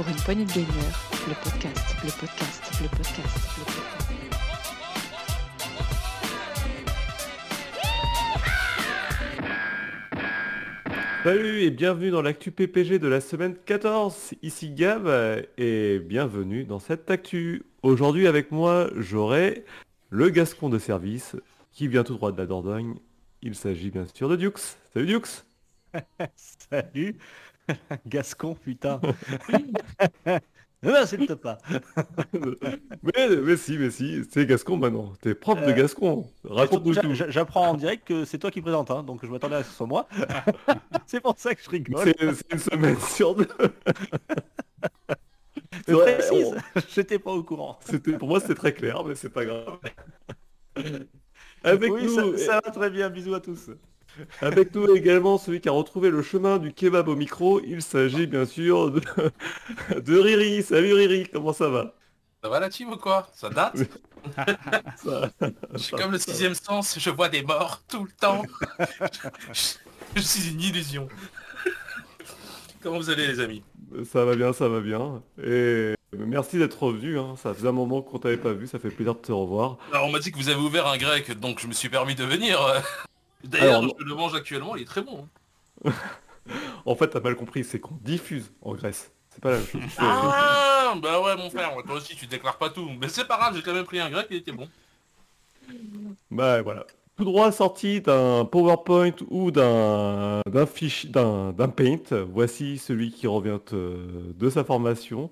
pour une poignée de gamer, le podcast, le podcast, le podcast, le podcast. Salut et bienvenue dans l'actu PPG de la semaine 14. Ici Gab euh, et bienvenue dans cette actu. Aujourd'hui avec moi, j'aurai le Gascon de service qui vient tout droit de la Dordogne. Il s'agit bien sûr de Dux. Salut Dux Salut Gascon, putain Non, s'il pas. mais, mais si, mais si, c'est Gascon maintenant. T'es prof de Euh, Gascon. Raconte-nous tout. J'apprends en direct que c'est toi qui présente, hein, donc je m'attendais à ce que ce soit moi. c'est pour ça que je rigole. C'est une semaine sur deux. Précise, on- j'étais pas au courant. C'était pour moi c'était très clair, mais c'est pas grave. Avec oui, nous, ça, ça va très bien, bisous à tous. Avec nous également celui qui a retrouvé le chemin du kebab au micro. Il s'agit bien sûr de, de Riri. Salut Riri, comment ça va? Ça va la team ou quoi? Ça date? Ça- Je suis comme le sixième sens, je vois des morts tout le temps. je, je suis une illusion. Comment vous allez les amis? Ça va bien, ça va bien. Et merci d'être revenu. hein. Ça faisait un moment qu'on t'avait pas vu, ça fait plaisir de te revoir. Alors on m'a dit que vous avez ouvert un grec, donc je me suis permis de venir. D'ailleurs, je le mange actuellement, il est très bon. hein. En fait, t'as mal compris, c'est qu'on diffuse en Grèce. C'est pas la même chose. Ah bah ouais mon frère, toi aussi tu déclares pas tout. Mais c'est pas grave, j'ai quand même pris un grec, il était bon. Bah voilà. Tout droit sorti d'un PowerPoint ou d'un d'un fiche d'un d'un Paint. Voici celui qui revient euh, de sa formation.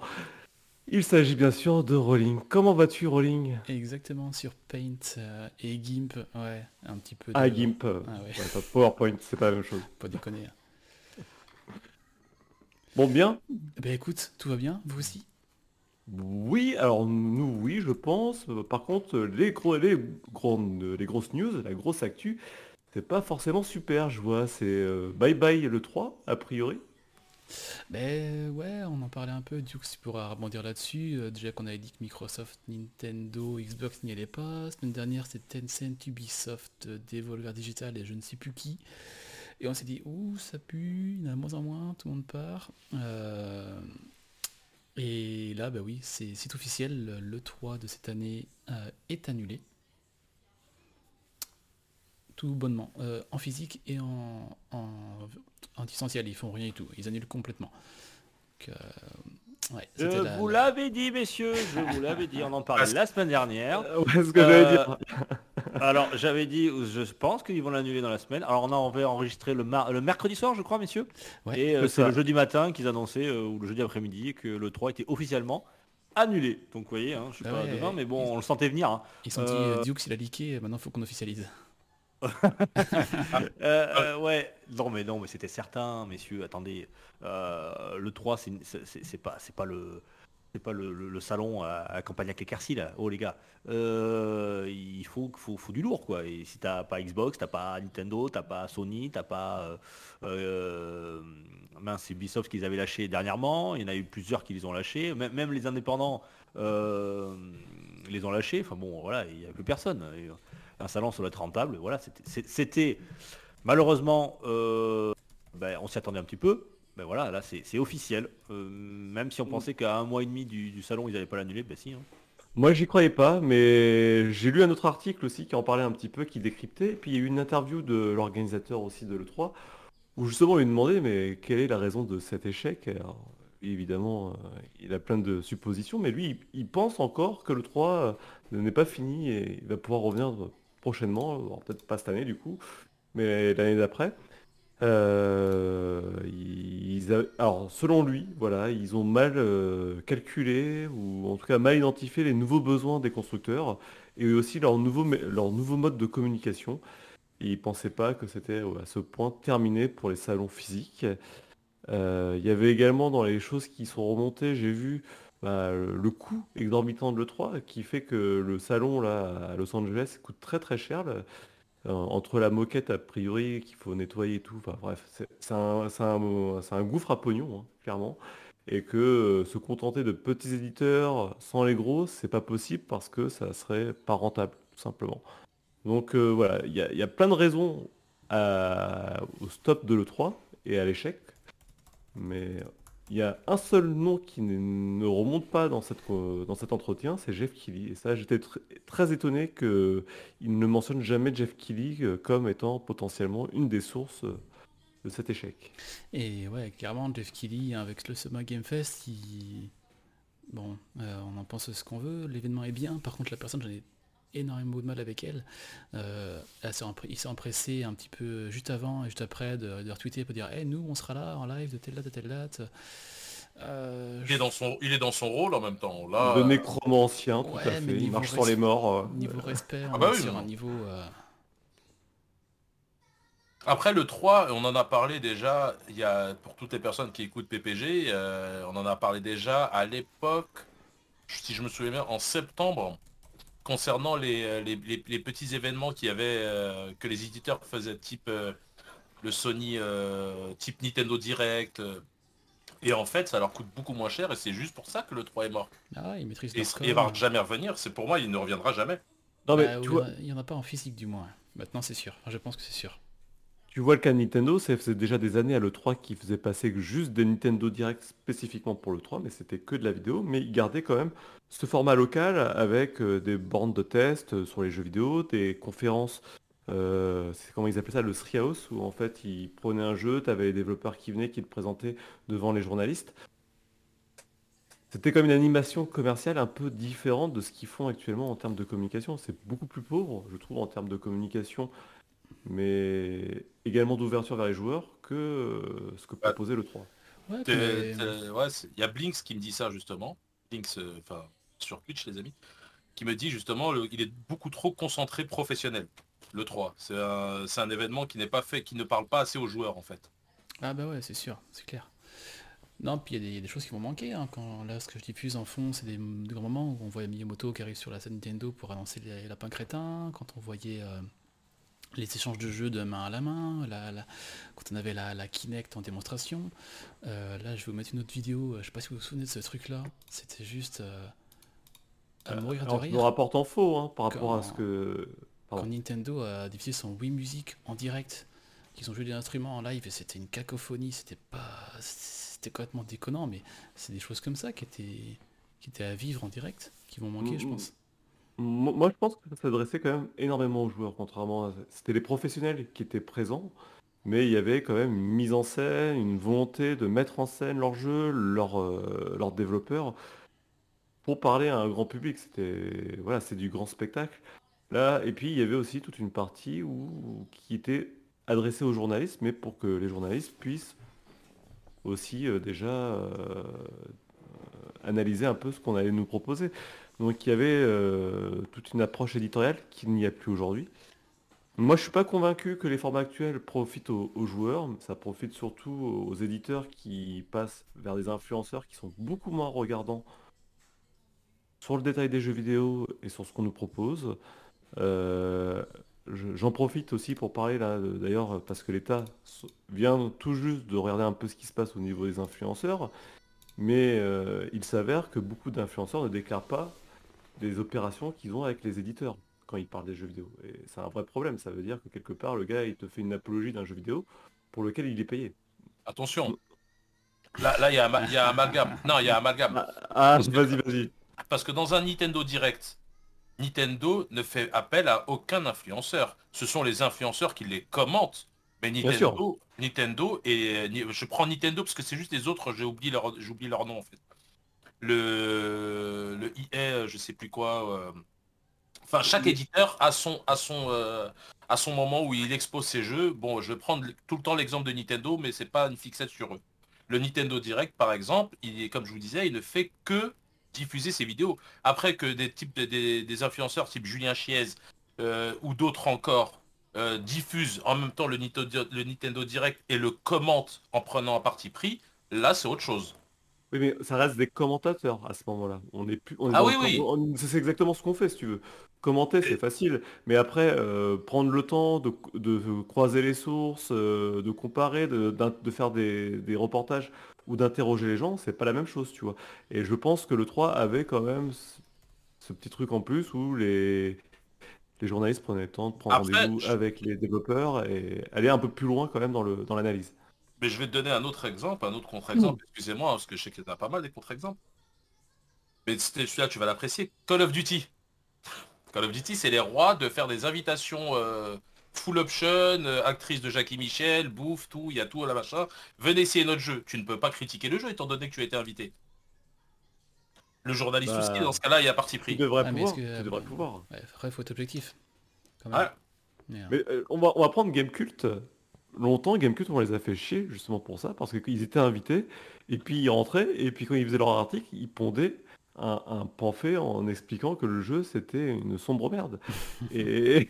Il s'agit bien sûr de Rolling. Comment vas-tu Rolling Exactement, sur Paint euh, et GIMP, ouais, un petit peu. Ah de- Gimp. Ah ouais, Ouais, pas PowerPoint, c'est pas la même chose. pas déconner. hein. Bon bien Ben écoute, tout va bien, vous aussi? Oui, alors nous oui je pense. Par contre les gros les grandes les grosses news, la grosse actu, c'est pas forcément super, je vois. C'est euh, bye bye le 3 a priori. Ben ouais, on en parlait un peu, du coup tu pourras rebondir là-dessus. Euh, déjà qu'on avait dit que Microsoft, Nintendo, Xbox n'y allait pas. Semaine dernière c'était Tencent, Ubisoft, euh, Devolver Digital et je ne sais plus qui. Et on s'est dit, ouh, ça pue, il y en a de moins en moins, tout le monde part. Euh, Et là, bah oui, c'est c'est officiel, le 3 de cette année est annulé. Tout bonnement, euh, en physique et en, en, en distanciel, ils font rien du tout, ils annulent complètement. Donc, euh, ouais, Je la- vous la- l'avais dit, messieurs, je vous l'avais dit, on en parlait la semaine dernière. Euh, Ouais, ce que j'allais Euh, dire. Alors, j'avais dit, je pense qu'ils vont l'annuler dans la semaine. Alors, on a avait enregistré le, mar- le mercredi soir, je crois, messieurs. Ouais, Et euh, c'est le jeudi matin qu'ils annonçaient, euh, ou le jeudi après-midi, que le 3 était officiellement annulé. Donc, vous voyez, hein, je sais Bah pas ouais, demain, mais bon, ils- on le sentait venir. hein. Ils sont dit, euh, Dukes il a leaké, maintenant faut qu'on officialise. Euh, euh, ouais, non mais non mais c'était certain, messieurs. Attendez, Euh, le 3 c'est pas c'est pas le c'est pas le, le- le salon à, à campagne avec les là. Oh les gars, Euh, il faut, faut faut du lourd quoi. Et si t'as pas Xbox, t'as pas Nintendo, t'as pas Sony, t'as pas euh, euh, mince Ubisoft qu'ils avaient lâché dernièrement. Il y en a eu plusieurs qui les ont lâchés. Même, même les indépendants euh, les ont lâchés. Enfin bon voilà, il y a plus personne. Un salon sur être rentable. Voilà, c'était- malheureusement, euh, ben, on s'y attendait un petit peu. Ben voilà, là c'est officiel. Euh, même si on pensait qu'à un mois et demi du, salon ils n'allaient pas l'annuler, ben si. hein. Moi j'y croyais pas, mais j'ai lu un autre article aussi qui en parlait un petit peu, qui décryptait. Puis il y a eu une interview de l'organisateur aussi de l'E3, où justement on lui demandait mais quelle est la raison de cet échec? Évidemment, euh, il a plein de suppositions, mais lui il, pense encore que le 3 euh, n'est pas fini et il va pouvoir revenir prochainement, peut-être pas cette année du coup, mais l'année d'après. Euh, alors selon lui, voilà, ils ont mal euh, calculé ou en tout cas mal identifié les nouveaux besoins des constructeurs et aussi leur nouveau, mode de communication. Ils pensaient pas que c'était à ce point terminé pour les salons physiques. Euh, il y avait également dans les choses qui sont remontées, j'ai vu bah, le coût exorbitant de l'E3 qui fait que le salon là à Los Angeles coûte très très cher. Euh, entre la moquette a priori qu'il faut nettoyer et tout, enfin bref, c'est un, gouffre à pognon, hein, clairement. Et que euh, se contenter de petits éditeurs sans les gros, c'est pas possible parce que ça serait pas rentable, tout simplement. Donc euh, voilà, il y, a- plein de raisons au stop de l'E3 et à l'échec. Mais il y a un seul nom qui ne, remonte pas dans, cette, dans cet entretien, c'est Jeff Keighley. Et ça, j'étais tr- très étonné qu'il ne mentionne jamais Jeff Keighley euh, comme étant potentiellement une des sources euh, de cet échec. Et ouais, clairement, Jeff Keighley, avec le Summer Game Fest. Bon, euh, on en pense ce qu'on veut, l'événement est bien, par contre la personne, j'en ai énormément de mal avec elle. Euh, elle il s'est empressé un petit peu juste avant et juste après de, de retweeter pour dire Eh nous on sera là en live de telle date à telle date. Euh, Il est dans son, il est dans son rôle en même temps. Là, de euh, nécromancien, tout ouais, à fait. Il marche sur les morts. euh, Niveau respect, on Ah bah est oui, sur un niveau... euh, Après le 3, on en a parlé déjà, il y a, pour toutes les personnes qui écoutent PPG, euh, on en a parlé déjà à l'époque, si je me souviens bien, en septembre, concernant les, euh, les- les- les petits événements qui avaient, euh, que les éditeurs faisaient type euh, le Sony, euh, type Nintendo Direct. euh, et en fait, ça leur coûte beaucoup moins cher et c'est juste pour ça que le 3 est mort. Ah, il maîtrise Et il va jamais revenir, c'est pour moi, il ne reviendra jamais. Non mais Bah, tu ou vois, il y en a- il y en a pas en physique du moins. Maintenant c'est sûr. Enfin, je pense que c'est sûr. Tu vois le cas de Nintendo, ça faisait déjà des années à l'E3 qui faisait passer juste des Nintendo Direct spécifiquement pour l'E3, mais c'était que de la vidéo, mais ils gardaient quand même ce format local avec euh, des bornes de test euh, sur les jeux vidéo, des conférences, euh, c'est comment ils appelaient ça, le Treehouse, où en fait ils prenaient un jeu, tu avais les développeurs qui venaient, qui le présentaient devant les journalistes. C'était comme une animation commerciale un peu différente de ce qu'ils font actuellement en termes de communication. C'est beaucoup plus pauvre, je trouve, en termes de communication mais également d'ouverture vers les joueurs que euh, ce que proposait le 3. Ouais, T'es- mais- t'es- ouais, c'est- il y a Blinks qui me dit ça justement. Blinks, euh, enfin sur Twitch les amis, qui me dit justement le- il est beaucoup trop concentré professionnel. Le 3, c'est un, c'est un événement qui n'est pas fait, qui ne parle pas assez aux joueurs en fait. Ah bah ouais, c'est sûr, c'est clair. Non, puis il y, a des- il y a des choses qui vont manquer. hein, Quand là, ce que je diffuse en fond, c'est des, des grands moments où on voit Miyamoto qui arrive sur la scène Nintendo pour annoncer les lapins crétins. Quand on voyait euh, les échanges de jeux de main à la main, la- la- quand on avait la, la Kinect en démonstration. Euh, là, je vais vous mettre une autre vidéo. euh, Je sais pas si vous vous souvenez de ce truc-là. C'était juste euh, à mourir de Alors, rire. nous rapporte en faux hein, par rapport à ce que... Pardon. Quand Nintendo a diffusé son Wii Music en direct, qu'ils ont joué des instruments en live et c'était une cacophonie, c'était pas. C'était complètement déconnant, mais c'est des choses comme ça qui étaient, qui étaient à vivre en direct, qui vont manquer, je Mm, mm. pense. Mo- Moi, je pense que ça s'adressait quand même énormément aux joueurs, contrairement à... C'était les professionnels qui étaient présents, mais il y avait quand même une mise en scène, une volonté de mettre en scène leur jeu, leurs euh, leurs développeurs, pour parler à un grand public. C'était voilà, c'est du grand spectacle. Là, et puis il y avait aussi toute une partie où, qui était adressée aux journalistes, mais pour que les journalistes puissent aussi euh, déjà euh, analyser un peu ce qu'on allait nous proposer. Donc il y avait euh, toute une approche éditoriale qu'il n'y a plus aujourd'hui. Moi je suis pas convaincu que les formats actuels profitent aux, joueurs, ça profite surtout aux éditeurs qui passent vers des influenceurs qui sont beaucoup moins regardants sur le détail des jeux vidéo et sur ce qu'on nous propose. Euh, je- J'en profite aussi pour parler là, d'ailleurs, parce que l'État vient tout juste de regarder un peu ce qui se passe au niveau des influenceurs, mais euh, il s'avère que beaucoup d'influenceurs ne déclarent pas les opérations qu'ils ont avec les éditeurs quand ils parlent des jeux vidéo. Et c'est un vrai problème, ça veut dire que quelque part, le gars, il te fait une apologie d'un jeu vidéo pour lequel il est payé. Attention. Là, là, il y a, il y a amalgame. Non, il y a amalgame. Ah, que- vas-y, vas-y. Parce que dans un Nintendo Direct, Nintendo ne fait appel à aucun influenceur. Ce sont les influenceurs qui les commentent. Mais. Nintendo, Nintendo et je prends Nintendo parce que c'est juste les autres, j'ai oublié leur, j'oublie leur nom en fait. Le, le EA, je sais plus quoi. euh, Enfin, chaque éditeur a son, a son, euh, a son moment où il expose ses jeux. Bon, je vais prendre tout le temps l'exemple de Nintendo, mais c'est pas une fixette sur eux. Le Nintendo Direct, par exemple, il est, comme je vous disais, il ne fait que diffuser ses vidéos. Après que des types de- des, des influenceurs type Julien Chiez euh, ou d'autres encore euh, diffusent en même temps le Nintendo, le Nintendo Direct et le commentent en prenant un parti pris, là c'est autre chose. Oui, mais ça reste des commentateurs à ce moment-là. On est plus. on est Ah dans oui, le- oui. on- C'est exactement ce qu'on fait, si tu veux. Commenter, c'est facile. Mais après, euh, prendre le temps de, de croiser les sources, euh, de comparer, de, faire des, des reportages ou d'interroger les gens, c'est pas la même chose, tu vois. Et je pense que le 3 avait quand même ce, ce petit truc en plus où les, les journalistes prenaient le temps de prendre rendez-vous je- avec les développeurs et aller un peu plus loin quand même dans l'analyse. Mais je vais te donner un autre exemple, un autre contre-exemple. Excusez-moi, parce que je sais qu'il y en a pas mal des contre-exemples. Mais c'était- celui-là, tu vas l'apprécier. Call of Duty. Call of Duty, c'est les rois de faire des invitations euh, full option, euh, actrice de Jackie Michel, bouffe, tout, il y a tout à la machin. Venez essayer notre jeu. Tu ne peux pas critiquer le jeu étant donné que tu as été invité. Le journaliste Bah, aussi, dans ce cas-là, il y a parti Tu pris. devrais Ah, pouvoir. que- tu devrais pouvoir. Ouais, après, faut être objectif. quand même. Ouais. Mais, euh, Mais euh, on, va, on va prendre Gamecult. Longtemps, Gamecult, on les a fait chier justement pour ça, parce qu'ils étaient invités, et puis ils rentraient, et puis quand ils faisaient leur article, ils pondaient un, un pamphlet en expliquant que le jeu c'était une sombre merde. et...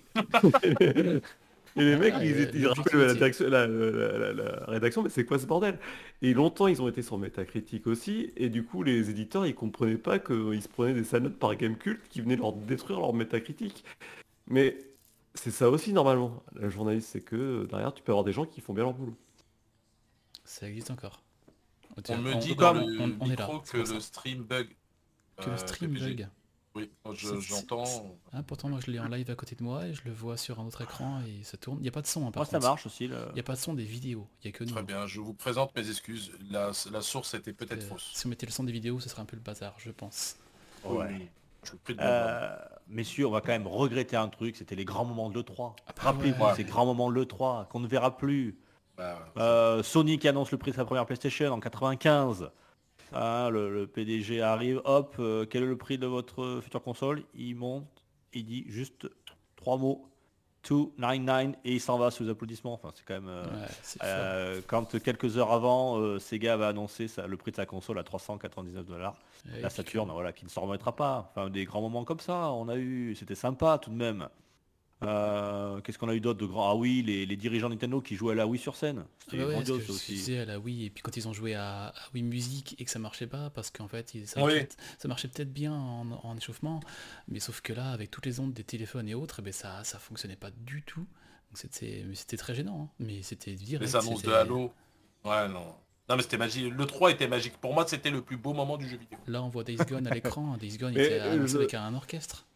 et les mecs, Ah, ils, étaient, ils rappelaient la, l'objectivité. direction- la- la- la- la rédaction, mais c'est quoi ce bordel? Et longtemps, ils ont été sur Metacritic aussi, et du coup, les éditeurs, ils comprenaient pas qu'ils se prenaient des sales notes par Gamecult qui venaient leur détruire leur Metacritic. Mais c'est ça aussi normalement. Le journaliste, c'est que euh, derrière, tu peux avoir des gens qui font bien leur boulot. ça existe encore. On me dit dans le on- on est là, que le stream bug. Que euh, le stream PPG. bug. Oui, moi, je- j'entends. Ah, pourtant, moi, je l'ai en live à côté de moi et je le vois sur un autre écran et ça tourne. Il n'y a pas de son, hein, par Moi ça contre. marche aussi. le- Il n'y a pas de son des vidéos. Il n'y a que nous. Très bien, je vous présente mes excuses. La, la source était peut-être Euh, fausse. Si on mettait le son des vidéos, ce serait un peu le bazar, je pense. Ouais. Oui, Je vous prie de. Euh, messieurs, on va quand même regretter un truc, c'était les grands moments de l'E3. Ah Rappelez-vous ouais. ces grands moments de l'E3 qu'on ne verra plus. Bah, Euh, Sony qui annonce le prix de sa première PlayStation en 95. Ah, le, le PDG arrive, hop, euh, quel est le prix de votre future console? Il monte, il dit juste trois mots, 299 et il s'en va sous applaudissements. Enfin, c'est quand même. euh, Ouais, euh, quand quelques heures avant, euh, Sega va annoncer ça- le prix de sa console à 399 dollars. La Saturn, voilà, qui ne s'en remettra pas. Enfin, des grands moments comme ça, on a eu, c'était sympa tout de même. Euh, Qu'est-ce qu'on a eu d'autre de grand? Ah oui, les, les dirigeants Nintendo qui jouaient à la Wii sur scène. Ah C'était bah ouais, grandiose que aussi. à la Wii et puis quand ils ont joué à, à Wii Music et que ça marchait pas parce qu'en fait ils- ça, Oui. marchait, ça marchait peut-être bien en, en échauffement mais sauf que là avec toutes les ondes des téléphones et autres eh ben ça ça fonctionnait pas du tout donc c'était très gênant hein. mais c'était direct les annonces de Halo. Ouais, non. Non, mais c'était magique. Le 3 était magique. Pour moi, c'était le plus beau moment du jeu vidéo. là on voit Days Gone à l'écran Days Gone était annoncé avec un orchestre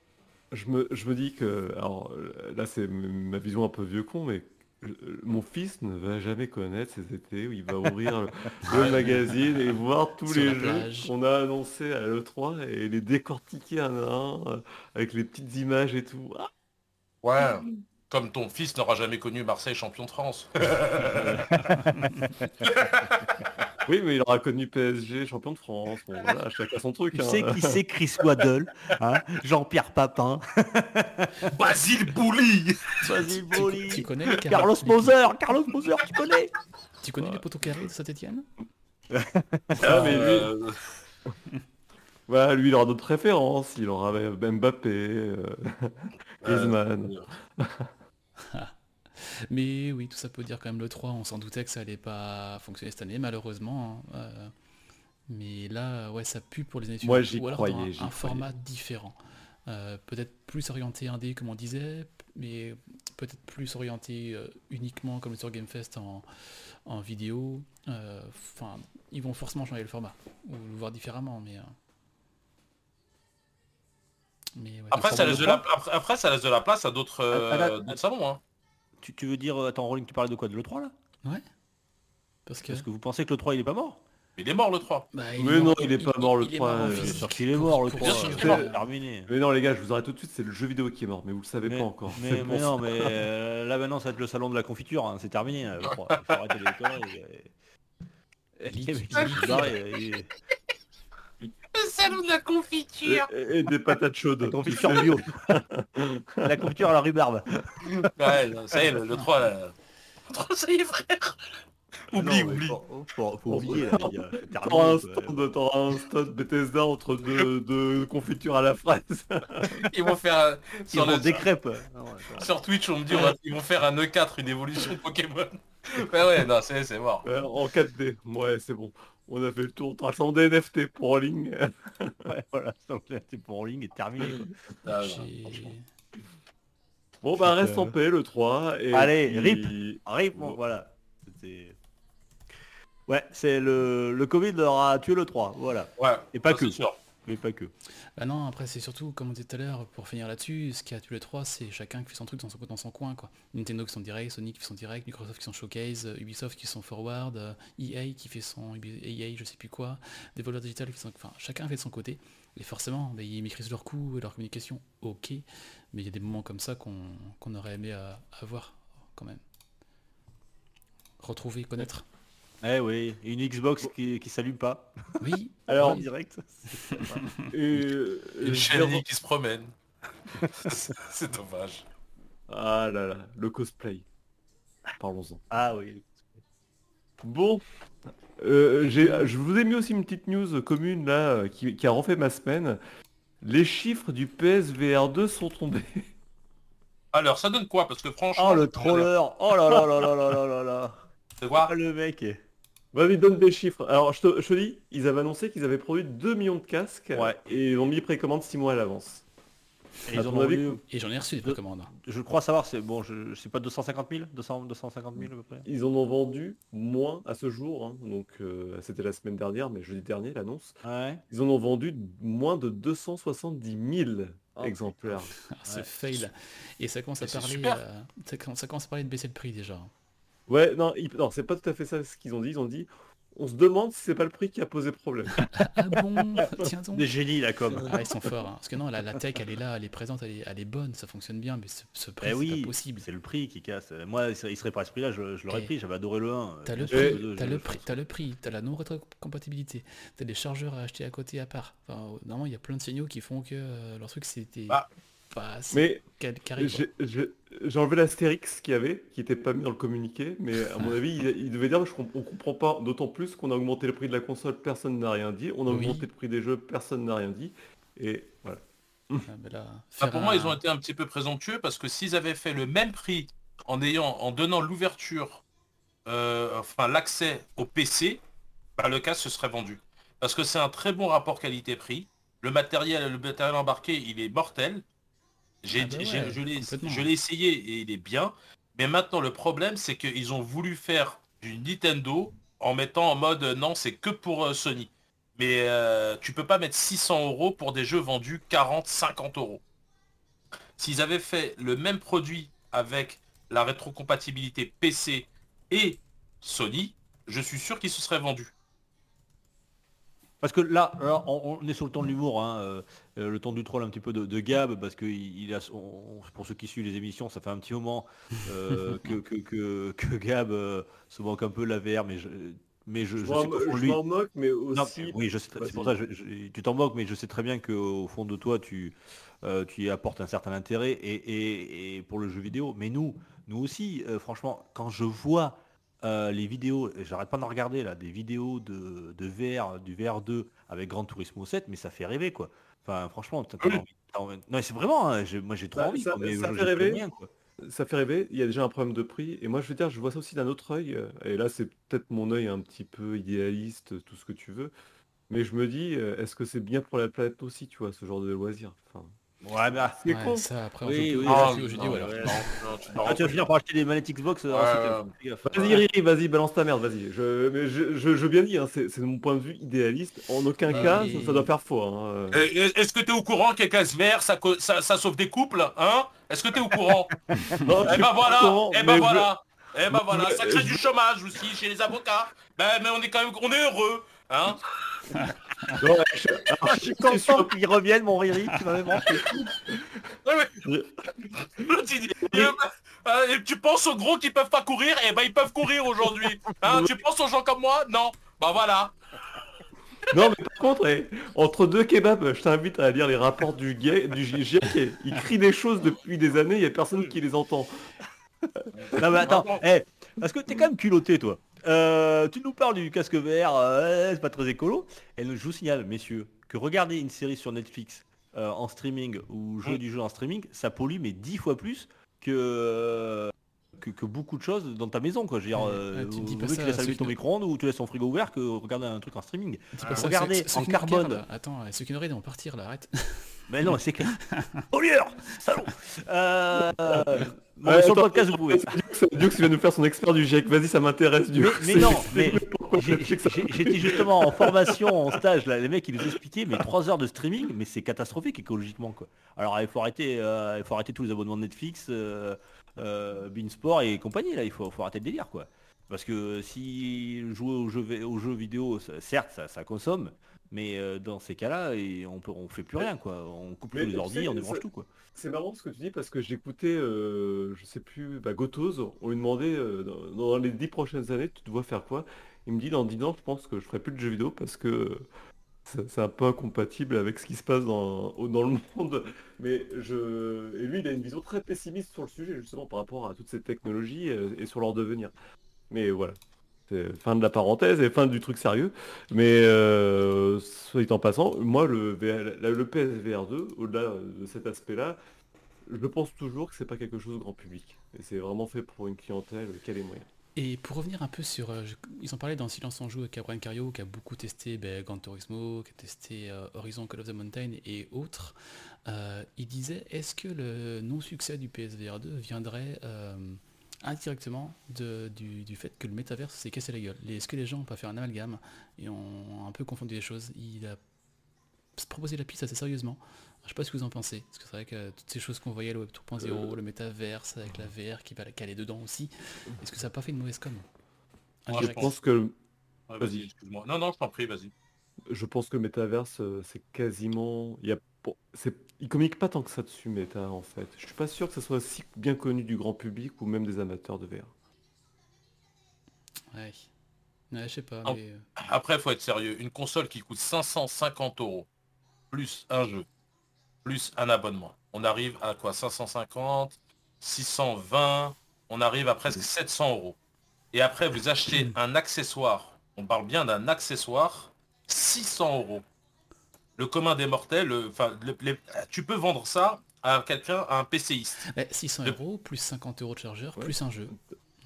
Je me, je me dis que, alors là c'est ma vision un peu vieux con, mais euh, mon fils ne va jamais connaître ces étés où il va ouvrir le, magazine et voir tous Sur les jeux qu'on a annoncés à l'E3 et les décortiquer un à un euh, avec les petites images et tout. Ah, Ouais. Comme ton fils n'aura jamais connu Marseille champion de France. oui, mais il aura connu PSG champion de France. Bon, voilà, chacun son truc. Tu hein. sais qui c'est Chris Waddle hein Jean-Pierre Papin Basile Bouli Basile tu, Boli tu connais les carrés- Carlos Moser Carlos Moser, tu connais? Tu connais les poteaux carrés de Saint-Etienne Ah, mais lui, Euh, voilà, lui, il aura d'autres références. Il aura Mbappé, euh, Griezmann. Mais oui, tout ça peut dire quand même le 3, on s'en doutait que ça allait pas fonctionner cette année, malheureusement. hein, euh, mais là, ouais, ça pue pour les années Moi, suivantes, j'y ou alors croyais, dans un, j'y un croyais. format différent. Euh, peut-être plus orienté indé, comme on disait, mais peut-être plus orienté euh, uniquement, comme sur GameFest, en, en vidéo. Euh, Enfin, ils vont forcément changer le format, ou le voir différemment, mais... euh, mais ouais, Après, ça laisse de la... après, après, ça laisse de la place à d'autres euh, d'autres salons. Hein. Tu, tu veux dire, euh, attends Rolling, tu parlais de quoi De l'E3 là? Parce que... Parce que vous pensez que l'E3 il est pas mort? Il est mort le 3. bah, Mais non, il est pas mort, le 3, en euh, physique. Sûr qu'il est mort le Pour- 3, pour sûr qu'il est mort. que- terminé. Mais non, les gars, je vous arrête tout de suite. C'est le jeu vidéo qui est mort, mais vous le savez Mais, pas encore. mais- non, mais euh, là maintenant ça va être le salon de la confiture, hein, c'est terminé. euh, le 3. Il faut arrêter les conneries Les mecs, ils sont barrés, ils- Le salon de la confiture Et, et des patates chaudes. La confiture bio. la confiture à la rhubarbe. Ouais, non, ça y est, le, le 3, là... Le 3, ça y est, frère Oublie, Non, mais oublie Faut, faut- faut oublier là, il y a- c'est terminé, T'auras un, stand, t'auras un stand Bethesda entre deux, deux confitures à la fraise. Ils vont faire un... Ils Sur, vont le- des crêpes. Non, attends. sur Twitch, on me dit, va- ils vont faire un E4, une évolution Pokémon. Ouais, ouais, non, c'est c'est mort. Ouais, en 4D. Ouais, c'est bon. On a fait le tour. Des NFT pour en ligne. Ouais, voilà, donc c'est pour en ligne et terminé. quoi. Ah. Bon, bah, reste Euh. en paix le 3. Et Allez, puis- Arrive, bon, voilà. Ouais, c'est le... le Covid leur a tué le 3, voilà. Ouais, Et pas ça, que. c'est sûr. Mais pas que. Bah non, après c'est surtout, comme on disait tout à l'heure, pour finir là-dessus, ce qu'il y a tous les trois, c'est chacun qui fait son truc dans son, coin. quoi. Nintendo qui sont direct, Sony qui fait son direct, Microsoft qui sont showcase, euh, Ubisoft qui sont forward, euh, EA qui fait son EA je sais plus quoi, Devolver Digital qui sont... Enfin, chacun fait de son côté. Et forcément, bah, ils maîtrisent leur coût et leur communication, ok. Mais il y a des moments comme ça qu'on aurait aimé à- avoir quand même. Retrouver, connaître. Eh oui, et une Xbox qui, qui s'allume pas Oui, Alors, en direct. euh, Une re- qui se promène. c'est dommage. Ah là là, le cosplay. Parlons-en. Ah oui. Bon, euh, je vous ai mis aussi une petite news commune là qui, qui a refait ma semaine. Les chiffres du PSVR 2 sont tombés. Alors, ça donne quoi? Parce que franchement... Oh le troller Oh là là là là là là là là C'est quoi? Ah le mec Vas-y, donne des chiffres. Alors, je te, je te dis, ils avaient annoncé qu'ils avaient produit 2 millions de casques Ouais. et ils ont mis précommande 6 mois à l'avance. Et À ils en ton ont avis, vendu- et j'en ai reçu des précommandes. Je crois savoir, c'est bon, je, je sais pas 250 000 200, 250 000 à peu près Ils en ont vendu moins à ce jour, hein. donc euh, c'était la semaine dernière, mais jeudi dernier l'annonce. Ouais. Ils en ont vendu moins de 270 000 Oh, exemplaires. Ah, ce Ouais. fail. Et ça commence à c'est parler, super. euh, ça, commence- ça commence à parler de baisser le prix déjà. Ouais, non, non, c'est pas tout à fait ça ce qu'ils ont dit. Ils ont dit, on se demande si c'est pas le prix qui a posé problème. Ah bon? Tiens donc. Des génies là comme. Ah, ils sont forts. hein. Parce que non, la, la tech, elle est là, elle est présente, elle est, elle est bonne, ça fonctionne bien, mais ce, ce prix, Eh c'est oui, pas possible. c'est le prix qui casse. Moi, il serait pas à ce prix-là, je, je l'aurais Eh. pris, j'avais adoré le 1. T'as le prix, le prix, t'as le prix, t'as la non-rétrocompatibilité, t'as des chargeurs à acheter à côté à part. Enfin, normalement, il y a plein de signaux qui font que euh, leur truc c'était Ah. Mais j'ai enlevé l'astérix qu'il y avait, qui était pas mis dans le communiqué, mais à mon avis, il, il devait dire, je, comp- on comprend pas, d'autant plus qu'on a augmenté le prix de la console, personne n'a rien dit, on a Oui. augmenté le prix des jeux, personne n'a rien dit, et voilà. Ah, mais là, Bah, pour moi, ils ont été un petit peu présomptueux parce que s'ils avaient fait le même prix en ayant, en donnant l'ouverture, euh, enfin l'accès au PC, bah, le casque se serait vendu. Parce que c'est un très bon rapport qualité-prix. Le matériel, le matériel embarqué, il est mortel. J'ai, Ah bah ouais, je l'ai, je l'ai essayé et il est bien. Mais maintenant, le problème, c'est qu'ils ont voulu faire du Nintendo en mettant en mode euh, non, c'est que pour euh, Sony. Mais euh, tu peux pas mettre 600 euros pour des jeux vendus 40, 50 euros. S'ils avaient fait le même produit avec la rétrocompatibilité PC et Sony, je suis sûr qu'ils se seraient vendus. Parce que là, on, on est sur le ton de l'humour, hein, euh, euh, le ton du troll un petit peu de, de Gab, parce que il, il a, on- pour ceux qui suivent les émissions, ça fait un petit moment euh, que, que, que, que Gab euh, se manque un peu la VR, mais je, mais je, je je lui, m'en moque, mais Non, aussi... oui, je sais, c'est pour ça, je- je- tu t'en moques, mais je sais très bien qu'au fond de toi, tu, euh, tu y apportes un certain intérêt et, et- et pour le jeu vidéo. Mais nous, nous aussi, euh, franchement, quand je vois euh, les vidéos, j'arrête pas d'en regarder là, des vidéos de, de VR, du VR2 avec Gran Turismo 7, mais ça fait rêver quoi. Enfin, franchement, t'as- t'as Oui. envie- non, mais c'est vraiment, hein, moi j'ai trop Bah, envie, ça- quoi, mais ça fait rêver. quoi. Ça fait rêver, il y a déjà un problème de prix, et moi je veux dire, je vois ça aussi d'un autre œil, euh, et là c'est peut-être mon œil un petit peu idéaliste, tout ce que tu veux, mais je me dis, euh, est-ce que c'est bien pour la planète aussi, tu vois, ce genre de loisir enfin, Ouais, bah. C'est Ouais, con. ça, après, on Oui, joue oui, plus Ah, non, ouais. Non, Ah, tu vas finir par acheter des manettes Xbox euh, Ouais, euh. Vas-y Riri, vas-y, balance ta merde, vas-y. Je, mais je, je, je bien dis, hein, c'est c'est de mon point de vue idéaliste. En aucun Ouais, cas, ça, ça doit faire faux. hein, euh. Eh, eh, Est-ce que tu es au courant qu'un casse vert, ça, ça, ça sauve des couples hein? Est-ce que tu es au courant? Non, je Eh ben pas voilà, au courant, eh ben je- voilà, eh ben voilà, je- ça crée je- du chômage aussi chez les avocats. Ben mais on est quand même, on est heureux, hein Non, je- alors, Ah, je je suis content qu'il revienne, mon Riri, tu m'avais manqué. Euh, tu penses aux gros qui peuvent pas courir? Eh ben ils peuvent courir aujourd'hui. Hein, tu penses aux gens comme moi? Non. Bah voilà. Non, mais par contre, eh, entre deux kebabs, je t'invite à lire les rapports du, GIEC, du GIEC. Il crie des choses depuis des années, il n'y a personne qui les entend. Non mais attends, eh, parce que t'es quand même culotté toi. Euh, tu nous parles du casque VR, euh, c'est pas très écolo. Et je vous signale, messieurs, que regarder une série sur Netflix euh, en streaming ou jouer Mm. du jeu en streaming, ça pollue mais dix fois plus que, que, que beaucoup de choses dans ta maison quoi. Je veux dire, Ouais, ouais, tu dis pas ça tu laisses allumer ton micro-ondes ou tu laisses ton frigo ouvert que regarder un truc en streaming. Ceux- ceux en carbone. Attends, ceux qui nous regardent, vont partir là, arrête. Mais non, c'est clair. Pollueur Salaud euh, euh, bon, Ouais, Sur le podcast, vous pouvez. Dux vient nous faire son expert du GIEC. Vas-y, ça m'intéresse, Dux. Mais- mais non, mais- J'étais justement en formation, en stage, là, les mecs ils nous expliquaient, mais 3 heures de streaming, mais c'est catastrophique écologiquement quoi. Alors il faut arrêter, euh, il faut arrêter tous les abonnements de Netflix, euh, euh, Beansport et compagnie là, il faut, faut arrêter le délire quoi. Parce que si jouer aux jeux, aux jeux vidéo, ça- certes ça, ça consomme, mais euh, dans ces cas-là, et on peut, on fait plus rien quoi. On coupe les ordi, on débranche tout quoi. C'est marrant ce que tu dis parce que j'écoutais, euh, je sais plus, bah, Gotoz, on lui demandait euh, dans, dans les dix prochaines années, tu dois faire quoi? Il me dit dans 10 ans, je pense que je ferai plus de jeux vidéo parce que c'est un peu incompatible avec ce qui se passe dans le monde. Mais je... Et lui, il a une vision très pessimiste sur le sujet, justement, par rapport à toutes ces technologies euh, et sur leur devenir. Mais voilà. Fin de la parenthèse et fin du truc sérieux. Mais euh, soit en passant, moi, le, PSVR 2, au-delà de cet aspect-là, je pense toujours que c'est pas quelque chose grand public. Et c'est vraiment fait pour une clientèle qui a les moyens. Et pour revenir un peu sur... euh, ils en parlaient dans Silence en joue avec Cabrian Cario, qui a beaucoup testé ben, Gran Turismo, qui a testé euh, Horizon Call of the Mountain et autres. Il disait, est-ce que le non-succès du PSVR 2 viendrait indirectement de- du, du fait que le métaverse s'est cassé la gueule Les- Est-ce que les gens ont pas fait un amalgame et ont un peu confondu les choses? Il a proposé la piste assez sérieusement. Je sais pas ce que vous en pensez, parce que c'est vrai que toutes ces choses qu'on voyait, le Web 3.0, Euh. le métaverse avec la VR qui va la caler dedans aussi, est-ce que ça n'a pas fait une mauvaise com? Je pense que Ouais, Vas-y. excuse-moi. Non, non, je t'en prie, vas-y. je pense que Metaverse, euh, c'est quasiment. Il y a... bon, c'est... Ils communiquent pas tant que ça dessus, Meta, en fait. Je suis pas sûr que ça soit si bien connu du grand public ou même des amateurs de VR. Ouais. Ouais, je sais pas, mais... euh, Après, faut être sérieux. Une console qui coûte 550 euros, plus un jeu, plus un abonnement. On arrive à quoi? 550, 620, on arrive à presque 700 euros. Et après, vous achetez un accessoire. On parle bien d'un accessoire, 600 euros. Le commun des mortels, le- enfin, le- les- tu peux vendre ça à quelqu'un, à un PCiste. ouais, 600 Le- euros, plus 50 euros de chargeur, Ouais. plus un jeu.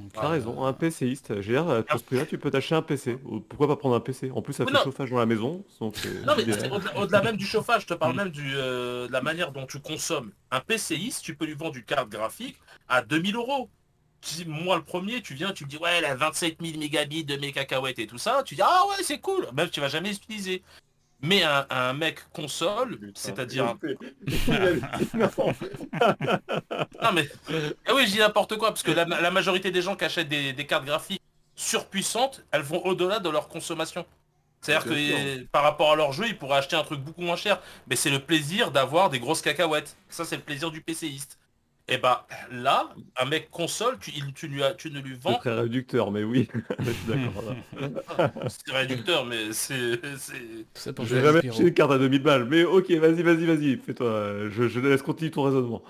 Donc, T'as euh, raison, un PCiste. J'ai l'air, pour ce prix-là, tu peux t'acheter un PC. Ou Pourquoi pas prendre un PC En plus, ça fait non. chauffage dans la maison. Donc Non mais au-delà même du chauffage, je te parle même du, euh, de la manière dont tu consommes. Un PCiste, tu peux lui vendre une carte graphique à 2000 euros. Si moi le premier, tu viens, tu me dis ouais, elle a 27 000 mégabits de mes cacahuètes et tout ça, tu dis ah ouais c'est cool, même tu vas jamais utiliser. Mais un, un mec console, c'est-à-dire un- Non. Non mais eh oui je dis n'importe quoi parce que la, la majorité des gens qui achètent des, des cartes graphiques surpuissantes, elles vont au-delà de leur consommation. C'est-à-dire que par rapport à leur jeu, ils pourraient acheter un truc beaucoup moins cher. Mais c'est le plaisir d'avoir des grosses cacahuètes. Ça c'est le plaisir du PCiste. Et bah là, un mec console, tu, il- tu, lui as- tu ne lui C'est vends, très réducteur, mais oui. je suis d'accord. là. c'est réducteur, mais c'est... c'est- Je vais jamais acheter une carte à 2000 balles. Mais ok, vas-y, vas-y, vas-y. Fais-toi. Je, je laisse continuer ton raisonnement.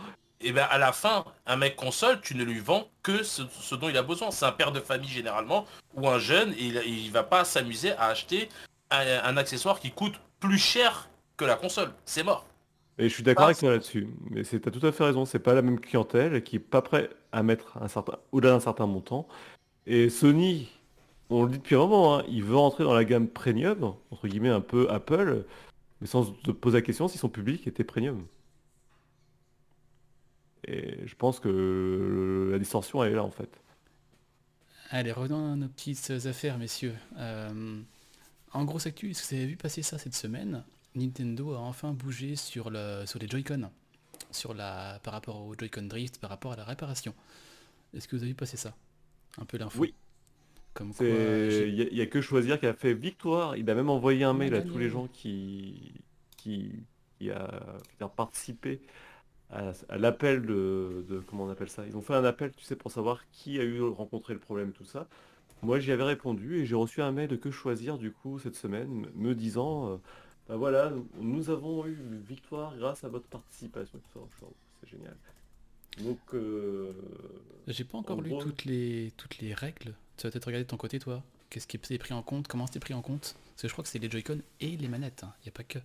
Et ben à la fin, un mec console, tu ne lui vends que ce, ce dont il a besoin. C'est un père de famille généralement, ou un jeune, et il, il va pas s'amuser à acheter un, un accessoire qui coûte plus cher que la console. C'est mort. Et je suis d'accord avec toi là-dessus. Mais c'est, t'as tout à fait raison. C'est pas la même clientèle qui est pas prêt à mettre un certain, au-delà d'un certain montant. Et Sony, on le dit depuis un moment, hein, il veut rentrer dans la gamme premium, entre guillemets un peu Apple, mais sans te poser la question si son public était premium. Et je pense que la distorsion elle est là en fait. Allez, revenons à nos petites affaires, messieurs. Euh, en grosse actu, est-ce que vous avez vu passer ça cette semaine? Nintendo a enfin bougé sur, le, sur les Joy-Con, sur la, par rapport au Joy-Con Drift, par rapport à la réparation. Est-ce que vous avez vu passer ça? Un peu l'info. Oui. Comme quoi, j'ai- Il y, a- que choisir qui a fait victoire. Il a même envoyé un mail à tous les gens qui, qui, qui a, qui a participé à, à l'appel de, de- comment on appelle ça? Ils ont fait un appel, tu sais, pour savoir qui a eu rencontré le problème, tout ça. Moi, j'y avais répondu et j'ai reçu un mail de que choisir du coup cette semaine, me disant, euh, bah voilà, nous avons eu victoire grâce à votre participation. C'est génial. Donc, euh, J'ai pas encore En lu gros- toutes les, toutes les règles. Tu vas peut-être regarder de ton côté, toi. Qu'est-ce qui est pris en compte? Comment c'est pris en compte? Parce que je crois que c'est les Joy-Con et les manettes. Il n'y a pas que.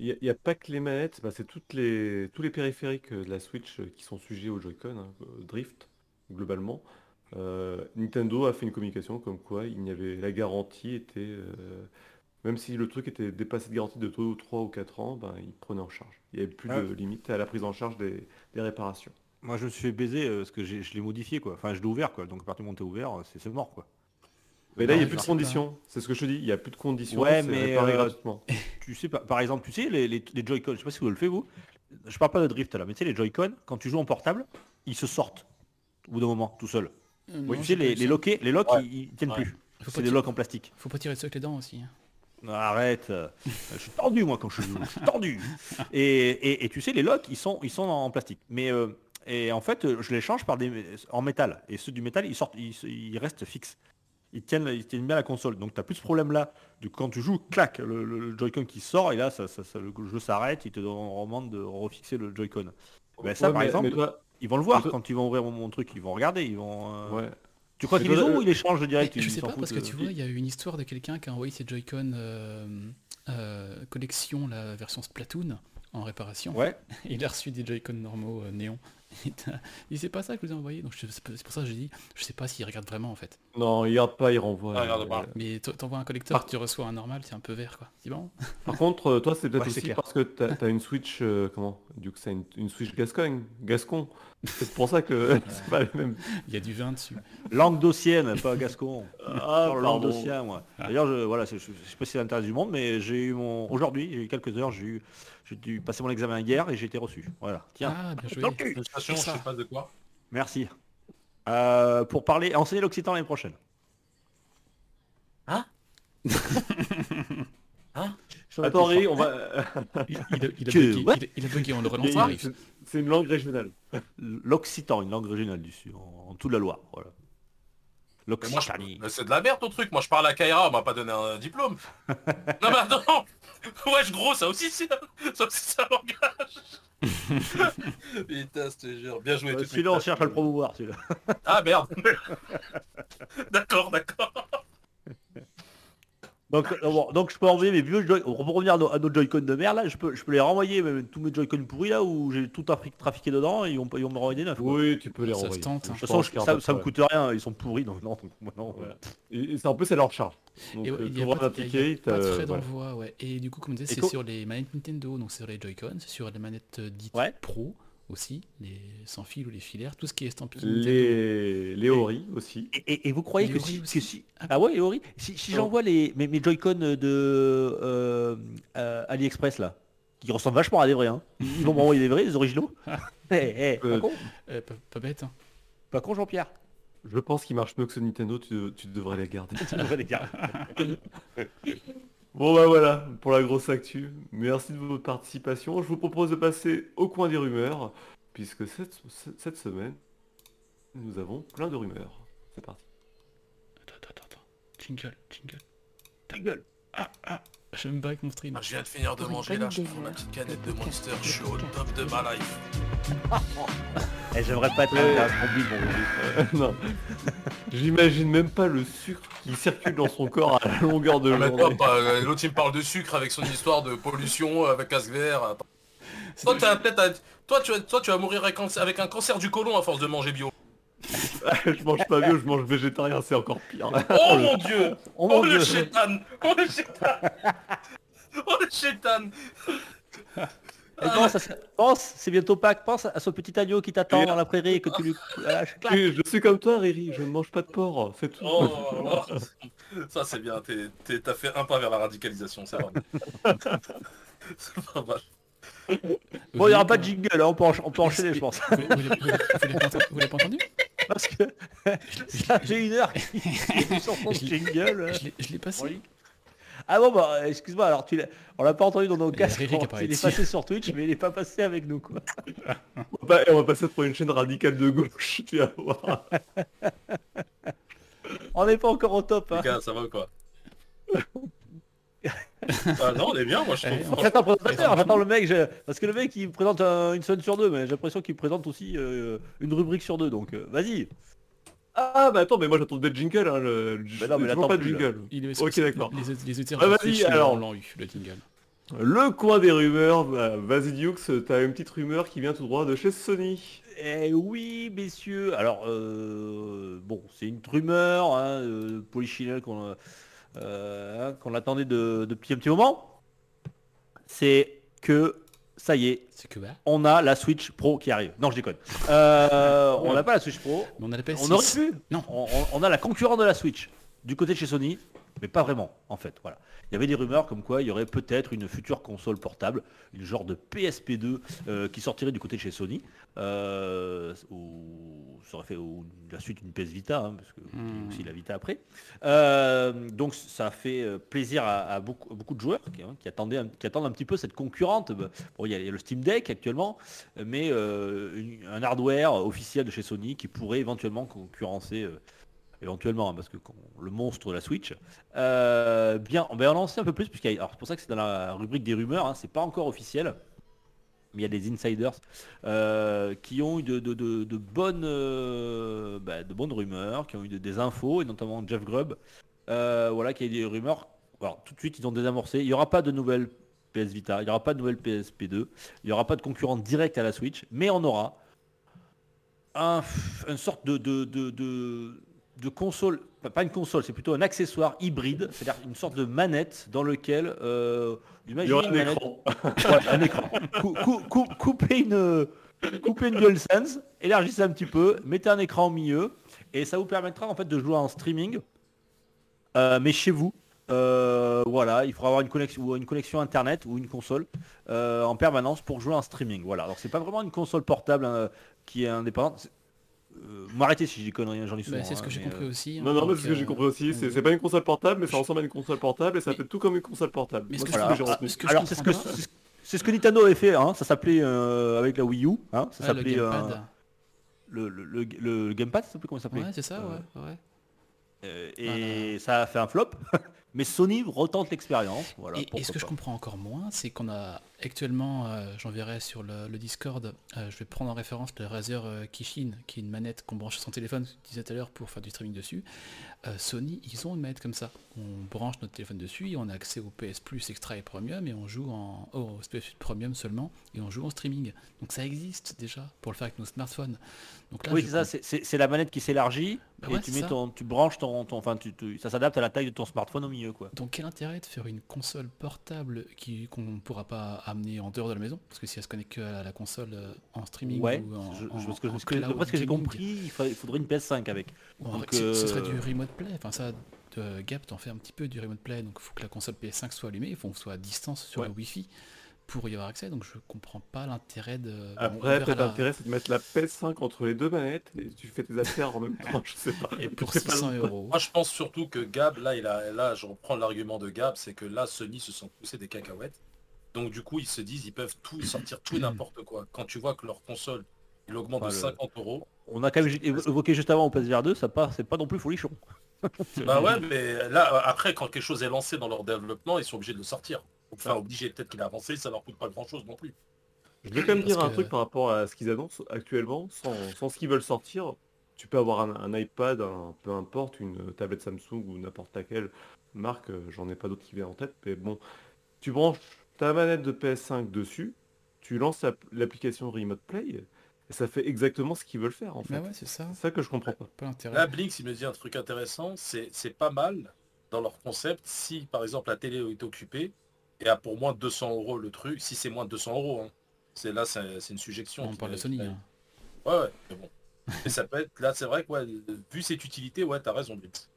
Il n'y a, pas que les manettes, bah, c'est toutes les, tous les périphériques euh, de la Switch euh, qui sont sujets au Joy-Con, hein, euh, Drift, globalement. Euh, Nintendo a fait une communication comme quoi il n'y avait la garantie était, euh, même si le truc était dépassé de garantie de 2 ou 3 ou 4 ans, ben, il prenait en charge. Il n'y avait plus Ah. de limite à la prise en charge des, des réparations. Moi je me suis fait baiser euh, parce que je l'ai modifié quoi. Enfin je l'ai ouvert quoi. Donc à partir du moment où ouvert, euh, c'est c'est mort quoi. Mais là, il n'y a plus de conditions. C'est ce que je te dis. Il n'y a plus de conditions. Ouais, mais, euh, gratuitement. Tu sais, par, par exemple, tu sais, les, les, les Joy-Con, je sais pas si vous le faites vous, je parle pas de drift là, mais tu sais, les Joy-Con, quand tu joues en portable, ils se sortent au bout d'un moment, tout seul. Euh, Oui, non, tu sais, les, les les locks, Ouais. ils, ils tiennent Ouais. plus. C'est des locks en plastique. Faut pas tirer dessus avec les dents aussi. Arrête, je suis tordu moi quand je joue, je suis tordu. Et, et, et tu sais, les locks, ils sont, ils sont en plastique. Mais euh, et en fait, je les change par des en métal. Et ceux du métal, ils sortent, ils, ils restent fixes. Ils tiennent, ils tiennent bien la console. Donc tu plus ce problème là. De quand tu joues, clac, le, Joy-Con qui sort et là, ça, ça- ça- le jeu s'arrête. Il te demande de refixer le Joy-Con. Ben, ça, Ouais, par mais- exemple, mais toi- ils vont le voir toi- quand ils vont ouvrir mon, mon truc. Ils vont regarder. Ils vont. euh, ouais. Tu crois qu'ils les ont euh, ou ils les changent direct je sais pas parce que tu euh, vois, il y a eu une histoire de quelqu'un qui a envoyé ses Joy-Con euh, euh, collection, la version Splatoon, en réparation. Ouais. Il a reçu des Joy-Con normaux euh, néon. Il dit, c'est pas ça que je vous ai envoyé, donc c'est pour ça que je dis, je sais pas s'il regarde vraiment en fait. Non, il regarde pas, il renvoie. Ah, il regarde pas. Euh, Mais t'envoies un collecteur, Par- tu reçois un normal, c'est un peu vert quoi. C'est bon Par contre, euh, toi, c'est peut-être Ouais, aussi parce que t'as as une Switch, euh, comment? Du coup, c'est une, une Switch Gascogne, Gascon. C'est pour ça que c'est pas les mêmes. Il y a du vin dessus. Langue d'Ossienne, pas gascon. Ah, Parle langue d'Ossien, moi. D'ailleurs, je, voilà, c'est- je, je sais pas si c'est l'intérêt du monde, mais j'ai eu mon. Aujourd'hui, j'ai eu quelques heures, j'ai eu. J'ai dû passer mon examen hier et j'ai été reçu. Voilà. Tiens. Ah, bien joué. Dans le cul. Félicitations, je ça. sais pas de quoi. Merci. Euh, pour parler, enseigner l'occitan l'année prochaine. Attends, Ray, on va. Il, il a, il a Que- bugué, il, a, bugué, on le relance, C'est- une langue régionale. L'occitan, une langue régionale du Sud, en, en tout la Loire. Voilà. Mais moi, je... L'Occitanie. mais c'est de la merde ton truc. Moi, je parle à Kaira, on m'a pas donné un diplôme. non, mais attends. Wesh, gros, ça aussi, c'est ça aussi, c'est un langage. Putain, je te jure. Bien joué. Euh, Celui-là, on cherche à le promouvoir, celui-là. Ah, merde. d'accord, d'accord. Donc, euh, bon, donc je peux envoyer mes vieux Joy- pour revenir à nos, à nos Joy-Con de mer là, je peux, je peux les renvoyer même tous mes Joy-Con pourris là où j'ai tout trafic- trafiqué dedans et ils vont, ils vont me renvoyer des neufs. quoi. Oui, tu peux les Ça se renvoyer. tente, hein. De toute façon, je- ça, ça me coûte rien, ils sont pourris donc non. donc, moi, non. Ouais. Et, et c'est un peu c'est leur charge. Donc, Et ouais, euh, il y a t'ouvres pas de- il y a- ticket, il y a pas de t'as- frais d'envoi, ouais. Et du coup, comme je disais, Et c'est co- sur les manettes Nintendo, donc c'est sur les Joy-Con, c'est sur les manettes euh, dites Ouais. Pro aussi, les sans fil ou les filaires, tout ce qui est estampillé. Les, les Ori aussi. Et, et- et vous croyez Les que si, que si- Ah ah ouais les Ori si, si Oh. j'envoie les mes, mes Joy-Con de euh, euh, AliExpress là qui ressemblent vachement à des vrais hein. Ils vont m'envoyer des vrais, des originaux. Eh, eh, pas Euh, con, Euh, pas, pas bête, hein. pas con Jean-Pierre. Je pense qu'ils marchent mieux que ce Nintendo, tu, tu devrais les garder. Tu devrais les gars. Bon bah voilà, pour la grosse actu. Merci de votre participation. Je vous propose de passer au coin des rumeurs, puisque cette, semaine, nous avons plein de rumeurs. C'est parti. Attends, attends, attends. Jingle. Ta gueule. Je me bats avec mon stream. Ah, je viens de finir de manger là, je prends ma petite canette de Monster, je suis au top de ma life. Eh, J'aimerais pas être un combi. Euh, non. J'imagine même pas le sucre qui circule dans son corps à la longueur de Ah, journée. euh, L'autre il me parle de sucre avec son histoire de pollution avec casque vert. Attends. Toi, toi, tu vas... toi tu vas mourir avec un- avec un cancer du côlon à force de manger bio. je mange pas bio, je mange végétarien, c'est encore pire. Oh mon dieu Oh Oh le chétan Oh le chétan Oh le chétan Et pense, à pense, c'est bientôt Pâques, pense à ce petit agneau qui t'attend dans la prairie et que tu lui lâches, je suis comme toi, Riri, je ne mange pas de porc, c'est tout. Oh. Ça c'est bien, t'as fait un pas vers la radicalisation, c'est vrai. C'est pas mal. Bon, il n'y aura pas de jingle, hein, on, peut on peut enchaîner, je pense. Vous, vous, l'avez- vous l'avez- vous l'avez pas entendu- Parce que ça fait une heure qu'il de Je l'ai- jingle. Je l'ai- passé. Ah bon, bah, excuse-moi, alors tu l'as... On l'a pas entendu dans nos casques, Riri on- il est passé sur Twitch, mais il est pas passé avec nous, quoi. On va, on va passer pour une chaîne radicale de gauche, tu vas voir. On n'est pas encore au top, hein. Ça va ou quoi? Ah non, on est bien, moi je Eh, trouve. J'attends le présentateur, j'attends le mec, je- parce que le mec il présente un- une semaine sur deux, mais j'ai l'impression qu'il présente aussi euh, une rubrique sur deux, donc euh, vas-y. Ah bah attends, mais moi j'attends des jingles, hein, le... Bah non, mais l'attends pas de là. jingle. Il est- Ok, d'accord. Les, les auditeurs Ah, de vas-y, alors. l'ont eu, le jingle. Le coin des rumeurs, bah, vas-y Dukes, t'as une petite rumeur qui vient tout droit de chez Sony. Eh oui, messieurs, alors, euh, bon, c'est une rumeur, hein, euh, polichinelle qu'on euh, qu'on attendait de- depuis un petit moment. C'est que, ça y est, C'est que bah, on a la Switch Pro qui arrive. Non, je déconne. Euh, on n'a pas la Switch Pro, mais on a la PS6. on aurait pu. Non. On, on- on a la concurrente de la Switch. du côté de chez Sony, mais pas vraiment en fait. Voilà. Il y avait des rumeurs comme quoi il y aurait peut-être une future console portable, une genre de PSP2 euh, qui sortirait du côté de chez Sony, euh, ou ça aurait fait ou la suite d'une PS Vita, hein, parce que a aussi la Vita après. Euh, donc ça a fait plaisir à, à beaucoup, beaucoup de joueurs qui, hein, qui attendaient, qui attendent un petit peu cette concurrente. Bah, Bon, il y, a, il y a le Steam Deck actuellement, mais une- un hardware officiel de chez Sony qui pourrait éventuellement concurrencer. Éventuellement, hein, parce que le monstre de la Switch. Euh, bien, on va en lancer un peu plus, alors c'est pour ça que c'est dans la rubrique des rumeurs, hein, c'est pas encore officiel, mais il y a des insiders euh, qui ont eu de, de- de- bonnes, euh, bah, de bonnes rumeurs, qui ont eu de- des infos, et notamment Jeff Grubb, voilà, qui a eu des rumeurs. Alors tout de suite, ils ont désamorcé. Il n'y aura pas de nouvelle PS Vita, il n'y aura pas de nouvelle PSP2, il n'y aura pas de concurrent direct à la Switch, mais on aura un, une sorte de, de, de, de- de console, pas- une console, c'est plutôt un accessoire hybride, c'est-à-dire une sorte de manette dans lequel, euh, Il y imaginez aura un une manette- écran. Ouais, un écran. Cou- cou- cou- coupez une, coupez une DualSense, élargissez un petit peu, mettez un écran au milieu, et ça vous permettra en fait de jouer en streaming, euh, mais chez vous. Euh, voilà, il faudra avoir une connexion, ou une connexion internet ou une console euh, en permanence pour jouer en streaming. Voilà, alors c'est pas vraiment une console portable euh, qui est indépendante. Euh, M'arrêtez si j'ai des conneries, hein, j'en ai souvent. Bah, c'est ce hein, que j'ai mais, compris euh, aussi. hein, Non, non, mais c'est ce que j'ai euh, compris aussi. C'est euh, c'est pas une console portable, mais ça ressemble à une console portable et ça Mais- fait tout comme une console portable. Mais Moi, que ce que j'ai voilà, retenu. ce que je Alors c'est ce que c'est ce- que Nintendo avait fait, hein, ça s'appelait euh, avec la Wii U, hein, ça Ouais, le s'appelait euh, gamepad. le, le, le- le gamepad, ça s'appelait comment ça s'appelait Ouais, c'est ça, Euh, ouais. ouais. Et ça a fait un flop. Mais Sony retente l'expérience. Voilà, et, ce que je comprends encore moins, c'est qu'on a actuellement, euh, j'enverrai sur le, le Discord, euh, je vais prendre en référence le Razer euh, Kishin, qui est une manette qu'on branche sur son téléphone, je disais tout à l'heure, pour faire du streaming dessus. Euh, Sony, ils ont une manette comme ça. On branche notre téléphone dessus et on a accès au PS Plus Extra et Premium et on joue en oh, au PS Plus Premium seulement et on joue en streaming. Donc ça existe déjà pour le faire avec nos smartphones. Donc là, Oui, c'est ça, c'est- la manette qui s'élargit Bah et ouais, tu mets ton, tu branches ton, ton enfin, tu, tu- ça s'adapte à la taille de ton smartphone au milieu, quoi. Donc quel intérêt de faire une console portable qui qu'on ne pourra pas amener en dehors de la maison Parce que si elle se connecte que à la console euh, en streaming Ouais, ou en, je, je- en- que, en ce que- cloud d'après ce que j'ai compris, il, fa- il faudrait une PS5 avec. donc, ce, ce serait euh, du remote play. Enfin ça, de Gap t'en fait un petit peu du remote play. Donc il faut que la console PS5 soit allumée, il faut qu'on soit à distance sur Ouais. le Wi-Fi pour y avoir accès. Donc je comprends pas l'intérêt de. Après, peut-être la- l'intérêt, c'est de mettre la PS5 entre les deux manettes et tu fais tes affaires en même temps, je sais pas. Et pour C'est pas 600 longtemps. euros. Moi, je pense surtout que Gab, là, il a, là, je reprends l'argument de Gab, c'est que là, Sony se sont poussés des cacahuètes. Donc, du coup, ils se disent, ils peuvent tout sortir tout et n'importe quoi. Quand tu vois que leur console, il augmente Ah, de le- 50 euros. On a quand même évo- évoqué juste avant au PSVR 2, ça pas, c'est pas non plus folichon. Bah ouais, mais là, après, quand quelque chose est lancé dans leur développement, ils sont obligés de le sortir. Enfin, obligés, peut-être qu'il a avancé, ça leur coûte pas grand-chose non plus. Je vais quand même Parce dire un truc par rapport à ce qu'ils annoncent actuellement, sans, sans ce qu'ils veulent sortir. Tu peux avoir un, un iPad, un- peu importe, une tablette Samsung ou n'importe laquelle marque, euh, j'en ai pas d'autres qui viennent en tête, mais bon, tu branches ta manette de PS5 dessus, tu lances l'app- l'application Remote Play, et ça fait exactement ce qu'ils veulent faire en fait. Bah ouais, c'est ça. C'est ça que je comprends pas. Pas l'intérêt. Là, Blix, il me dit un truc intéressant, c'est c'est pas mal dans leur concept si, par exemple, la télé est occupée et a pour moins de 200 euros le truc, si c'est moins de 200 euros, hein. c'est là, c'est une suggestion. on parle de Sony. hein. Ouais, ouais, mais bon. Et ça peut être, là, c'est vrai que, ouais, vu cette utilité, ouais, t'as raison, Blix.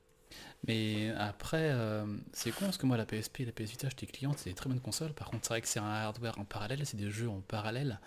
Mais après, euh, c'est con parce que moi la PSP et la PS Vita, j'étais cliente, c'est des très bonnes consoles. Par contre, c'est vrai que c'est un hardware en parallèle, c'est des jeux en parallèle.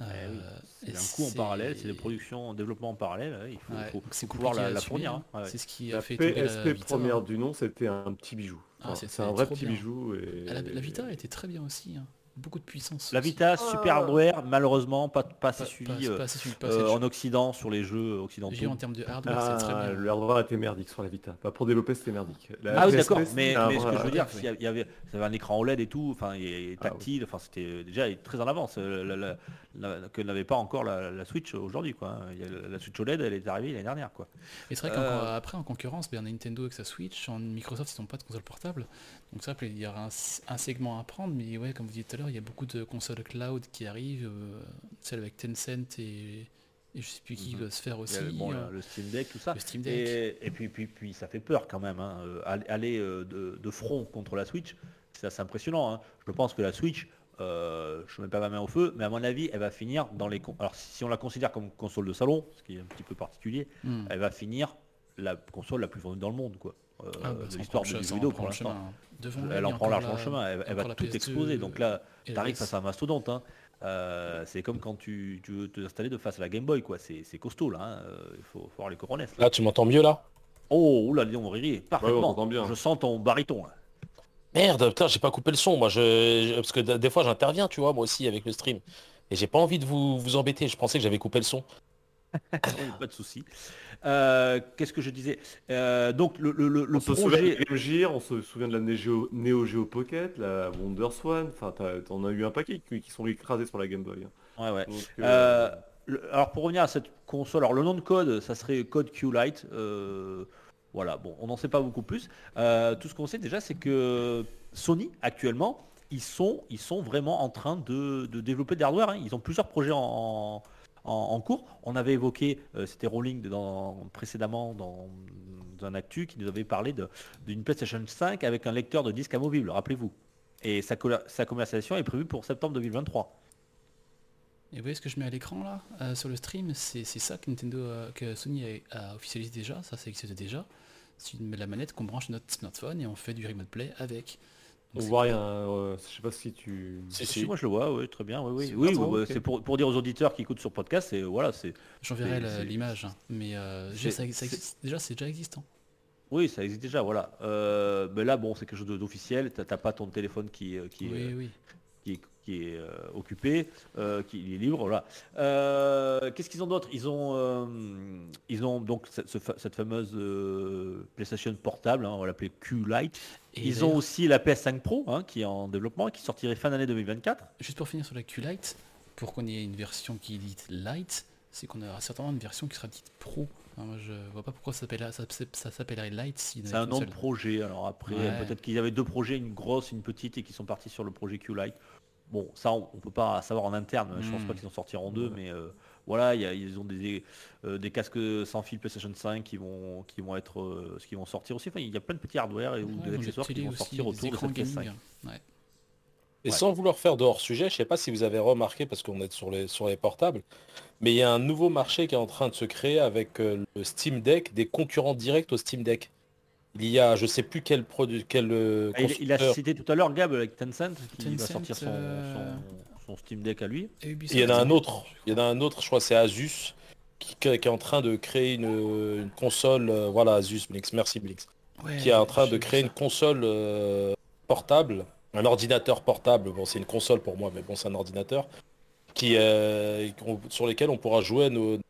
Euh, Eh oui, C'est un coût en parallèle, c'est des productions en développement en parallèle, il faut, Ouais, faut- donc faut c'est pouvoir la, la fournir. hein. hein, ouais. C'est ce qui La a fait la PSP Vita. première hein. du nom, c'était un petit bijou. Ah, Enfin, c'est un vrai petit bien. bijou. Et... Ah, La, la Vita était très bien aussi, hein. Beaucoup de puissance. La aussi. Vita, super hardware, malheureusement, pas, pas assez suivi euh, euh, en de- Occident sur les jeux J'ai en occidentaux. termes de hardware, c'est très Ah, bien. le hardware était merdique sur la Vita. Pas pour développer, c'était merdique. La Ah oui d'accord, mais, ce que je veux dire, y il y avait, ça avait un écran OLED et tout, enfin et Ah oui. tactile, enfin c'était déjà très en avance, euh, la- la- la- que n'avait pas encore la, la Switch aujourd'hui quoi. Il y a la, Switch OLED, elle est arrivée l'année dernière quoi. Et c'est vrai Euh, qu'après en concurrence, ben, Nintendo avec sa Switch, en Microsoft ils n'ont pas de console portable. Donc ça, il y aura un, un segment à prendre, mais ouais, comme vous disiez tout à l'heure, il y a beaucoup de consoles cloud qui arrivent, euh, celle avec Tencent et, et je sais plus qui Mhm. va se faire aussi. le, bon, euh, le- Steam Deck, tout ça. le Steam Deck. Et, et puis, puis, puis ça fait peur quand même. hein, euh, aller- de, de front contre la Switch, c'est assez impressionnant. hein. Je pense que la Switch, euh, je ne mets pas ma main au feu, mais à mon avis, elle va finir dans les... Alors si on la considère comme console de salon, ce qui est un petit peu particulier, hmm. elle va finir la console la plus vendue dans le monde. quoi. Euh, Ah, bah, de l'histoire du le- jeu vidéo pour le l'instant. hein. Elle en prend encore large la- chemin, elle, elle va tout PS2 exploser. Donc là, t'arrives le face à un mastodonte. hein. Euh, c'est comme quand tu, tu veux t'installer de face à la Game Boy, quoi. C'est costaud là. hein. Euh, Il faut, faut avoir les coronesses. là. Là, tu m'entends mieux là? Oh, oula, donc, Riri, parfaitement. bien. Je sens ton baryton. là. Merde, putain, j'ai pas coupé le son. Moi, je, je- parce que des fois, j'interviens, tu vois, moi aussi avec le stream. Et j'ai pas envie de vous, vous embêter. Je pensais que j'avais coupé le son. Pas de souci. Euh, Qu'est-ce que je disais? Euh, Donc le, le, on se souvient projet. de Gear, on se souvient de la Neo, Neo Geo Pocket, la Wonder Swan, enfin t'en as eu un paquet qui, qui sont écrasés sur la Game Boy. hein. Ouais, ouais. Donc, Euh, le- alors pour revenir à cette console, alors le nom de code, ça serait code Q-Lite. euh, voilà, bon, on n'en sait pas beaucoup plus. Tout ce qu'on sait déjà, c'est que Sony actuellement, ils sont, ils sont vraiment en train de, de développer des hardware. hein. Ils ont plusieurs projets en, en- en cours. On avait évoqué, euh, c'était Rolling dans, précédemment dans, un actu qui nous avait parlé d'une PlayStation 5 avec un lecteur de disque amovible, rappelez-vous. Et sa, sa commercialisation est prévue pour septembre 2023. Et vous voyez ce que je mets à l'écran là euh, sur le stream C'est ça que Nintendo, euh, que Sony a, officialisé déjà, ça ça existe déjà. C'est la manette qu'on branche notre smartphone et on fait du remote play avec. On voit rien, euh, je sais pas si tu... Si, Si, si. moi je le vois, oui, très bien, oui, oui. C'est Oui, bah, pour, pour dire aux auditeurs qui écoutent sur podcast, c'est voilà, c'est J'enverrai l'image, hein, mais euh, c'est- ça- existe- déjà c'est déjà existant. oui, ça existe déjà, voilà. Euh, mais là, bon, c'est quelque chose d'officiel. T'as pas ton téléphone qui, qui, Oui, est, oui. qui est, qui est, euh, occupé, euh, qui est libre, voilà. Euh, Qu'est-ce qu'ils ont d'autre? Ils ont, euh, ils ont donc cette, ce fa- cette fameuse euh, PlayStation portable, hein, on va l'appeler Q-Lite. Ils ont aussi la PS5 Pro, hein, qui est en développement, et qui sortirait fin d'année 2024. Juste pour finir sur la Q-Lite, pour qu'on ait une version qui est dite Lite, c'est qu'on aura certainement une version qui sera dite Pro. Enfin, moi, je vois pas pourquoi ça s'appellerait Lite si C'est un nom de projet. Alors après, Ouais. peut-être qu'il y avait deux projets, une grosse, une petite, et qui sont partis sur le projet Q-Lite. Bon, ça, on, on peut pas savoir en interne. Je pense Hmm. pas qu'ils en sortiront deux, mais euh, voilà, il y a- ils ont des, euh, des casques sans fil PlayStation 5 qui vont, qui vont être, euh, qui vont sortir aussi. Enfin, il y a plein de petits hardware et ou des accessoires qui vont sortir autour de cette PS5. Ouais. Et Ouais. sans vouloir faire de hors-sujet, je sais pas si vous avez remarqué, parce qu'on est sur les, sur les portables, mais il y a un nouveau marché qui est en train de se créer avec euh, le Steam Deck, des concurrents directs au Steam Deck. Il y a, je sais plus quel produit, quel euh, Ah, il, il a cité tout à l'heure Gab avec Tencent qui va sortir son, euh, son- son Steam Deck à lui. Et Ubisoft, Il y en a un autre, il y en a un autre, je crois, c'est Asus, qui, qui est en train de créer une, une console, euh, voilà, Asus, Blix, merci Blix, Ouais, qui est en train de créer une console euh, portable, un ordinateur portable, bon c'est une console pour moi, mais bon c'est un ordinateur, qui, euh, sur lesquels on pourra jouer nos, BBS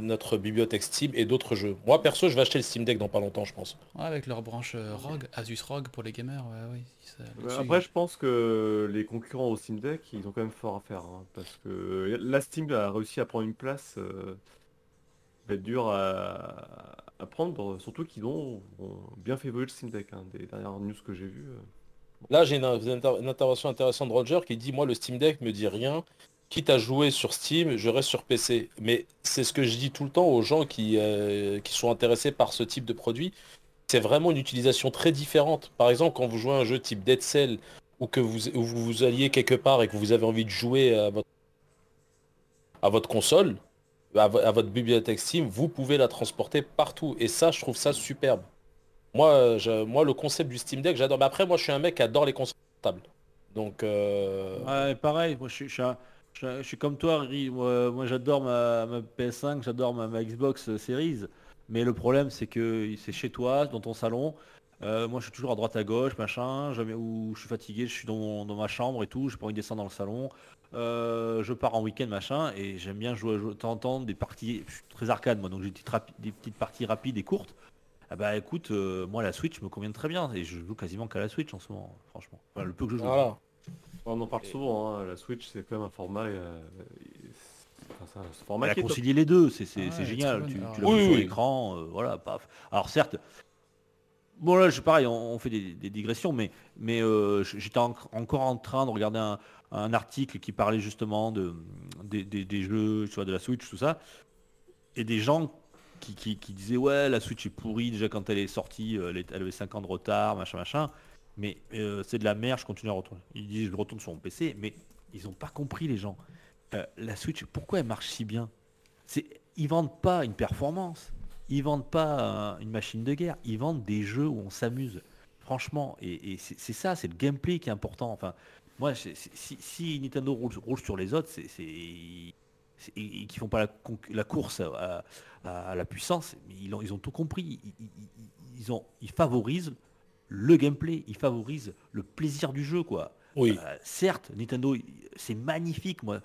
notre bibliothèque Steam et d'autres jeux. Moi perso je vais acheter le Steam Deck dans pas longtemps je pense. Ouais, avec leur branche euh, ROG, Asus ROG pour les gamers, ouais, ça- Après, je pense que les concurrents au Steam Deck, ils ont quand même fort à faire. hein, parce que la Steam a réussi à prendre une place euh, va être dur à, à prendre, surtout qu'ils ont, ont bien fait évoluer le Steam Deck. hein, des dernières news que j'ai vues. euh. Là j'ai une, une intervention intéressante de Roger qui dit moi le Steam Deck me dit rien. Quitte à jouer sur Steam, je reste sur PC. Mais c'est ce que je dis tout le temps aux gens qui, euh, qui sont intéressés par ce type de produit. C'est vraiment une utilisation très différente. Par exemple, quand vous jouez un jeu type Dead Cell ou que vous, ou vous alliez quelque part et que vous avez envie de jouer à votre, console, à, vo- à votre bibliothèque Steam, vous pouvez la transporter partout. Et ça, je trouve ça superbe. Moi, je- moi le concept du Steam Deck, j'adore. Mais après, moi, je suis un mec qui adore les consoles portables. Donc, euh, Ouais, pareil, moi je suis, je suis un- je suis comme toi. Moi, j'adore ma, ma PS5, j'adore ma, Xbox Series. Mais le problème c'est que c'est chez toi, dans ton salon. Euh, moi je suis toujours à droite à gauche, machin, jamais où je suis fatigué, je suis dans, ma chambre et tout, j'ai pas envie de descendre dans le salon. Euh, je pars en week-end, machin, et j'aime bien jouer, jouer temps des parties, je suis très arcade moi, donc j'ai des petites, parties rapides et courtes. Ah bah écoute, euh, moi la Switch me convient très bien, et je joue quasiment qu'à la Switch en ce moment, franchement. Le peu que je joue. voilà. On en parle Et- souvent, hein, la Switch c'est quand même un format... euh, enfin, c'est un format Elle a qui concilié les deux, c'est Ah, génial. Tu, tu Alors, l'as oui, vu sur oui. l'écran, euh, voilà, paf. Alors certes, bon là, je pareil, on, on fait des, des digressions, mais, mais euh, j'étais en- encore en train de regarder un, un article qui parlait justement de, des, des- des jeux, tu vois, de la Switch, tout ça, et des gens qui, qui- qui disaient ouais, la Switch est pourrie déjà quand elle est sortie, euh, elle, est- elle avait 5 ans de retard, machin, machin. Mais euh, c'est de la merde, je continue à retourner. Ils disent je retourne sur mon PC, mais ils n'ont pas compris les gens. Euh, la Switch, pourquoi elle marche si bien? C'est, Ils vendent pas une performance. ils vendent pas euh, une machine de guerre, ils vendent des jeux où on s'amuse. Franchement, et, c'est ça, c'est le gameplay qui est important. Enfin, moi, si, Nintendo roule, sur les autres, et, et qu'ils font pas la, course à, la puissance, mais ils ont, tout compris. Ils favorisent le gameplay, ils favorisent le plaisir du jeu, quoi. Oui. Euh, certes, Nintendo, il- c'est magnifique. Moi,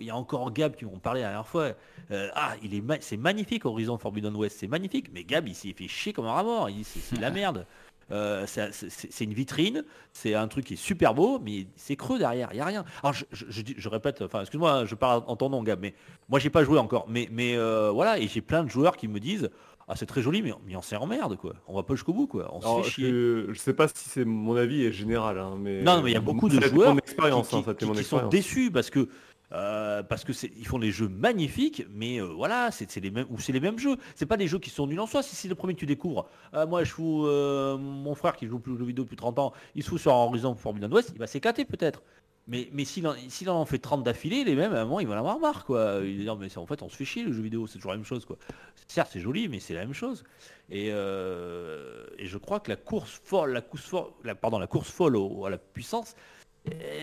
il y a encore Gab qui m'ont parlé la dernière fois. Euh, ah, il est, ma- c'est magnifique Horizon Forbidden West, c'est magnifique. Mais Gab, il s'est fait chier comme un rat mort. Il c'est, de la merde. Euh, c'est, une vitrine, c'est un truc qui est super beau, mais c'est creux derrière. Il y a rien. Alors, je, je- je dis- je répète, enfin, excuse-moi, je parle en ton nom, Gab, mais moi, j'ai pas joué encore. Mais, mais euh, voilà, et j'ai plein de joueurs qui me disent. Ah c'est très joli mais, mais on s'est en merde quoi. On va pas jusqu'au bout quoi. On se Alors, fait chier. je, je sais pas si c'est mon avis est général, hein, mais Non, non, mais il y a beaucoup de joueurs qui, hein, ça qui- mon qui sont déçus parce que euh, parce que c'est- ils font des jeux magnifiques, mais euh, voilà, c'est les mêmes ou c'est les mêmes jeux. C'est pas des jeux qui sont nuls en soi. Si c'est le premier que tu découvres, Ah, moi je fous euh, mon frère qui joue plus aux jeux vidéo depuis 30 ans, il se fout sur Horizon Forbidden West, il va s'éclater peut-être. Mais, mais s'il en, en fait 30 d'affilée, les mêmes, à un moment, ils vont en avoir marre, quoi. Ils vont dire, mais en fait, on se fait chier, le jeu vidéo, c'est toujours la même chose, quoi. Certes, c'est joli, mais c'est la même chose. Et, euh, et je crois que la course folle, la course folle, la, pardon, la course folle à la puissance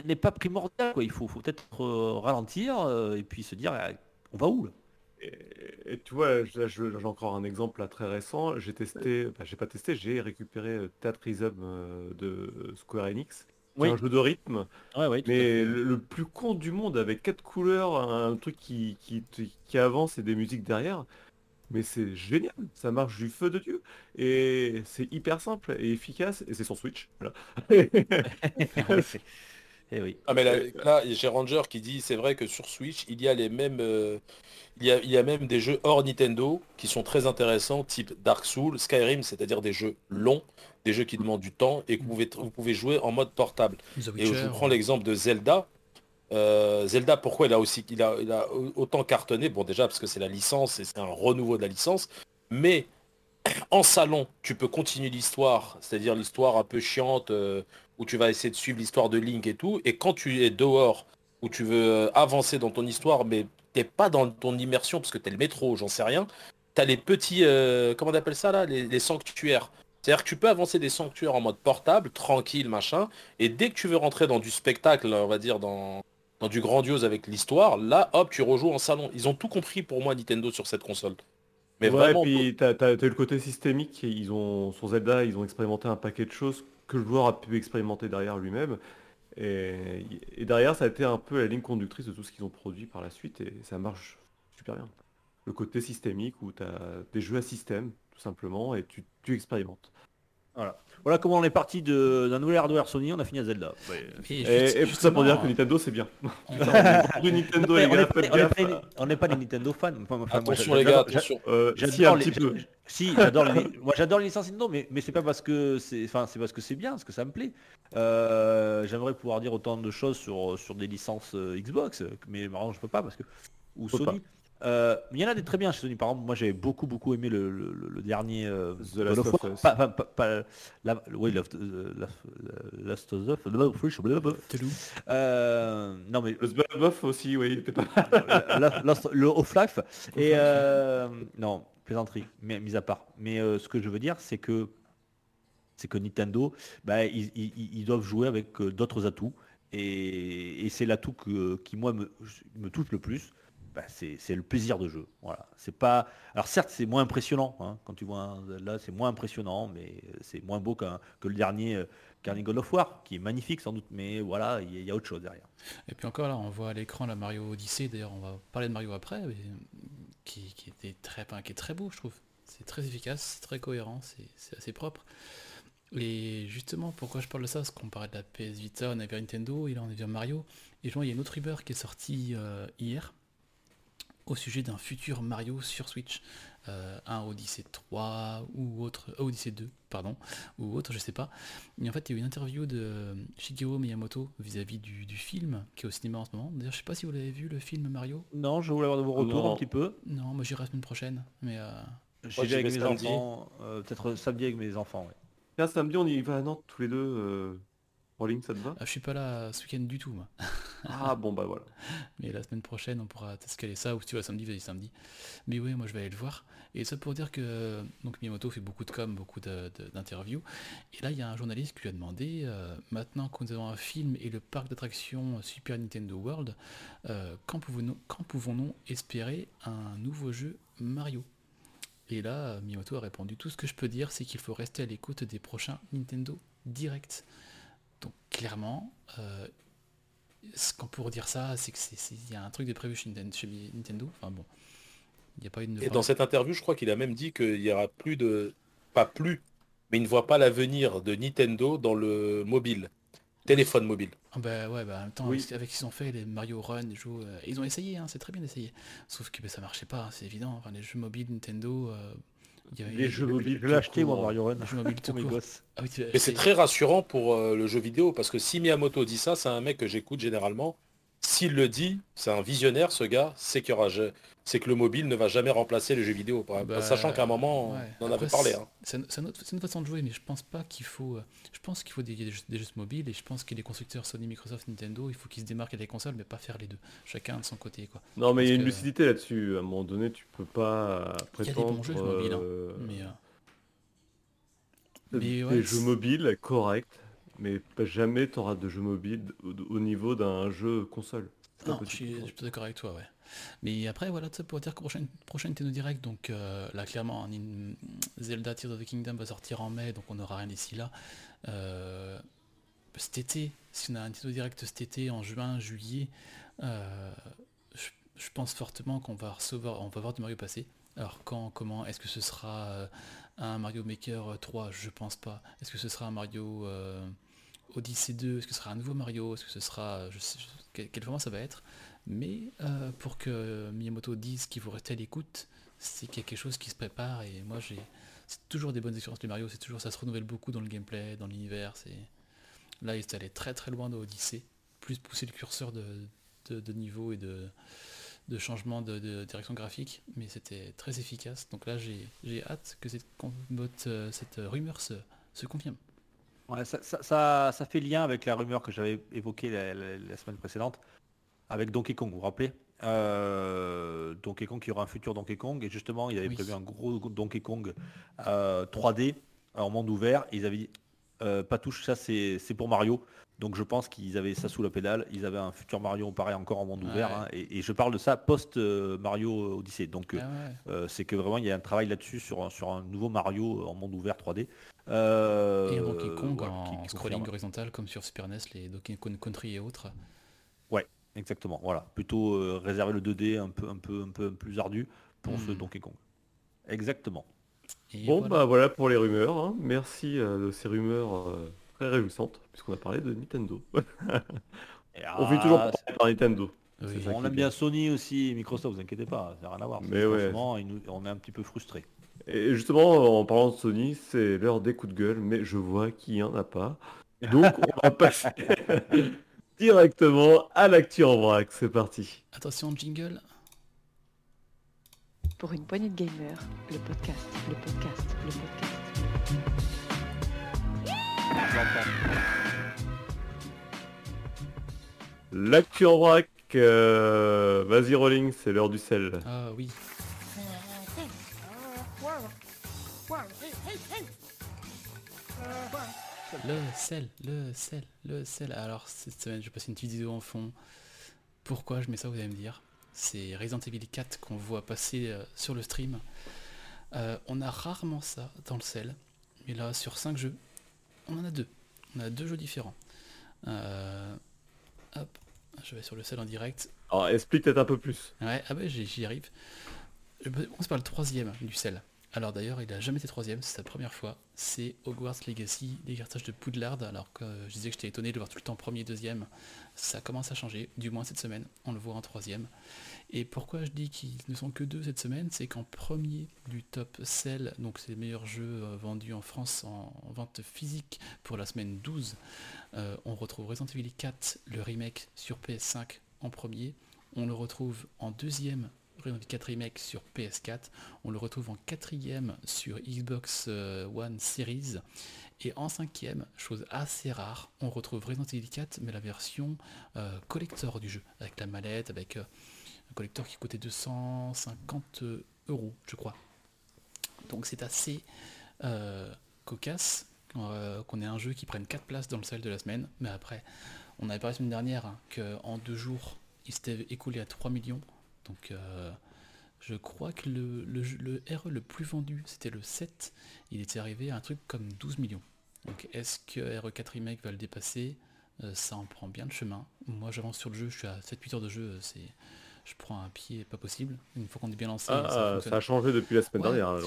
n'est pas primordiale, quoi. Il faut, faut peut-être euh, ralentir euh, et puis se dire, ah, on va où, là? Et, tu vois, j'ai encore un exemple très récent. J'ai testé, enfin, j'ai pas testé, j'ai récupéré Theatrism euh, de Square Enix. Oui. un jeu de rythme, Ouais, ouais, mais le, le plus con du monde avec quatre couleurs, un truc qui, qui, qui avance et des musiques derrière. Mais c'est génial, ça marche du feu de Dieu. Et c'est hyper simple et efficace, et c'est sur Switch. voilà. C'est- Eh oui. Ah mais là, là, j'ai Ranger qui dit c'est vrai que sur Switch il y a les mêmes euh, il, y a, il y a même des jeux hors Nintendo qui sont très intéressants type Dark Souls, Skyrim, c'est-à-dire des jeux longs, des jeux qui demandent du temps et que vous pouvez, vous pouvez jouer en mode portable. Et je vous prends l'exemple de Zelda. Euh, Zelda, pourquoi il a aussi il a, il a autant cartonné? Bon déjà parce que c'est la licence et c'est un renouveau de la licence, mais en salon, tu peux continuer l'histoire, c'est-à-dire l'histoire un peu chiante euh, où tu vas essayer de suivre l'histoire de Link et tout. Et quand tu es dehors, où tu veux euh, avancer dans ton histoire, mais t'es pas dans ton immersion parce que t'es le métro, j'en sais rien. T'as les petits, euh, comment on appelle ça là, les, les sanctuaires. C'est-à-dire que tu peux avancer des sanctuaires en mode portable, tranquille, machin. Et dès que tu veux rentrer dans du spectacle, on va dire dans, dans du grandiose avec l'histoire, là, hop, tu rejoues en salon. Ils ont tout compris pour moi Nintendo sur cette console. Mais ouais, vraiment, et puis t'as, t'as eu le côté systémique, ils ont, sur Zelda, ils ont expérimenté un paquet de choses que le joueur a pu expérimenter derrière lui-même. Et, et derrière, ça a été un peu la ligne conductrice de tout ce qu'ils ont produit par la suite, et ça marche super bien. Le côté systémique, où tu as des jeux à système, tout simplement, et tu, tu expérimentes. Voilà comment on est parti de- d'un nouvel hardware Sony, on a fini à Zelda. Ouais. Et, Et, juste- et tout ça pour dire que justement, Nintendo, c'est bien. on- Nintendo, les n'est gars, pas, on n'est les Nintendo fans. Enfin, enfin, moi, attention les gars, attention. Euh, J'adore si, un les- petit peu. Si, j'adore les, moi j'adore les licences Nintendo, mais, mais c'est pas parce que c'est, enfin c'est parce que c'est bien, parce que ça me plaît. Euh, j'aimerais pouvoir dire autant de choses sur, sur des licences euh, Xbox, mais marrant je peux pas parce que ou Faut Sony. Euh, il y en a des très bien chez Sony. Par exemple, moi j'avais beaucoup beaucoup aimé le, le- le- dernier euh, The Last of. Us. Pas, pas- pas- pas- la- oui, Last, Last- Last of Us. Euh, non mais Le Smash aussi, oui, était pas le Half-Life. Et euh, non, plaisanterie, mais mis à part. Mais euh, ce que je veux dire, c'est que c'est que Nintendo, bah, ils, ils- ils doivent jouer avec d'autres atouts. Et, et c'est l'atout que- qui moi me, me touche le plus. Bah, c'est le plaisir de jeu. Voilà. C'est pas. Alors certes, c'est moins impressionnant. hein, quand tu vois Zelda, c'est moins impressionnant, mais c'est moins beau que le dernier, euh, of War, qui est magnifique sans doute. Mais voilà, il y, a- autre chose derrière. Et puis encore là, on voit à l'écran la Mario Odyssey, d'ailleurs on va parler de Mario après, qui, était très, qui est très beau je trouve. C'est très efficace, très cohérent, c'est- c'est assez propre. Et justement, pourquoi je parle de ça? Parce qu'on parlait de la PS Vita, on avait Nintendo, et là on est vers Mario. Et je vois, il y a une autre rumeur qui est sortie euh, hier au sujet d'un futur Mario sur Switch. Euh, un Odyssey 3 ou autre, euh, Odyssey 2, pardon, ou autre, je sais pas. Et en fait, il y a eu une interview de Shigeru Miyamoto vis-à-vis du, du film qui est au cinéma en ce moment. D'ailleurs, je sais pas si vous l'avez vu le film Mario. Non, je voulais avoir de vos retours Non. un petit peu. Non, moi j'irai la semaine prochaine. Mais euh, avec mes samedi. enfants, euh, peut-être samedi avec mes enfants. ouais. Samedi, on y va à Nantes tous les deux. Rolling, ça te va ah, je suis pas là ce week-end du tout, moi. Ah bon bah voilà. Mais la semaine prochaine, on pourra escaler ça, ou si tu vas samedi, vas-y samedi. Mais oui, moi je vais aller le voir. Et ça pour dire que donc Miyamoto fait beaucoup de com, beaucoup d'interviews. Et là, il y a un journaliste qui lui a demandé, euh, maintenant que nous avons un film et le parc d'attractions Super Nintendo World, euh, quand pouvons-nous quand pouvons-nous espérer un nouveau jeu Mario? Et là, Miyamoto a répondu, tout ce que je peux dire, c'est qu'il faut rester à l'écoute des prochains Nintendo Direct. Donc clairement, euh, ce qu'on pourrait dire ça, c'est que c'est c'est- il y a un truc de prévu chez Nintendo. Enfin bon, il n'y a pas eu de... Et dans cette interview, je crois qu'il a même dit qu'il y aura plus de... Pas plus, mais il ne voit pas l'avenir de Nintendo dans le mobile. Téléphone mobile. Ah bah ouais, bah en même temps, Oui. avec avec ce qu'ils ont fait, les Mario Run, les jeux, euh, ils ont essayé, hein, c'est très bien essayé. Sauf que bah, ça marchait pas, c'est évident. Enfin, les jeux mobiles Nintendo, euh, Les jeux mobiles. Je l'ai acheté moi. Mario Run les jeux mobiles tout pour mes court. gosses. Ah Mais c'est très rassurant pour euh, le jeu vidéo, parce que si Miyamoto dit ça, c'est un mec que j'écoute généralement. S'il le dit, c'est un visionnaire, ce gars, c'est qu'il y aura c'est que le mobile ne va jamais remplacer le jeu vidéo. Bah, sachant qu'à un moment, ouais. on en Après, avait parlé. c'est- hein. C'est une, une façon de jouer, mais je pense pas qu'il faut. euh, Je pense qu'il faut des, des jeux, des jeux mobiles et je pense que les constructeurs Sony, Microsoft, Nintendo, il faut qu'ils se démarquent avec les consoles, mais pas faire les deux. Chacun de son côté, quoi. Non mais il y a une que- lucidité là-dessus. À un moment donné, tu peux pas Il y a des prétendre bons jeux mobiles, hein, euh, Mais euh, des mais ouais, jeux mobiles corrects, mais jamais tu auras de jeux mobiles au, au niveau d'un jeu console. Non, je suis, d'accord avec toi, ouais. Mais après, voilà, tout ça pour dire que prochaine, prochaine Nintendo Direct, donc euh, là, clairement, Zelda Tears of the Kingdom va sortir en mai, donc on n'aura rien d'ici là. Euh, cet été, si on a un Nintendo Direct cet été, en juin, juillet, euh, je, je pense fortement qu'on va recevoir, on va voir du Mario passer. Alors quand, comment, est-ce que ce sera un Mario Maker 3 Je pense pas. Est-ce que ce sera un Mario euh, Odyssey 2 Est-ce que ce sera un nouveau Mario Est-ce que ce sera, je sais, quel, format ça va être Mais euh, pour que Miyamoto dise qu'il faut rester à l'écoute, c'est qu'il y a quelque chose qui se prépare et moi j'ai, c'est toujours des bonnes expériences de Mario. C'est toujours, ça se renouvelle beaucoup dans le gameplay, dans l'univers. C'est là il est allé très très loin de Odyssey, plus pousser le curseur de, de, niveau et de de changement de, direction graphique, mais c'était très efficace. Donc là, j'ai hâte que cette, euh, cette rumeur se, se confirme. Ouais, ça, ça- ça- ça fait lien avec la rumeur que j'avais évoquée la, la- la semaine précédente avec Donkey Kong, vous vous rappelez? Euh, Donkey Kong qui aura un futur Donkey Kong et justement il avait Oui. prévu un gros Donkey Kong euh, 3D en monde ouvert. Et ils avaient dit euh, pas touche ça c'est pour Mario donc je pense qu'ils avaient ça sous la pédale ils avaient un futur Mario pareil encore en monde Ouais. ouvert hein, et, et je parle de ça post euh, Mario Odyssey donc euh, Ah ouais. euh, c'est que vraiment il y a un travail là-dessus sur, un- sur un nouveau Mario en monde ouvert 3D. Euh, Et un Donkey Kong en qui- qui scrolling confirme. horizontal comme sur Super NES, les Donkey Kong Country et autres. Exactement, voilà. Plutôt euh, réserver le 2D un peu, un peu, un peu plus ardu pour ce Hmm. Donkey Kong. Exactement. Et Bon voilà. bah voilà pour les rumeurs. hein. Merci euh, de ces rumeurs euh, très réjouissantes, puisqu'on a parlé de Nintendo. On finit ah, toujours parler par Nintendo. Oui. on aime bien Sony aussi, et Microsoft, vous inquiétez pas, ça n'a rien à voir. Mais ouais. franchement, il nous- on est un petit peu frustré. Et justement, en parlant de Sony, c'est l'heure des coups de gueule, mais je vois qu'il n'y en a pas. Donc on va passer directement à l'actu en vrac. C'est parti. Attention, jingle. Pour une poignée de gamers, le podcast, le podcast, le podcast. L'actu en euh, Vas-y Rolling, c'est l'heure du sel. Ah oui. Le sel, le sel, le sel. Alors cette semaine, je vais passer une petite vidéo en fond. Pourquoi je mets ça, vous allez me dire. C'est Resident Evil 4 qu'on voit passer euh, sur le stream. Euh, on a rarement ça dans le sel. Mais là, sur 5 jeux, on en a deux. On a deux jeux différents. Euh, hop, je vais sur le sel en direct. Alors explique peut-être un peu plus. Ouais, ah bah j'y arrive. Je On se parle troisième du sel. Alors d'ailleurs, il a jamais été troisième, c'est sa première fois. C'est Hogwarts Legacy, l'héritage de Poudlard. Alors que euh, je disais que j'étais étonné de le voir tout le temps premier, deuxième. Ça commence à changer, du moins cette semaine. On le voit en troisième. Et pourquoi je dis qu'ils ne sont que deux cette semaine, c'est qu'en premier du top sel, donc c'est les meilleurs jeux euh, vendus en France en, en vente physique pour la semaine 12, euh, on retrouve Resident Evil 4, le remake sur PS5 en premier. On le retrouve en deuxième, Resident Evil 4 Remake sur PS4. On le retrouve en quatrième sur Xbox euh, One Series. Et en cinquième, chose assez rare, on retrouve Resident Evil 4, mais la version collector du jeu, avec la mallette, avec collector qui coûtait 250 euros, je crois. Donc c'est assez euh, cocasse euh, qu'on ait un jeu qui prenne 4 places dans le sale de la semaine, mais après, on avait parlé la semaine dernière hein, qu'en deux jours, il s'était écoulé à 3 millions. Donc euh, je crois que le, le le RE le plus vendu, c'était le 7, il était arrivé à un truc comme 12 millions. Donc est-ce que RE4 Remake va le dépasser? Euh, Ça en prend bien le chemin. Moi j'avance sur le jeu, je suis à 7-8 heures de jeu, euh, c'est... Je prends un pied pas possible. Une fois qu'on est bien lancé, Ah, ça ah, ça a changé depuis la semaine Ouais, dernière.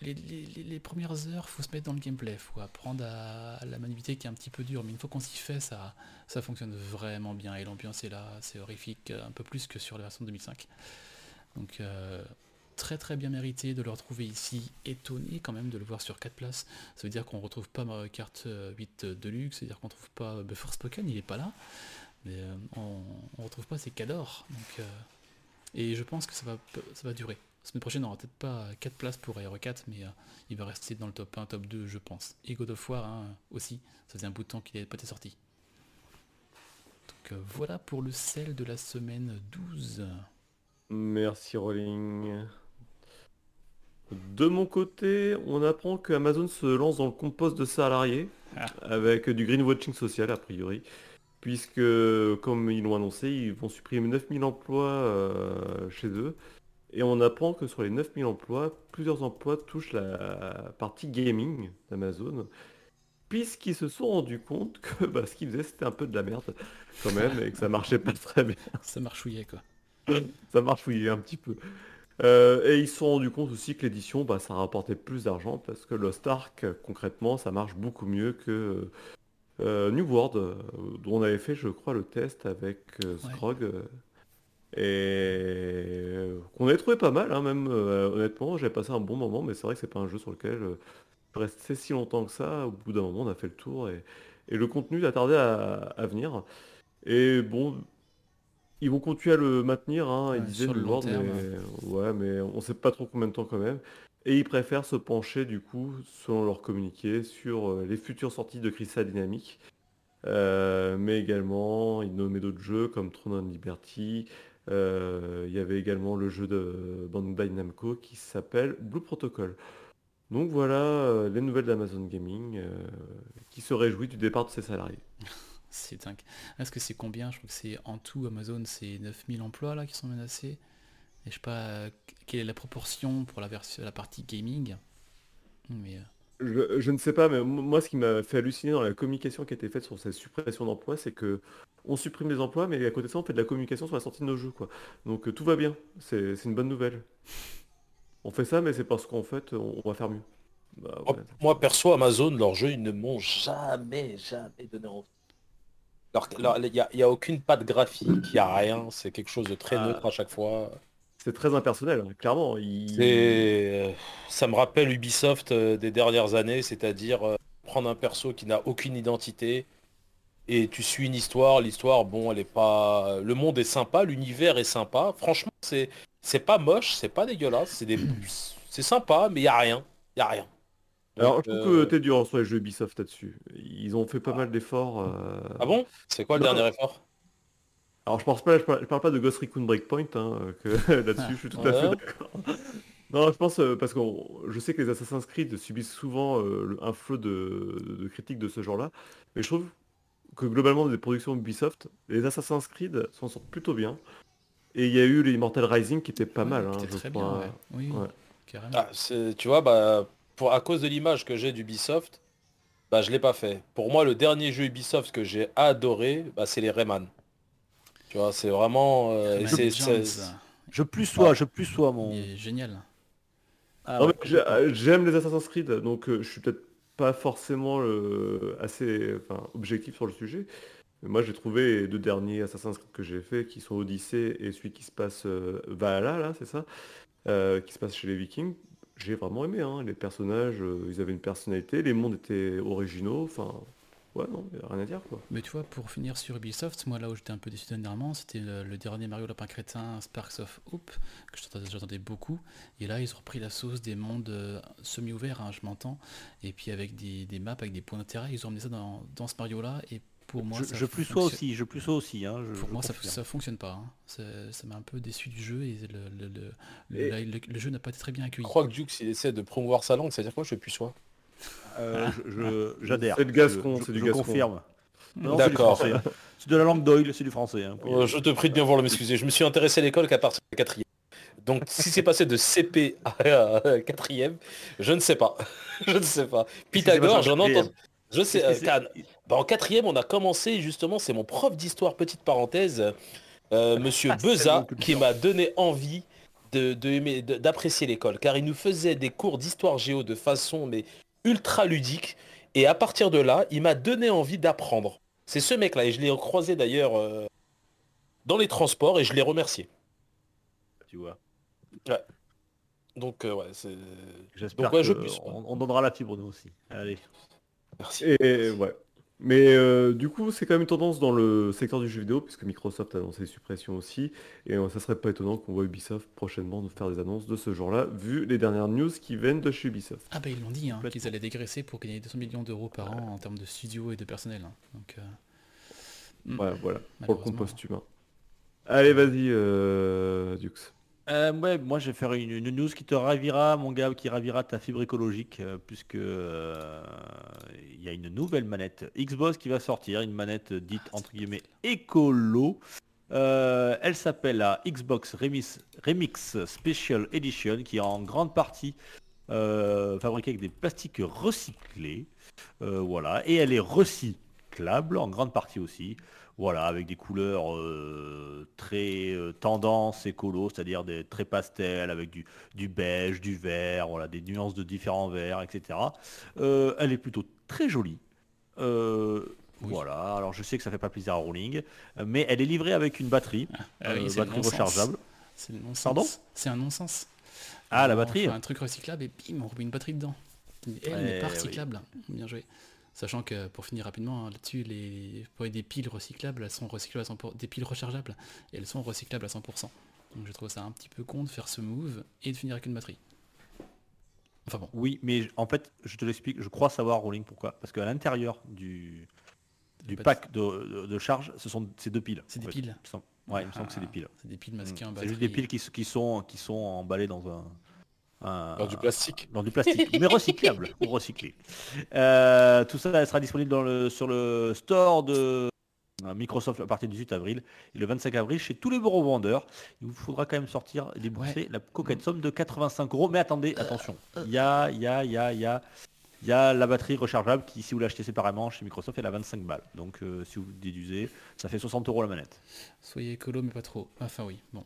les, les- les- les premières heures, faut se mettre dans le gameplay, faut apprendre à, à la manualité qui est un petit peu dure, mais une fois qu'on s'y fait, ça, ça fonctionne vraiment bien et l'ambiance est là, c'est horrifique, un peu plus que sur la version 2005. Donc euh, très très bien mérité de le retrouver ici, étonné quand même de le voir sur 4 places. Ça veut dire qu'on retrouve pas Mario Kart euh, 8 Deluxe, c'est-à-dire qu'on trouve pas euh, Forspoken, il est pas là, mais euh, on, on retrouve pas ses cadors. Donc, euh, et je pense que ça va, ça va durer. La semaine prochaine, on aura peut-être pas 4 places pour Aero 4, mais euh, il va rester dans le top 1, top 2, je pense. Et God of War hein, aussi, ça faisait un bout de temps qu'il n'avait pas été sorti. Donc euh, voilà pour le sel de la semaine 12. Merci Rolling. De mon côté, on apprend que Amazon se lance dans le compost de salariés Ah. avec du greenwashing social a priori, puisque comme ils l'ont annoncé, ils vont supprimer 9000 emplois euh, chez eux. Et on apprend que sur les 9000 emplois, plusieurs emplois touchent la partie gaming d'Amazon, puisqu'ils se sont rendus compte que bah, ce qu'ils faisaient c'était un peu de la merde quand même et que ça marchait pas très bien Ça marchouillait quoi. ça marche oui un petit peu. Euh, et ils se sont rendus compte aussi que l'édition, bah, ça rapportait plus d'argent parce que Lost Ark, concrètement, ça marche beaucoup mieux que euh, New World, euh, dont on avait fait, je crois, le test avec euh, Ouais. Scrog. et qu'on avait trouvé pas mal, hein, même honnêtement, j'ai passé un bon moment, mais c'est vrai que c'est pas un jeu sur lequel je restais si longtemps que ça. Au bout d'un moment, on a fait le tour et, et le contenu a tardé à, à venir. Et bon, ils vont continuer à le maintenir, hein, ils Ouais, disaient le New long World, terme. mais ouais, mais on sait pas trop combien de temps quand même. Et ils préfèrent se pencher du coup, selon leur communiqué, sur euh, les futures sorties de Crystal Dynamics. Euh, mais également, ils nommaient d'autres jeux comme Throne and Liberty. Euh, il y avait également le jeu de Bandai Namco qui s'appelle Blue Protocol. Donc voilà euh, les nouvelles d'Amazon Gaming qui se réjouit du départ de ses salariés. C'est dingue. Est-ce que c'est combien? Je crois que c'est en tout Amazon, c'est 9000 emplois là qui sont menacés. Et je sais pas euh, quelle est la proportion pour la, version, la partie gaming. Mais euh, Je, je ne sais pas, mais moi ce qui m'a fait halluciner dans la communication qui a été faite sur cette suppression d'emplois, c'est que on supprime les emplois, mais à côté de ça, on fait de la communication sur la sortie de nos jeux, quoi. Donc euh, tout va bien, c'est une bonne nouvelle. On fait ça, mais c'est parce qu'en fait, on, on va faire mieux. Bah, Moi, ouais. moi, perso, Amazon, leurs jeux, ils ne m'ont jamais, jamais donné envie. Il n'y a, a aucune patte graphique, il n'y a rien, c'est quelque chose de très Ah. neutre à chaque fois. C'est très impersonnel, hein, clairement. il- euh, ça me rappelle Ubisoft euh, des dernières années, c'est-à-dire euh, prendre un perso qui n'a aucune identité et tu suis une histoire. L'histoire, bon, elle est pas, le monde est sympa, l'univers est sympa. Franchement, c'est, c'est pas moche, c'est pas dégueulasse, c'est des, c'est sympa, mais il y a rien, il y a rien. Alors, je trouve euh, que t'es dur sur les jeux Ubisoft là-dessus. Ils ont fait pas mal d'efforts. euh, Ah bon? C'est quoi le Non. dernier effort? Alors je pense pas, je parle, je parle pas de Ghost Recon Breakpoint, hein, que là-dessus je suis tout à fait d'accord. Non, je pense euh, parce que je sais que les Assassin's Creed subissent souvent euh, un flot de, de critiques de ce genre-là, mais je trouve que globalement des productions Ubisoft, les Assassin's Creed s'en sortent plutôt bien. Et il y a eu les Immortal Rising qui était pas ouais, mal, hein, je très crois. bien, ouais. Oui, oui, Ouais. carrément. Ah, tu vois, bah, pour, à cause de l'image que j'ai d'Ubisoft, bah, je l'ai pas fait. Pour moi, le dernier jeu Ubisoft que j'ai adoré, bah, c'est les Rayman. Tu vois, c'est vraiment... euh, c'est- Legends, c'est- Je plus sois, je plus sois mon. il est génial. Ah ouais. euh, J'aime les Assassin's Creed, donc euh, je suis peut-être pas forcément euh, assez enfin, objectif sur le sujet. Mais moi j'ai trouvé les deux derniers Assassin's Creed que j'ai fait, qui sont Odyssey et celui qui se passe euh, Valhalla, là, c'est ça, euh, qui se passe chez les Vikings. J'ai vraiment aimé, hein. les personnages, euh, ils avaient une personnalité, les mondes étaient originaux, enfin, ouais, non, y a rien à dire quoi. Mais tu vois, pour finir sur Ubisoft, moi là où j'étais un peu déçu dernièrement, c'était le, le dernier Mario Lapin Crétin Sparks of Hope, que j'attendais- beaucoup. Et là, ils ont repris la sauce des mondes euh, semi-ouverts, hein, je m'entends. Et puis avec des, des maps, avec des points d'intérêt, ils ont emmené ça dans, dans ce Mario-là. Et pour moi, je, ça je plus sois aussi, je plus sois aussi. Hein, je- Pour je moi, ça, ça fonctionne pas. hein. Ça- m'a un peu déçu du jeu et le, le- le- le- Et- la- le- le jeu n'a pas été très bien Je accueilli. crois que Dukes il essaie de promouvoir sa langue, c'est-à-dire quoi Je plus soi. Euh, je- J'adhère. C'est le gascon, Je- c'est du je gascon. confirme. Du D'accord. hein. C'est de la langue d'oil, c'est du français. hein. Euh, je te prie de bien vouloir m'excuser. Je me suis intéressé à l'école qu'à partir de la quatrième. Donc si c'est passé de CP à quatrième, je ne sais pas. je ne sais pas. Pythagore, j'en entends. Je sais. Euh. Bah, en quatrième, on a commencé justement. C'est mon prof d'histoire, petite parenthèse, euh, Monsieur Beza, qui m'a donné envie de, de aimer- de- d'apprécier l'école, car il nous faisait des cours d'histoire géo de façon mais ultra ludique. Et à partir de là, il m'a donné envie d'apprendre. C'est ce mec-là, et je l'ai croisé d'ailleurs euh, dans les transports, et je l'ai remercié. Tu vois. Donc euh, ouais, c'est... J'espère Donc, ouais, je on, on donnera la fibre nous aussi. Allez. Merci. Et ouais. Mais euh, du coup, c'est quand même une tendance dans le secteur du jeu vidéo, puisque Microsoft a annoncé des suppressions aussi. Et euh, ça serait pas étonnant qu'on voit Ubisoft prochainement nous faire des annonces de ce genre-là, vu les dernières news qui viennent de chez Ubisoft. Ah bah ils l'ont dit, hein, qu'ils allaient dégraisser pour gagner 200 millions d'euros par an en termes de studio et de personnel. hein. Donc, euh, mm. Ouais, voilà, pour le compost humain. Allez, vas-y, euh, Dux. Euh, ouais, moi je vais faire une, une news qui te ravira, mon gars, qui ravira ta fibre écologique, euh, puisque euh, il y a une nouvelle manette Xbox qui va sortir, une manette dite entre guillemets écolo. Elle s'appelle la Xbox Remix, Remix Special Edition, qui est en grande partie fabriquée avec des plastiques recyclés. Voilà, et elle est recyclable en grande partie aussi. Voilà, avec des couleurs euh, très euh, tendance écolo, c'est-à-dire des très pastel, avec du, du beige, du vert, voilà, des nuances de différents verts, etc. Euh, elle est plutôt très jolie. Euh, Oui. Voilà, alors je sais que ça fait pas plaisir à Rowling, mais elle est livrée avec une batterie, Ah oui, batterie rechargeable. C'est le non-sens. Pardon? C'est un non-sens. Ah, la On batterie fait un truc recyclable et bim, on remet une batterie dedans. Elle Ouais, n'est pas oui. recyclable. Bien joué. Sachant que pour finir rapidement hein, là-dessus, les pour des piles recyclables, elles sont recyclables à 100%, des piles rechargeables, et elles sont recyclables à 100%. Donc je trouve ça un petit peu con de faire ce move et de finir avec une batterie. Enfin bon, Oui, mais en fait, je te l'explique, je crois savoir Rowling pourquoi. Parce qu'à l'intérieur du, pack de, de- de charge, ce sont ces deux piles. C'est en des fait. piles. Ouais, il me semble que c'est des Ah, piles. C'est des piles masquées en Mm. C'est batterie. juste des piles qui, s- qui sont, qui sont emballées dans un... un- Dans du plastique. dans du plastique, mais recyclable ou recyclé. Euh, tout ça sera disponible dans le, sur le store de euh, Microsoft à partir du 18 avril et le 25 avril chez tous les bureaux vendeurs. Il vous faudra quand même sortir et débourser la coquette somme de 85 euros. Mais attendez, attention, il y a, il y a, il y a, il y a, il y a la batterie rechargeable qui, si vous l'achetez séparément chez Microsoft, elle a 25 balles. Donc euh, si vous déduisez, ça fait 60 euros la manette. Soyez écolo mais pas trop. Enfin oui, bon.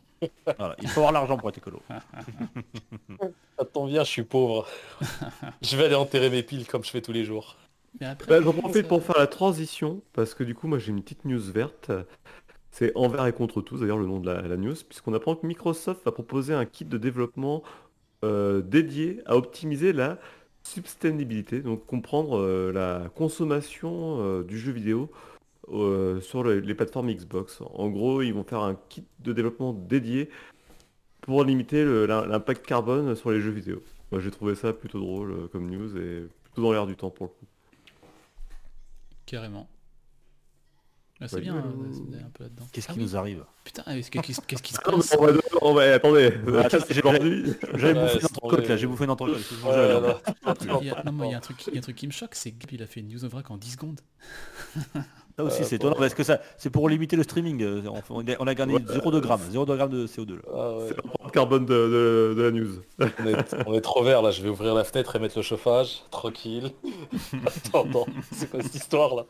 Voilà, il faut avoir l'argent pour être écolo. Attends, viens, je suis pauvre. je vais aller enterrer mes piles comme je fais tous les jours. Mais après, Bah, J'en ça- profite pour faire la transition, parce que du coup, moi j'ai une petite news verte. C'est envers et contre tous, d'ailleurs le nom de la, la news, puisqu'on apprend que Microsoft va proposer un kit de développement euh, dédié à optimiser la sustainabilité, donc comprendre euh, la consommation euh, du jeu vidéo euh, sur le- les plateformes Xbox. En gros, ils vont faire un kit de développement dédié pour limiter l'impact carbone sur les jeux vidéo. Moi j'ai trouvé ça plutôt drôle comme news et plutôt dans l'air du temps pour le coup. Carrément. Ah, c'est Ouais, bien, euh, c'est un peu là-dedans. Qu'est-ce Ah qui oui, nous arrive Putain, qu'est-ce qui- se Ah, mais passe on va- on va- attendez, j'ai- bouffé une entrecôte là, j'ai bouffé une entrecôte. il là, là. là. Y a, non, mais il y a un truc, il y a un truc qui me choque, c'est que il a fait une news en vrac en 10 secondes. Ça aussi Euh, c'est étonnant parce que ça c'est pour limiter le streaming. euh, On, on a- gagné 0,2 grammes, 0,2 grammes de CO2 là. Ah ouais. C'est l'empreinte carbone de, de- de la news. on, est, on est trop vert là, je vais ouvrir la fenêtre et mettre le chauffage, tranquille. attends, attends, c'est quoi cette histoire là?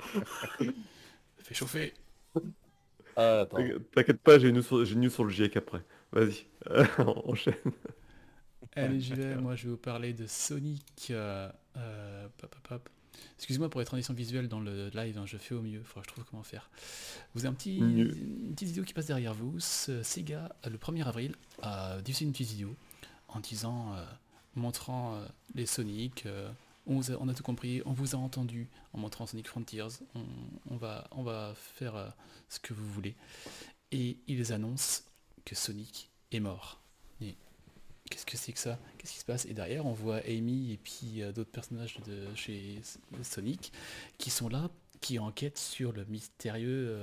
Fait chauffer. Ah. T'inquiète pas, j'ai une, news sur- j'ai une news sur le GIEC après. Vas-y, enchaîne. Allez, j'y vais. Moi, je vais vous parler de Sonic. euh, euh, pop, pop, pop. Excuse-moi pour les transitions visuelles dans le live, hein, je fais au mieux, il faudra que je trouve comment faire. Vous avez un petit, Mieux. une petite vidéo qui passe derrière vous. Ce- Sega, euh, le 1er avril, a diffusé une petite vidéo en disant, euh, montrant euh, les Sonic, euh, on, a, tout compris, on vous a entendu en montrant Sonic Frontiers, on, va, faire euh, ce que vous voulez. Et ils annoncent que Sonic est mort. Qu'est-ce que c'est que ça? Qu'est-ce qui se passe? Et derrière, on voit Amy et puis euh, d'autres personnages de chez Sonic qui sont là, qui enquêtent sur le mystérieux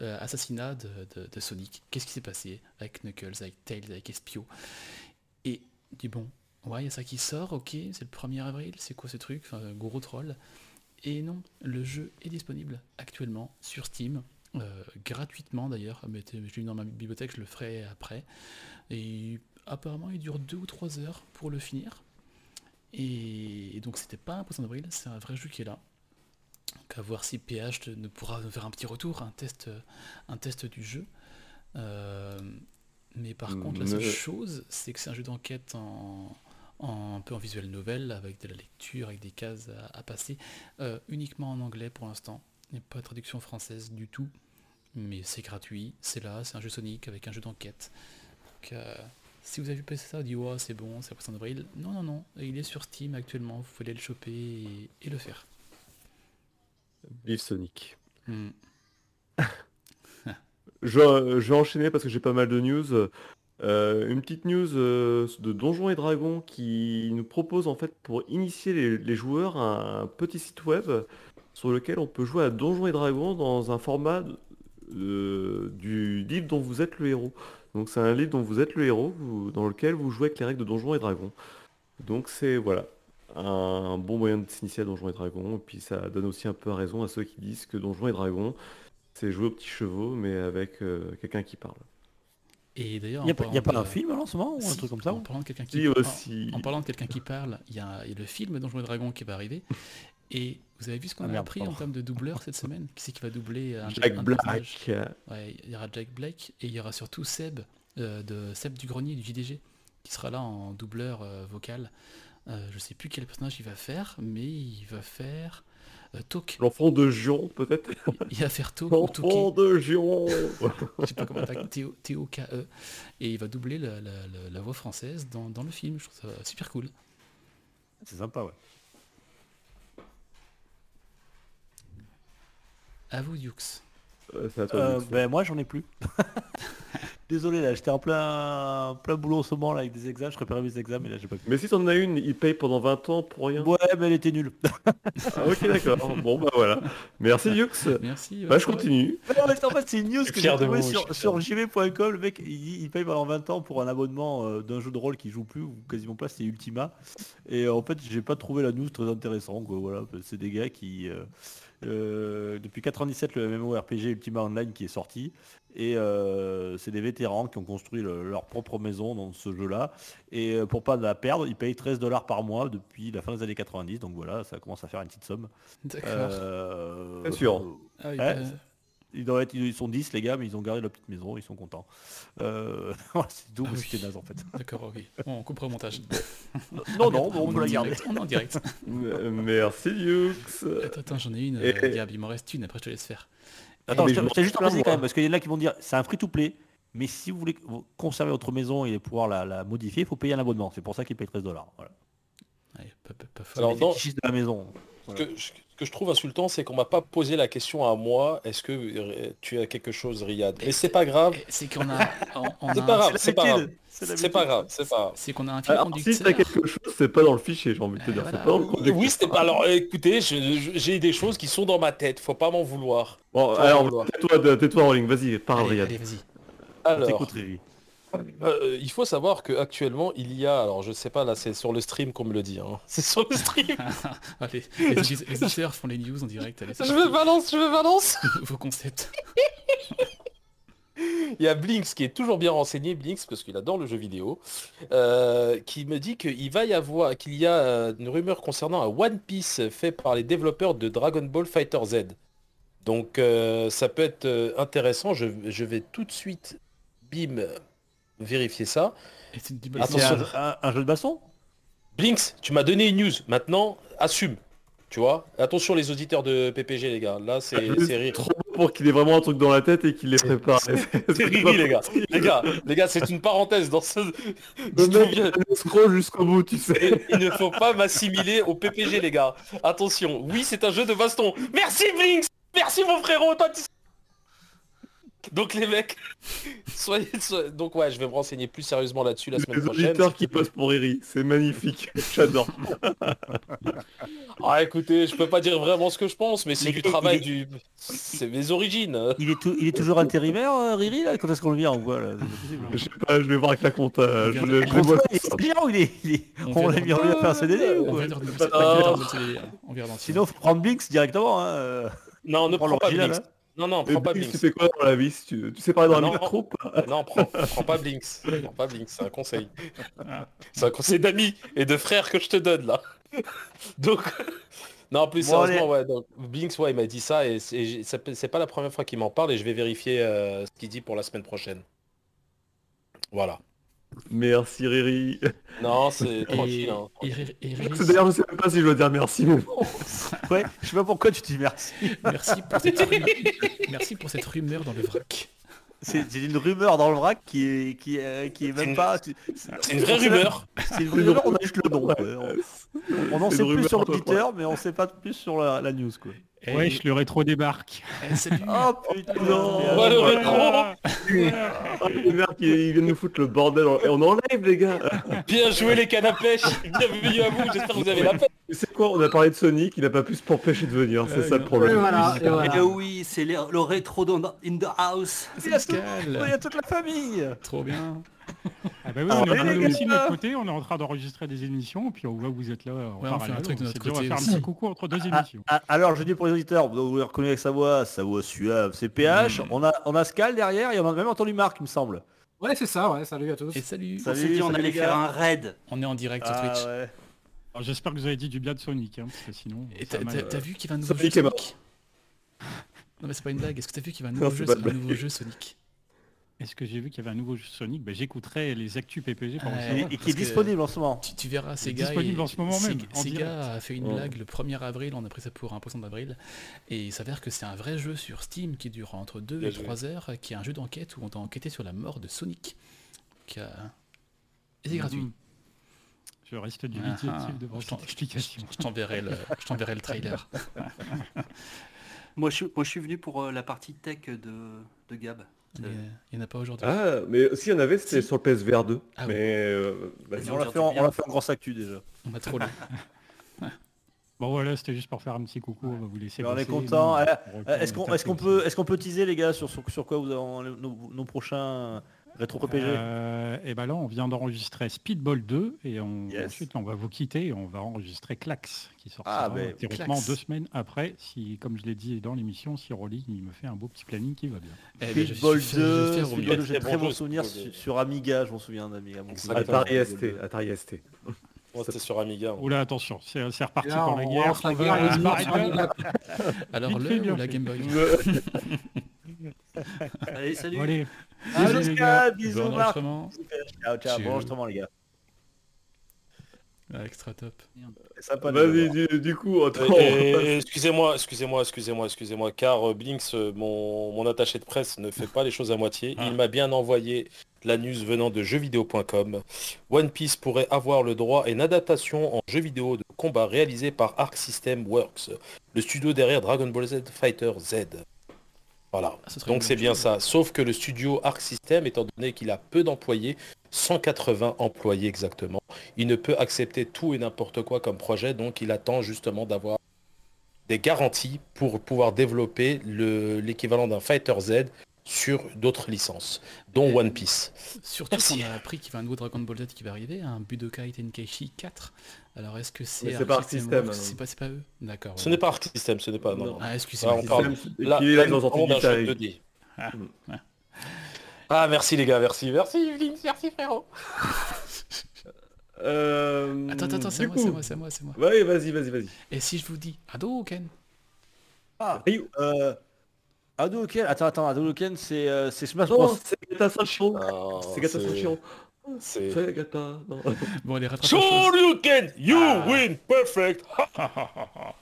euh, assassinat de, Sonic. Qu'est-ce qui s'est passé avec Knuckles, avec Tails, avec Espio? Et dit bon, ouais, il y a ça qui sort, ok, c'est le 1er avril, c'est quoi ce truc Enfin, gros troll. Et non, le jeu est disponible actuellement sur Steam, euh, gratuitement d'ailleurs. Ah, mais Je l'ai dans ma bibliothèque, je le ferai après. Et apparemment, il dure 2 ou 3 heures pour le finir. Et, et donc, c'était pas un poisson d'avril, c'est un vrai jeu qui est là. Donc, à voir si PH nous pourra faire un petit retour, un test, un test du jeu. Euh, mais par contre, la seule chose, c'est que c'est un jeu d'enquête en, en- un peu en visuel novel, avec de la lecture, avec des cases à, à passer, euh, uniquement en anglais pour l'instant. Il n'y a pas de traduction française du tout. Mais c'est gratuit, c'est là, c'est un jeu Sonic avec un jeu d'enquête. Donc, euh, si vous avez passé ça, vous dites ouais, c'est bon, c'est la poisson d'avril. Non, non, non, il est sur Steam actuellement, vous pouvez aller le choper et, et le faire. Vive Sonic. Hmm. Je, je vais enchaîner parce que j'ai pas mal de news. Euh, une petite news euh, de Donjons et Dragons qui nous propose en fait pour initier les, joueurs un petit site web sur lequel on peut jouer à Donjons et Dragons dans un format euh, du livre dont vous êtes le héros. Donc c'est un livre dont vous êtes le héros, dans lequel vous jouez avec les règles de Donjons et Dragons. Donc c'est voilà un bon moyen de s'initier à Donjons et Dragons. Et puis ça donne aussi un peu raison à ceux qui disent que Donjons et Dragons c'est jouer aux petits chevaux, mais avec quelqu'un qui parle. Et d'ailleurs, Il n'y a, y a pas un de- film alors, en ce moment ou un truc comme ça En parlant de quelqu'un qui, Si en- aussi. En, parlant de quelqu'un qui parle, il y, a il y a le film Donjons et Dragons qui va arriver. Et vous avez vu ce qu'on Ah a appris en termes de doubleur cette semaine? Qui c'est qui va doubler un, Jack un personnage? Black. Ouais, il y aura Jack Black et il y aura surtout Seb euh, de Seb du Grenier du JDG qui sera là en doubleur euh, vocal. Euh, je sais plus quel personnage il va faire, mais il va faire euh. L'enfant de Gion, peut-être Il va faire ou L'enfant de Gion Je sais pas comment T-O-K-E. Et il va doubler la, la- la- la voix française dans, dans le film. Je trouve ça super cool. C'est sympa, ouais. À vous, Dukes. Euh, à toi, Euh, ben moi j'en ai plus. Désolé là, j'étais en plein plein boulot en ce moment là avec des examens, je préparais mes examens et là j'ai pas pu. Mais si t'en as une, il paye pendant 20 ans pour rien. Ouais mais elle était nulle. Ah, ok, d'accord. Bon, bah voilà. Merci, Dux. Merci. Bah, je continue. Non, mais en fait c'est une news que j'ai trouvée sur, sur jv.com, le mec il, il paye pendant 20 ans pour un abonnement euh, d'un jeu de rôle qui joue plus ou quasiment pas, c'est Ultima. Et euh, en fait j'ai pas trouvé la news très intéressante, quoi, voilà, c'est des gars qui... euh, euh, depuis 97 le MMORPG Ultima Online qui est sorti. Et euh, c'est des vétérans qui ont construit le- leur propre maison dans ce jeu là et euh, pour pas la perdre ils payent 13 dollars par mois depuis la fin des années 90 donc voilà ça commence à faire une petite somme. D'accord. Euh, Bien sûr. Ah oui, bah, ils, doivent être, ils sont 10 les gars mais ils ont gardé leur petite maison ils sont contents euh, c'est tout Ah oui. c'était naze en fait D'accord, ok. On coupera au montage. non non Ah, on peut en la garder direct, On est en direct. Merci, Dux. Attends, attends, j'en ai une. Et- euh, Gab, il m'en reste une, après je te laisse faire. Attends, mais je t'ai- juste précisé quand même, parce qu'il y en a qui vont dire c'est un free-to-play, mais si vous voulez conserver votre maison et pouvoir la, la modifier, il faut payer un abonnement. C'est pour ça qu'il paye 13 dollars. Voilà. Pas, pas, pas folle. Alors, dans- de la maison. Que, que je trouve insultant, c'est qu'on m'a pas posé la question à moi, est-ce que euh, tu as quelque chose, Riyad? Mais c'est pas grave, C'est qu'on a, on, on c'est pas grave, c'est pas grave, C'est pas grave, c'est pas grave. c'est qu'on a un fil Alors, si t'as quelque chose, c'est pas dans le fichier, j'ai envie de te Euh, dire. voilà. C'est pas dans le conducteur. Oui, c'était pas. Alors, écoutez, j'ai des choses qui sont dans ma tête, faut pas m'en vouloir. Bon, Faut alors, tais-toi, de- tais-toi, Rolling, vas-y, parle, Allez, Riyad. allez, vas-y. Alors. Euh, il faut savoir que actuellement il y a, alors je sais pas, là c'est sur le stream qu'on me le dit, hein. c'est sur le stream. Allez, les, les auditeurs font les news en direct. Allez, je me balance, je me balance. Vos concepts. Il y a Blinks qui est toujours bien renseigné, Blinks, parce qu'il adore le jeu vidéo, euh, qui me dit qu'il va y avoir, qu'il y a euh, une rumeur concernant un One Piece fait par les développeurs de Dragon Ball Fighter Z. Donc euh, ça peut être intéressant, je, je vais tout de suite, bim, vérifier ça. Attention. un, jeu de baston? Blinks, tu m'as donné une news, maintenant assume. Tu vois? Attention les auditeurs de PPG les gars, là c'est c'est rire. Trop beau pour qu'il ait vraiment un truc dans la tête et qu'il les prépare. C'est Riri les gars. Les gars, les gars, c'est une parenthèse dans ce. Le jusqu'au bout, tu sais. Il ne faut pas m'assimiler au PPG les gars. Attention, oui c'est un jeu de baston. Merci Blinks Merci mon frérot, toi tu- Donc les mecs, soyez, soyez- Donc ouais, je vais me renseigner plus sérieusement là-dessus la semaine Les prochaine. auditeurs qui posent pour Riri, c'est magnifique. J'adore. Ah écoutez, je peux pas dire vraiment ce que je pense, mais c'est du il- travail il du... C'est mes origines. Il est, tou- il est toujours intérimaire, euh, Riri, là? Quand est-ce qu'on le vient en voit, là? Possible. Je sais pas, je vais voir avec la compta. euh, Je, le- On vois voit, tout il est ça. bien ou il est... il est- On On vient l'a mis en lui à faire un CDD ou On quoi? on On Sinon, faut prendre Blinks directement. Hein. euh. Non, ne Prends prends pas hein. Non, non, prends pas Blinks, Blinks. tu fais quoi dans la vie si tu... tu sais parler dans Ah la non. micro Non, prends, prends pas Blinks. Prends pas Blinks, c'est un conseil. C'est un conseil d'amis et de frères que je te donne là. Donc... Non, en plus, Bon, sérieusement, ouais, donc, Blinks, ouais, il m'a dit ça et c'est j'ai- c'est c'est pas la première fois qu'il m'en parle et je vais vérifier euh, ce qu'il dit pour la semaine prochaine. Voilà. Merci Riri. Non, c'est tranquille. hein. D'ailleurs, je sais même pas si je dois dire merci, mais bon. Ouais, je sais pas pourquoi tu dis merci. merci pour cette rumeur, merci pour cette rumeur dans le vrac. C'est une rumeur dans le vrac qui est, qui est, qui est même une- pas... C'est une vraie rumeur. C'est une vraie rumeur, on a juste le nom. quoi. On, en sait une plus rumeur sur l'auditeur, mais on sait pas plus sur la, la news. Quoi. Eh, Wesh, le rétro débarque. eh, salut Oh putain Non. mais Ouais, le rétro. Le mec, il il vient de nous foutre le bordel. en- Et on est en live, les gars. Bien joué les cannes à pêche. Bienvenue à vous. J'espère que vous avez la paix. Tu sais quoi On a parlé de Sonic, il a pas pu se empêcher de venir. C'est ça le problème. Et voilà, et voilà. Eh oui, c'est le, le rétro dans- in the house. C'est Il y a tout- Pascal. il y a toute la famille Trop bien. Ah bah oui, Ah, on est les aussi de notre côté, on est en train d'enregistrer des émissions, puis on voit que vous êtes là en Ouais, on fait un truc de on notre dit, on va faire un petit coucou entre deux Ah, émissions. ah, alors je dis pour les auditeurs, vous avez reconnu avec sa voix, sa voix suave, c'est PH, on a on a Scal derrière et on a même entendu Marc il me semble. Ouais, c'est ça, ouais, salut à tous. Et salut. On Salut, s'est dit on allait faire un raid. On est en direct sur Twitch. ouais. J'espère que vous avez dit du bien de Sonic, hein, parce que sinon... Et ça t'as t'as vu qu'il y a un nouveau Sonic jeu Non mais c'est pas une blague. Est-ce que t'as vu qu'il y avait un nouveau jeu Sonic? Est-ce que j'ai vu qu'il y avait un nouveau jeu Sonic? Bah, J'écouterai les actus PPG pour Et, et qui est disponible en ce moment. tu, tu verras C'est Sega. disponible et- en ce moment même, Sega- en Sega a fait une Ouais. blague le 1er avril, on a pris ça pour un poisson d'avril. Et il s'avère que c'est un vrai jeu sur Steam qui dure entre 2 Bien et joué. 3 heures, qui est un jeu d'enquête où on doit enquêter sur la mort de Sonic. Qui a... Et c'est gratuit. Mhm. Je reste Ah, dubitatif ah. devant Je t'en- cette explication. Je t'enverrai le, je t'enverrai le trailer. Moi je, suis- moi, je suis venu pour euh, la partie tech de, de Gab. Il n'y en a pas aujourd'hui. Ah, mais s'il y en avait, c'était Si. sur le PSVR 2. Ah oui. mais euh, bah, Mais On on l'a fait, en- du on l'a bien. fait en grosse actu déjà. On m'a trollé. Bon voilà, c'était juste pour faire un petit coucou, on va vous laisser Mais on est content. Eh, Euh, Est-ce qu'on qu'on taper peut est-ce qu'on peut teaser les gars sur, sur, sur quoi vous avez nos, nos prochains rétro Euh, et ben là, on vient d'enregistrer Speedball 2 et on, Yes. ensuite on va vous quitter et on va enregistrer Clax qui sortira Ah, ben, Clax. deux semaines après. Si, comme je l'ai dit dans l'émission, si Rolly il me fait un beau petit planning qui va bien. Eh ben, Speedball fier- je 2, suis fier, Speedball Romy. 2, j'ai Très très bon bons souvenirs sur, sur Amiga, je m'en souviens d'Amiga. mon Exactement. souvenir. Atari ST. Atari ST. C'était sur Amiga. Oula, attention, c'est c'est reparti là, pour la guerre. la Amiga. Alors le ou la. Game Boy Allez, Bon, salut. allez, Bisous Marc. enregistrement. Ciao, ciao, Ciao. bon enregistrement les gars. Ah, extra top. Vas-y, voir. du, du coup, attends. Et- et- excusez-moi, excusez-moi, excusez-moi, excusez-moi, car euh, Blinks, euh, mon, mon attaché de presse, ne fait pas les choses à moitié. Ah. Il m'a bien envoyé la news venant de jeuxvideo.com. One Piece pourrait avoir le droit à une adaptation en jeu vidéo de combat réalisé par Arc System Works, le studio derrière Dragon Ball Z Fighter Z. Voilà. Ah, Donc c'est bien chose. ça. Sauf que le studio Arc System, étant donné qu'il a peu d'employés, 180 employés exactement, il ne peut accepter tout et n'importe quoi comme projet, donc il attend justement d'avoir des garanties pour pouvoir développer le- l'équivalent d'un Fighter Z sur d'autres licences, dont Et- One Piece. Surtout qu'on a appris qu'il y a un nouveau Dragon Ball Z qui va arriver, un Budokai Tenkaichi 4. Alors est-ce que c'est Mais c'est pas System, hein. C'est pas, c'est pas eux D'accord. Ce ouais. n'est pas Arc System, ce n'est pas... Non, Non. non. Ah, excusez-moi. Ah, on parle- Là, là, Guitar 2D. Ah merci les gars, merci, merci Vince, merci frérot. Euh, Attends, attends, attends, c'est moi, c'est moi, c'est moi, c'est moi. Ouais, vas-y, vas-y, vas-y. Et si je vous dis Hadouken Ah, Ryu. euh, Hadouken, attends, attends, Hadouken c'est euh, c'est Smash Non, Bros. c'est Gata Sanchiron. Non, C'est Gata Sanchiron. C'est... C'est Gata. Non. Bon, allez, rattrape. Shoryuken, you Ah. win, perfect.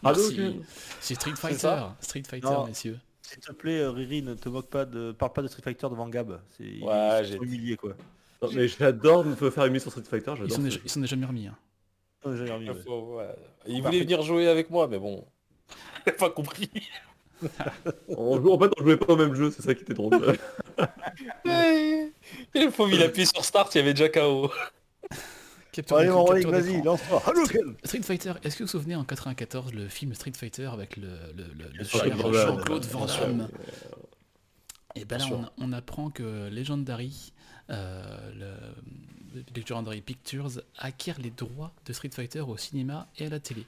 Merci. Hadouken. C'est Street Fighter. Street Fighter, Non. messieurs. S'il te plaît, euh, Riri, ne te moque pas de. Parle pas de Street Fighter devant Gab. C'est Ouais, j'ai- humilié quoi. Non, mais j'adore me faire une sur Street Fighter, Ils j'adore. sont, déjà, ils sont déjà jamais remis. hein. Ouais, j'ai remis, ouais. Faut- ouais. Il voulait venir jouer avec moi, mais bon. Pas compris. On joue- en fait, on jouait pas au même jeu, c'est ça qui était drôle. Il faut il appuie sur Start, il y avait déjà KO. Capture Allez, mon vas-y, lance-toi. Hadouken Street Fighter, est-ce que vous vous souvenez en 94 le film Street Fighter avec le, le, le- le. Jean-Claude Van. Damme Et ben là on apprend que Legendary, euh, le, Legendary Pictures acquiert les droits de Street Fighter au cinéma et à la télé.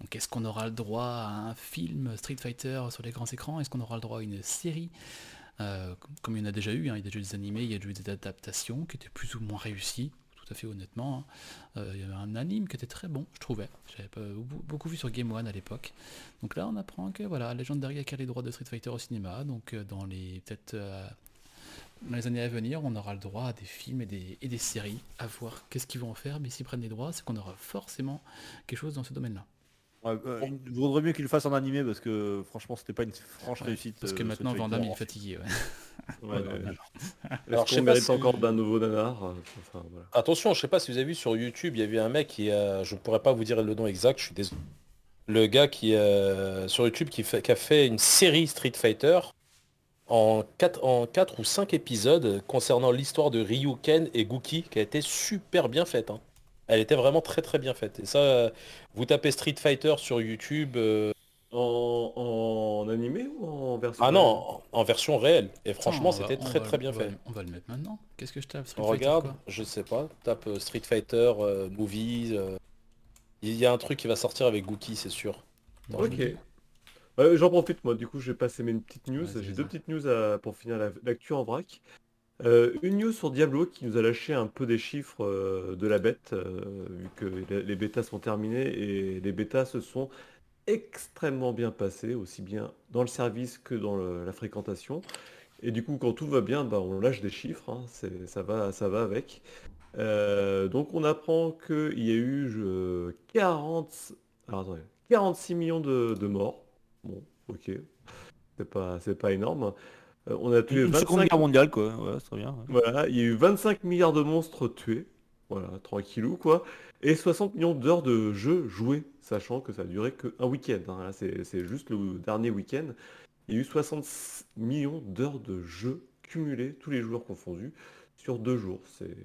Donc est-ce qu'on aura le droit à un film Street Fighter sur les grands écrans? Est-ce qu'on aura le droit à une série? Euh, comme- il y en a déjà eu, hein, il y a déjà eu des animés, il y a déjà eu des adaptations qui étaient plus ou moins réussies, tout à fait honnêtement. hein. Euh, il y avait un anime qui était très bon, je trouvais. J'avais beaucoup- vu sur Game One à l'époque. Donc là, on apprend que voilà, Legendary acquiert les droits de Street Fighter au cinéma. Donc euh, dans les peut-être dans les années à venir, on aura le droit à des films et des, et des séries. À voir qu'est-ce qu'ils vont en faire. Mais s'ils prennent les droits, c'est qu'on aura forcément quelque chose dans ce domaine-là. Ouais, euh, il vaudrait mieux qu'il le fasse en animé parce que franchement c'était pas une franche réussite. Parce que euh, maintenant, Van Damme il est fatigué. ouais. Ouais, Alors, je sais pas si- encore d'un nouveau nanar euh, enfin, voilà. Attention, je sais pas si vous avez vu sur YouTube, il y a eu un mec qui, euh, je pourrais pas vous dire le nom exact, je suis désolé. Le gars qui euh, sur YouTube qui, fait, qui a fait une série Street Fighter en 4, en quatre ou 5 épisodes concernant l'histoire de Ryuken et Gookie qui a été super bien faite. hein. Elle était vraiment très très bien faite. Et ça, euh, vous tapez Street Fighter sur YouTube. euh, En, en animé ou en version Ah non, en, en version réelle. Et franchement, c'était très va- très bien on va- fait. On va le mettre maintenant. Qu'est-ce que je tape Street On Fighter, regarde, quoi je sais pas, tape euh, Street Fighter, euh, Movies. euh, Il y a un truc qui va sortir avec Gookie, c'est sûr. Attends, Ok. je. Ouais, J'en profite moi, du coup j'ai passé mes petites news. J'ai deux petites news à- pour finir la- l'actu en vrac. Euh, une news sur Diablo qui nous a lâché un peu des chiffres euh, de la bête, euh, vu que les, bêtas sont terminées et les bêtas se sont extrêmement bien passées, aussi bien dans le service que dans la fréquentation. Et du coup quand tout va bien, bah, on lâche des chiffres, hein, ça, va, ça va avec. Donc on apprend qu'il y a eu je- 40, alors, attendez, 46 millions de, morts. Bon, ok. C'est pas, c'est pas énorme. Euh, on a tué Une seconde 25, guerre mondiale quoi, ouais, c'est très bien. ouais. voilà, il y a eu 25 milliards de monstres tués. Voilà, tranquillou quoi. Et 60 millions d'heures de jeu joués, sachant que ça a duré qu'un week-end. hein. C'est juste le dernier week-end. Il y a eu 60 millions d'heures de jeu cumulés, tous les joueurs confondus, sur deux jours. C'est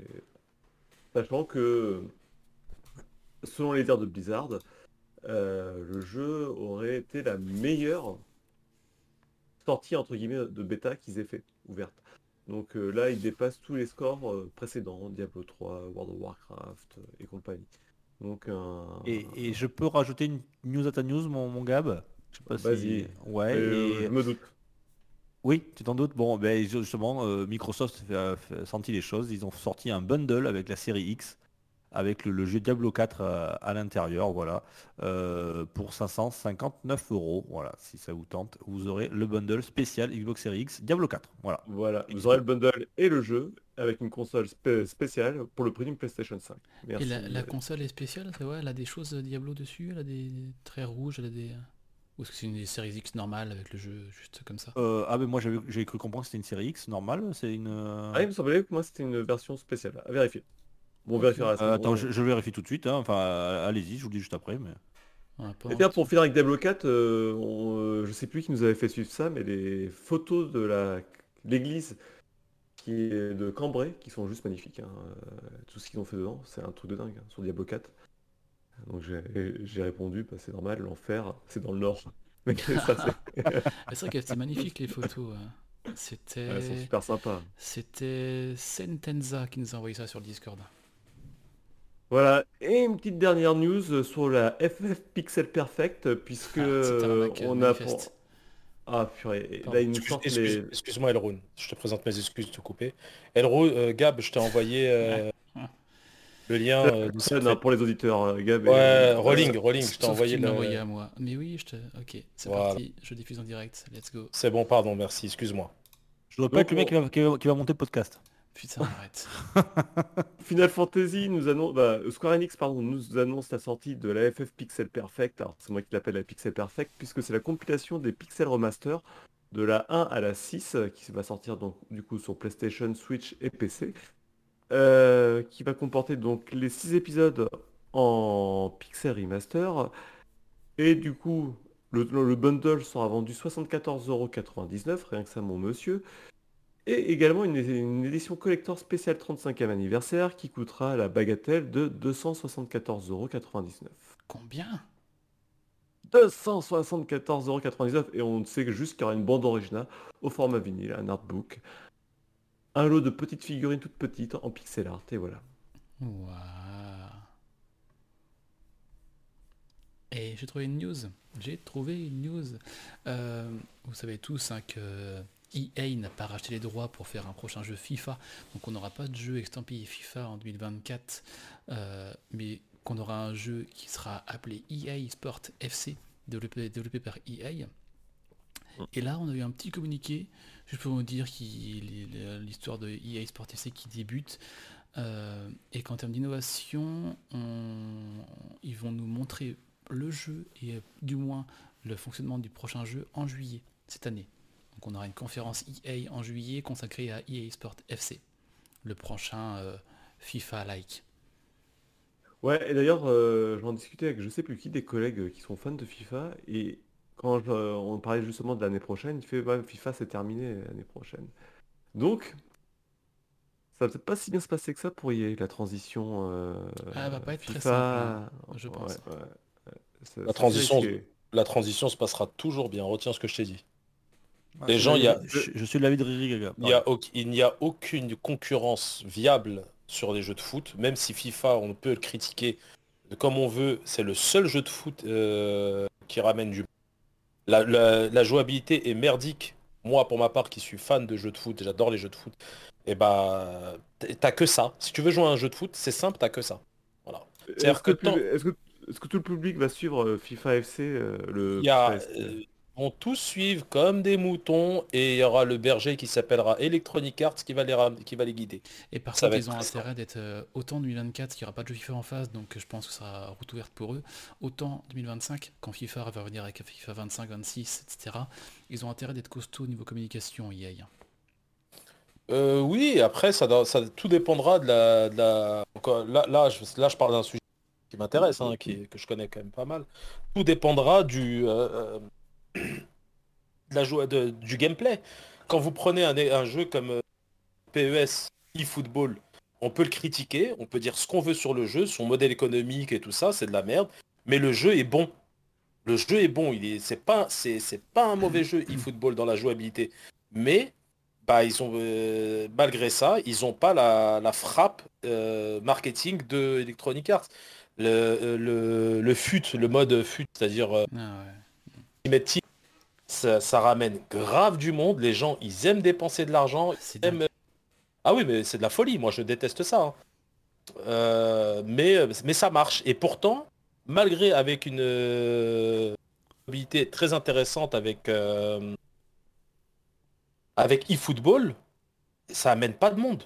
Sachant que, selon les dires de Blizzard, euh, le jeu aurait été la meilleure sortie entre guillemets de bêta qu'ils aient fait, ouverte. Donc euh, là, il dépasse tous les scores euh, précédents, Diablo 3, World of Warcraft euh, et compagnie. Donc. Et, et je peux rajouter une news à ta news mon, mon Gab? Je sais pas si- Vas-y. Ouais. Et- je me doute. Oui, tu t'en doutes? Bon, ben justement, Microsoft a senti les choses. Ils ont sorti un bundle avec la série X, avec le, le jeu Diablo 4 à, à l'intérieur, voilà, euh, pour 559 euros. Voilà, si ça vous tente, vous aurez le bundle spécial Xbox Series X Diablo 4. Voilà. Voilà, vous aurez le bundle et le jeu avec une console spé- spéciale pour le prix d'une PlayStation 5. Merci. Et la, la console est spéciale, c'est vrai, elle a des choses euh, Diablo dessus, elle a des traits rouges, elle a des... Ou est-ce que c'est une des séries X normales avec le jeu juste comme ça? Euh, ah ben moi j'avais j'ai cru comprendre que c'était une série X normale. C'est une. euh, Ah, il me semblait que moi c'était une version spéciale. À vérifier. Bon, on vérifiera. ça. euh, attends, je, je vérifie tout de suite. hein. Enfin, euh, allez-y, je vous le dis juste après. Mais... Et bien pour finir avec Diablo 4, euh, on- euh, je sais plus qui nous avait fait suivre ça, mais les photos de la l'église qui est de Cambrai, qui sont juste magnifiques. hein. Tout ce qu'ils ont fait dedans, c'est un truc de dingue hein, sur Diablo 4. Donc j'ai répondu, bah, c'est normal, l'enfer, c'est dans le nord. C'est- vrai que c'était magnifique les photos. C'était... super sympas. C'était Sentenza qui nous a envoyé ça sur le Discord. Voilà, et une petite dernière news sur la FF Pixel Perfect, puisque Ah, arnaque, on a... Ah purée, Pardon. là ils nous Excuse- sortent excuse- les... Excuse-moi Elrond, je te présente mes excuses de te couper. Elrond, euh, Gab, je t'ai envoyé euh, le lien euh, de cette- Non, pour les auditeurs, euh, Gab. et- Ouais, Rolling, Rolling, je t'ai envoyé le... envoyé à moi. Mais oui, je te... Ok, c'est Voilà. parti, je diffuse en direct, let's go. C'est bon, pardon, merci, excuse-moi. Je dois pas être le mec qui va, qui va- qui va monter le podcast. Putain, arrête. Final Fantasy nous annonce, bah, Square Enix pardon, nous annonce la sortie de la FF Pixel Perfect. Alors c'est moi qui l'appelle la Pixel Perfect puisque c'est la compilation des pixels remaster de la 1 à la 6, euh, qui va sortir donc du coup sur PlayStation, Switch et PC, euh, qui va comporter donc les 6 épisodes en pixel remaster. Et du coup, le, le bundle sera vendu 74,99€, rien que ça mon monsieur. Et également une, une édition collector spéciale 35e anniversaire qui coûtera la bagatelle de 274,99€. Combien? 274,99€ et on sait que juste qu'il y aura une bande originale au format vinyle, un artbook. Un lot de petites figurines toutes petites en pixel art et voilà. Waouh. Et j'ai trouvé une news. J'ai trouvé une news. Euh, vous savez tous hein, que EA n'a pas racheté les droits pour faire un prochain jeu FIFA. Donc on n'aura pas de jeu estampillé FIFA en 2024. euh, mais qu'on aura un jeu qui sera appelé EA Sport FC, développé, par EA. Et là, on a eu un petit communiqué, juste pour vous dire l'histoire de EA Sport FC qui débute. euh, et qu'en termes d'innovation, on- ils vont nous montrer le jeu et euh, du moins le fonctionnement du prochain jeu en juillet cette année. Donc on aura une conférence EA en juillet consacrée à EA Sport FC, le prochain euh, FIFA-like. Ouais, et d'ailleurs, euh, j'en discutais avec je sais plus qui, des collègues qui sont fans de FIFA, et quand je- euh, on parlait justement de l'année prochaine, il fait ouais, FIFA c'est terminé l'année prochaine. Donc, ça va peut-être pas si bien se passer que ça pour y la transition euh, Ah, elle va pas être très simple, hein, je Ouais, pense. ouais, ouais. C'est- La transition, la transition se passera toujours bien. Retiens ce que je t'ai dit. Les je gens, suis il y a- je, je suis de l'avis de Riri Gaga. Il n'y a, il aucune concurrence viable sur les jeux de foot, même si FIFA, on peut le critiquer comme on veut, c'est le seul jeu de foot euh, qui ramène du... La, la- la jouabilité est merdique. Moi, pour ma part, qui suis fan de jeux de foot, j'adore les jeux de foot, et bah, t'as que ça. Si tu veux jouer à un jeu de foot, c'est simple, t'as que ça. Voilà. C'est-à-dire Est-ce que, que est-ce que, tout le public va suivre euh, FIFA FC euh, le Il y a, FIFA euh, vont tous suivre comme des moutons et il y aura le berger qui s'appellera Electronic Arts qui va les, ram- qui va les guider. Et par Ça contre, ils ont intérêt d'être euh, autant 2024, qu'il n'y aura pas de jeu FIFA en face, donc euh, je pense que ce sera route ouverte pour eux, autant 2025, quand FIFA va revenir avec FIFA 25, 26, etc. Ils ont intérêt d'être costauds au niveau communication, EA. Euh, oui, après, ça, ça, tout dépendra de la... de la- là, là, je, là, je parle d'un sujet qui m'intéresse, hein, que je connais quand même pas mal. Tout dépendra du, euh, de la de- du gameplay. Quand vous prenez un, jeu comme euh, PES, eFootball, on peut le critiquer, on peut dire ce qu'on veut sur le jeu, son modèle économique et tout ça, c'est de la merde, mais le jeu est bon. Le jeu est bon, il est, c'est pas, c'est, pas un mauvais jeu eFootball dans la jouabilité, mais bah ils ont, euh, malgré ça, ils ont pas la, frappe euh, marketing de Electronic Arts. Le, le, le FUT, le mode FUT, c'est-à-dire Ah. Ultimate ça, ça ramène grave du monde. Les gens, ils aiment dépenser de l'argent. Aiment- Ah oui, mais c'est de la folie. Moi, je déteste ça. hein. Euh, mais, mais ça marche. Et pourtant, malgré avec une euh, mobilité très intéressante avec euh, avec eFootball, ça amène pas de monde.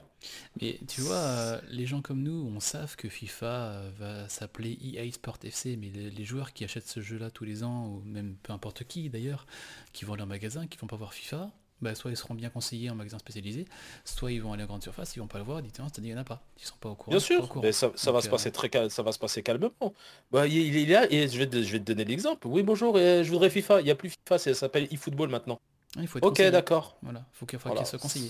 Mais tu vois, euh, les gens comme nous, on savent que FIFA euh, va s'appeler EA Sport FC, mais les, les joueurs qui achètent ce jeu-là tous les ans, ou même peu importe qui d'ailleurs, qui vont aller en magasin, qui vont pas voir FIFA, bah, soit ils seront bien conseillés en magasin spécialisé, soit ils vont aller en grande surface, ils vont pas le voir, il n'y en a pas. Ils sont pas au courant. Bien sûr, courant. mais ça, ça va se euh, passer très cal- ça va se passer calmement. Bah, il, il est là et je vais, te, je vais te donner l'exemple. Oui bonjour, je voudrais FIFA. Il n'y a plus FIFA, ça s'appelle eFootball maintenant. il faut être Ok d'accord. Voilà, faut qu'il faut Voilà. qu'il soit conseillé.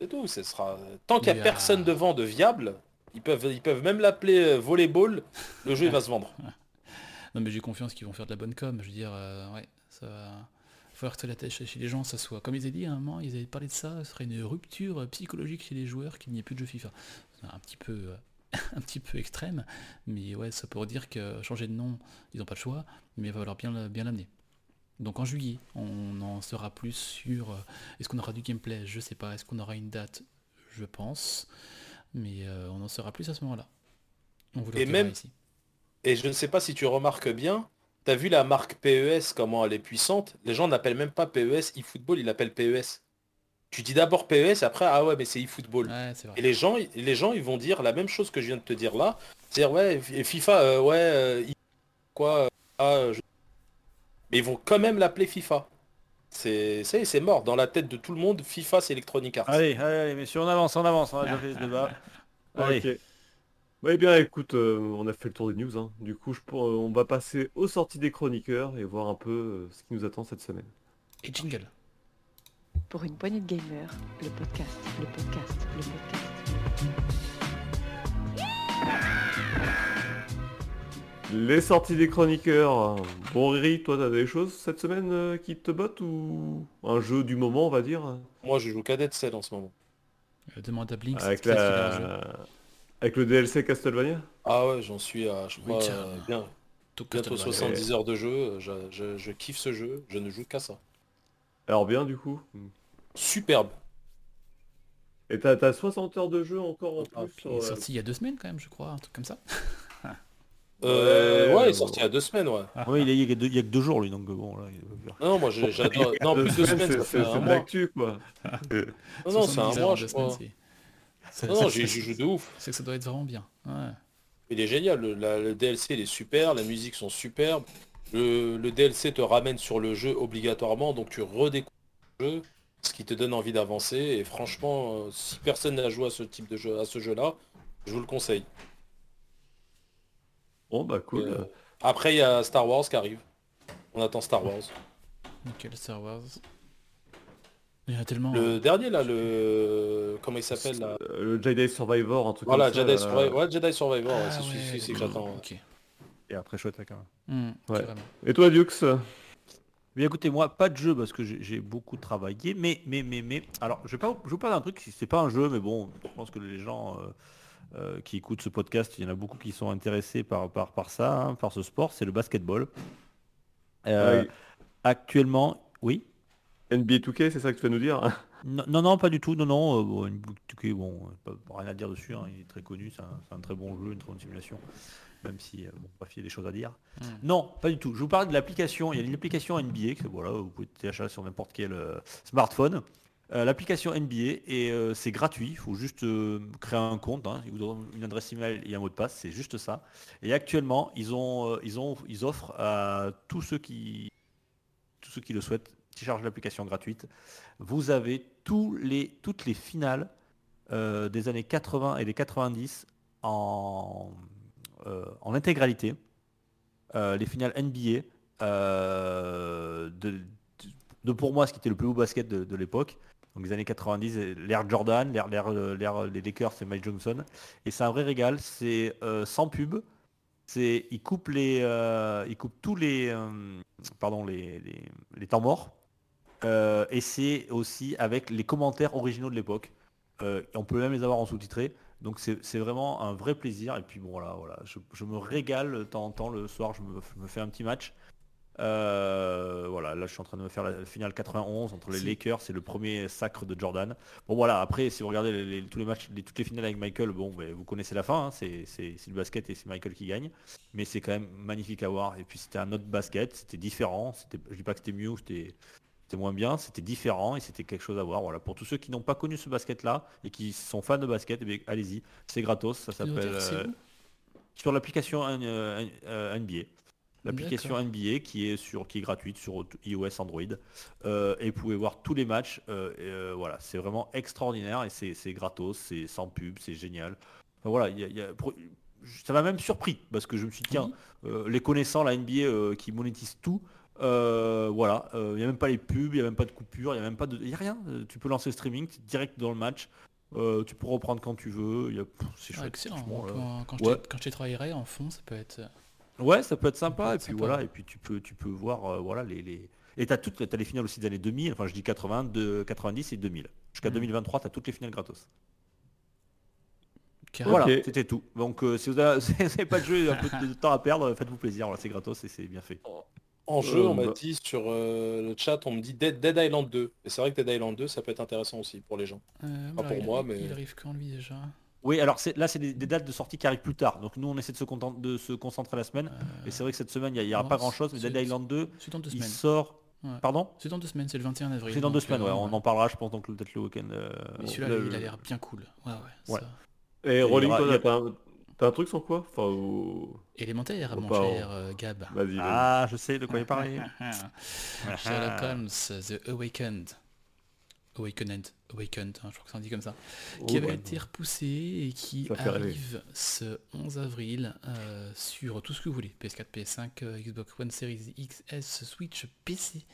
C'est tout. Ce sera tant qu'il n'y a personne euh, devant de viable, ils peuvent ils peuvent même l'appeler euh, volleyball. Le jeu il va se vendre. Non mais j'ai confiance qu'ils vont faire de la bonne com, je veux dire, euh, ouais, ça va falloir que la tête chez les gens, ça soit, comme ils avaient dit à un moment, ils avaient parlé de ça, ce serait une rupture psychologique chez les joueurs qu'il n'y ait plus de jeux FIFA. C'est un petit peu, euh, un petit peu extrême, mais ouais, ça pour dire que changer de nom, ils n'ont pas le choix, mais il va falloir bien, bien l'amener. Donc en juillet, on en saura plus sur, euh, est-ce qu'on aura du gameplay, je sais pas, est-ce qu'on aura une date, je pense, mais euh, on en saura plus à ce moment-là. On vous le Et même- ici. Et je ne sais pas si tu remarques bien, t'as vu la marque PES comment elle est puissante? Les gens n'appellent même pas PES eFootball, ils l'appellent PES. Tu dis d'abord PES, après ah ouais mais c'est eFootball. Ouais. Et les gens, les gens, ils vont dire la même chose que je viens de te dire là. C'est-à-dire, ouais, et FIFA, euh, ouais, euh, quoi, ah, je- mais ils vont quand même l'appeler FIFA. C'est ça y est, c'est mort. Dans la tête de tout le monde, FIFA c'est Electronic Arts. Allez, allez, allez, messieurs, on avance, on avance, on a déjà fait ce débat. Allez. Ok. Ouais, eh bien, écoute, euh, on a fait le tour des news. hein. Du coup, je, euh, on va passer aux sorties des chroniqueurs et voir un peu euh, ce qui nous attend cette semaine. Et jingle. Pour une poignée de gamers, le podcast, le podcast, le podcast. Les sorties des chroniqueurs. Bon, Riri, toi, t'as des choses cette semaine euh, qui te bottent ou un jeu du moment, on va dire? Moi je joue Cadet Cell en ce moment. Euh, demande à Blink. avec, super jeu. la... avec le DLC Castlevania? Ah ouais, j'en suis à, je crois, euh, bien, Tout bientôt Castlevania. 70 heures de jeu. Je, je- je kiffe ce jeu, je ne joue qu'à ça. Alors bien, du coup? Superbe. Et t'as t'as 60 heures de jeu encore en Ah, plus Il est euh, sorti il y a deux semaines quand même, je crois, un truc comme ça. Euh, Ouais, il est sorti il y a deux semaines, ouais. Oui, il y a, il y a que deux- il y a que deux jours lui, donc bon là. il Non, moi j'ai- j'adore. Non, deux plus de deux semaines, c'est fait c'est- un c'est de l'actu, quoi. Non, non, c'est un 70 heures en mois, je crois. Non, non, de ouf. C'est que ça doit être vraiment bien. Ouais. Il est génial, le, la- le DLC il est super, les musiques sont superbes. Le, le DLC te ramène sur le jeu obligatoirement, donc tu redécouvres le jeu, ce qui te donne envie d'avancer. Et franchement, euh, si personne n'a joué à ce type de jeu, à ce jeu-là, je vous le conseille. Bon, bah cool. Euh, après, il y a Star Wars qui arrive. On attend Star Wars. Nickel, Star Wars. Il y en a tellement. Le dernier là, le comment il s'appelle là? Le Jedi Survivor, un truc Voilà, comme ça. Jedi. Survivor. Ouais, Jedi Survivor, ouais, Ah c'est ouais, celui-ci que j'attends. Et après chouette quand même. Hmm, Ouais. Et toi, Dux? Mais écoutez, moi, pas de jeu parce que j'ai beaucoup travaillé, mais, mais, mais, mais, alors, je vais pas, je vous parler d'un truc, c'est pas un jeu, mais bon, je pense que les gens euh, euh, qui écoutent ce podcast, il y en a beaucoup qui sont intéressés par, par, par ça, hein, par ce sport, c'est le basketball. Euh, Ouais. Actuellement, oui. NBA 2K, c'est ça que tu vas nous dire Non, non, non, pas du tout. Non, non. euh, bon, une boutique, bon, pas, pas rien à dire dessus. hein, il est très connu. C'est un, c'est un très bon jeu, une très bonne simulation. Même si, euh, bon, bref, il y a des choses à dire. Hmm. Non, pas du tout. Je vous parle de l'application. Il y a une application NBA que voilà, vous pouvez télécharger sur n'importe quel euh, smartphone. Euh, l'application NBA et euh, c'est gratuit. Il faut juste euh, créer un compte. hein. Ils vous donnent une adresse email et un mot de passe. C'est juste ça. Et actuellement, ils ont, ils ont, ils offrent à tous ceux qui, tous ceux qui le souhaitent, l'application gratuite. Vous avez tous les, toutes les finales des années 80 et des 90 en, en intégralité. Les finales NBA de, de- pour moi ce qui était le plus beau basket de l'époque. Donc les années 90, et l'ère Jordan, l'ère, l'ère, l'ère des Lakers, c'est Mike Johnson. Et c'est un vrai régal, c'est euh, sans pub. C'est, il coupe les, euh, il coupe tous les, euh, pardon, les, les, temps morts. Euh, et c'est aussi avec les commentaires originaux de l'époque. Euh, on peut même les avoir en sous-titré. Donc c'est vraiment un vrai plaisir. Et puis bon voilà, voilà. Je, me régale de temps en temps le soir, je me fais un petit match. Euh, voilà, là je suis en train de me faire la finale 91 entre les. Lakers et le premier sacre de Jordan. Bon voilà, après si vous regardez les- les- tous les matchs, les- toutes les finales avec Michael, bon ben, vous connaissez la fin, hein, c'est c'est- c'est le basket et c'est Michael qui gagne. Mais c'est quand même magnifique à voir. Et puis c'était un autre basket, c'était différent. Je dis pas que c'était mieux ou c'était moins bien, c'était différent et c'était quelque chose à voir. Voilà, pour tous ceux qui n'ont pas connu ce basket-là et qui sont fans de basket, eh allez-y, c'est gratos, ça s'appelle c'est euh, sur l'application euh, euh, NBA. L'application. NBA qui est sur qui est gratuite sur iOS Android Euh, et vous pouvez voir tous les matchs. euh, et, euh, voilà, c'est vraiment extraordinaire et c'est gratos, c'est sans pub, c'est génial. Enfin, voilà, il y a- y ça m'a même surpris parce que je me suis dit tiens, les connaissants la NBA qui monétisent tout. voilà, il n'y a même pas les pubs, il n'y a même pas de coupure, il n'y a même pas de. Y a rien. Tu peux lancer le streaming, direct dans le match. euh, tu peux reprendre quand tu veux. a- C'est Ah, excellent. Quand, quand, Ouais. je, quand je travaillerai en fond, ça peut être. Ouais, ça peut être sympa. peut Et puis sympa. voilà, et puis tu peux, tu peux voir, euh, voilà les, les... Et t'as toutes, t'as les finales aussi des années 2000. Enfin, je dis 80, de 90 et 2000. Jusqu'à Mhm. 2023, t'as toutes les finales gratos. Voilà, Ok. c'était tout. Donc, euh, si vous avez, si vous avez pas de jeu, et un peu de temps à perdre, faites-vous plaisir. Voilà, c'est gratos et c'est bien fait. En jeu, Euh, on m'a bah- dit sur euh, le chat, on me dit Dead, Dead Island 2. Et c'est vrai que Dead Island 2, ça peut être intéressant aussi pour les gens. Euh, Pas pour il, moi, mais- il arrive quand lui déjà? Oui, alors là, c'est des, des dates de sortie qui arrivent plus tard. Donc nous, on essaie de se, content- de se concentrer la semaine. Euh, Et c'est vrai que cette semaine, il n'y aura non, pas grand-chose. Mais Dead Island 2, C'est dans deux il semaines. sort... Ouais. Pardon? C'est dans deux semaines, c'est le 21 avril. C'est dans deux semaines, euh, ouais. On en parlera, je pense, donc peut-être le week-end. euh, Mais celui-là, il a l'air bien cool. Ouais, ouais. Ouais. ça- Et y Rolling, y t'as un- T'as un truc sans quoi? Enfin, ou- Élémentaire, mon pas, cher euh, Gab. vas-y. vas-y. Ah, je sais de quoi il parlait. Sherlock Holmes, The Awakened. Awakened, Awakened, hein, je crois que ça en dit comme ça. qui Oh, avait bah, été repoussé et qui rêver. arrive ce 11 avril euh, sur tout ce que vous voulez. PS4, PS5, euh, Xbox One Series XS, Switch, PC.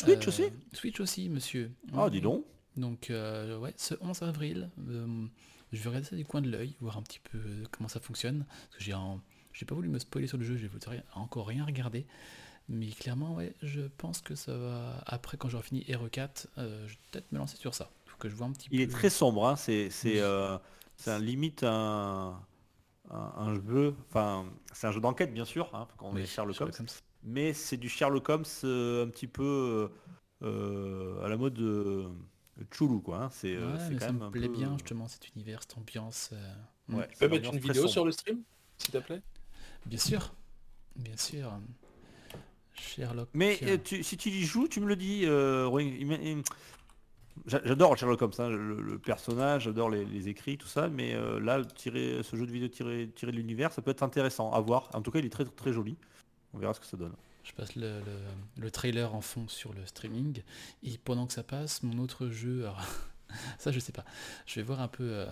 Switch Euh, aussi Switch aussi, monsieur. Ah, dis donc. Donc, euh, ouais, ce 11 avril, euh, je vais regarder ça du coin de l'œil, voir un petit peu euh, comment ça fonctionne. Parce que j'ai un- j'ai pas voulu me spoiler sur le jeu, j'ai encore rien regarder. Mais clairement, ouais, je pense que ça va. Après, quand j'aurai fini RE4, euh, je vais peut-être me lancer sur ça. Faut que je vois un petit Il est très sombre, hein, c'est c'est euh, c'est un limite un, un, un jeu, enfin c'est un jeu d'enquête bien sûr, hein, quand on Oui, est Sherlock Holmes, Holmes. mais c'est du Sherlock Holmes euh, un petit peu à la mode de Chulu quoi. hein, C'est Ouais, c'est mais quand ça même me un plaît peu- bien justement cet univers, cette ambiance. Ouais, Tu peux mettre une vidéo sombre. sur le stream, s'il te plaît? Bien sûr, bien sûr. Sherlock. Mais euh, euh, tu- si tu y joues, tu me le dis. euh, J'adore Sherlock Holmes, hein, le, le personnage, j'adore les, les écrits, tout ça, mais euh, là, tirer, ce jeu de vidéo tiré, tiré de l'univers, ça peut être intéressant à voir. En tout cas, il est très très joli. On verra ce que ça donne. Je passe le, le- le trailer en fond sur le streaming et pendant que ça passe, mon autre jeu, alors, ça je sais pas, je vais voir un peu,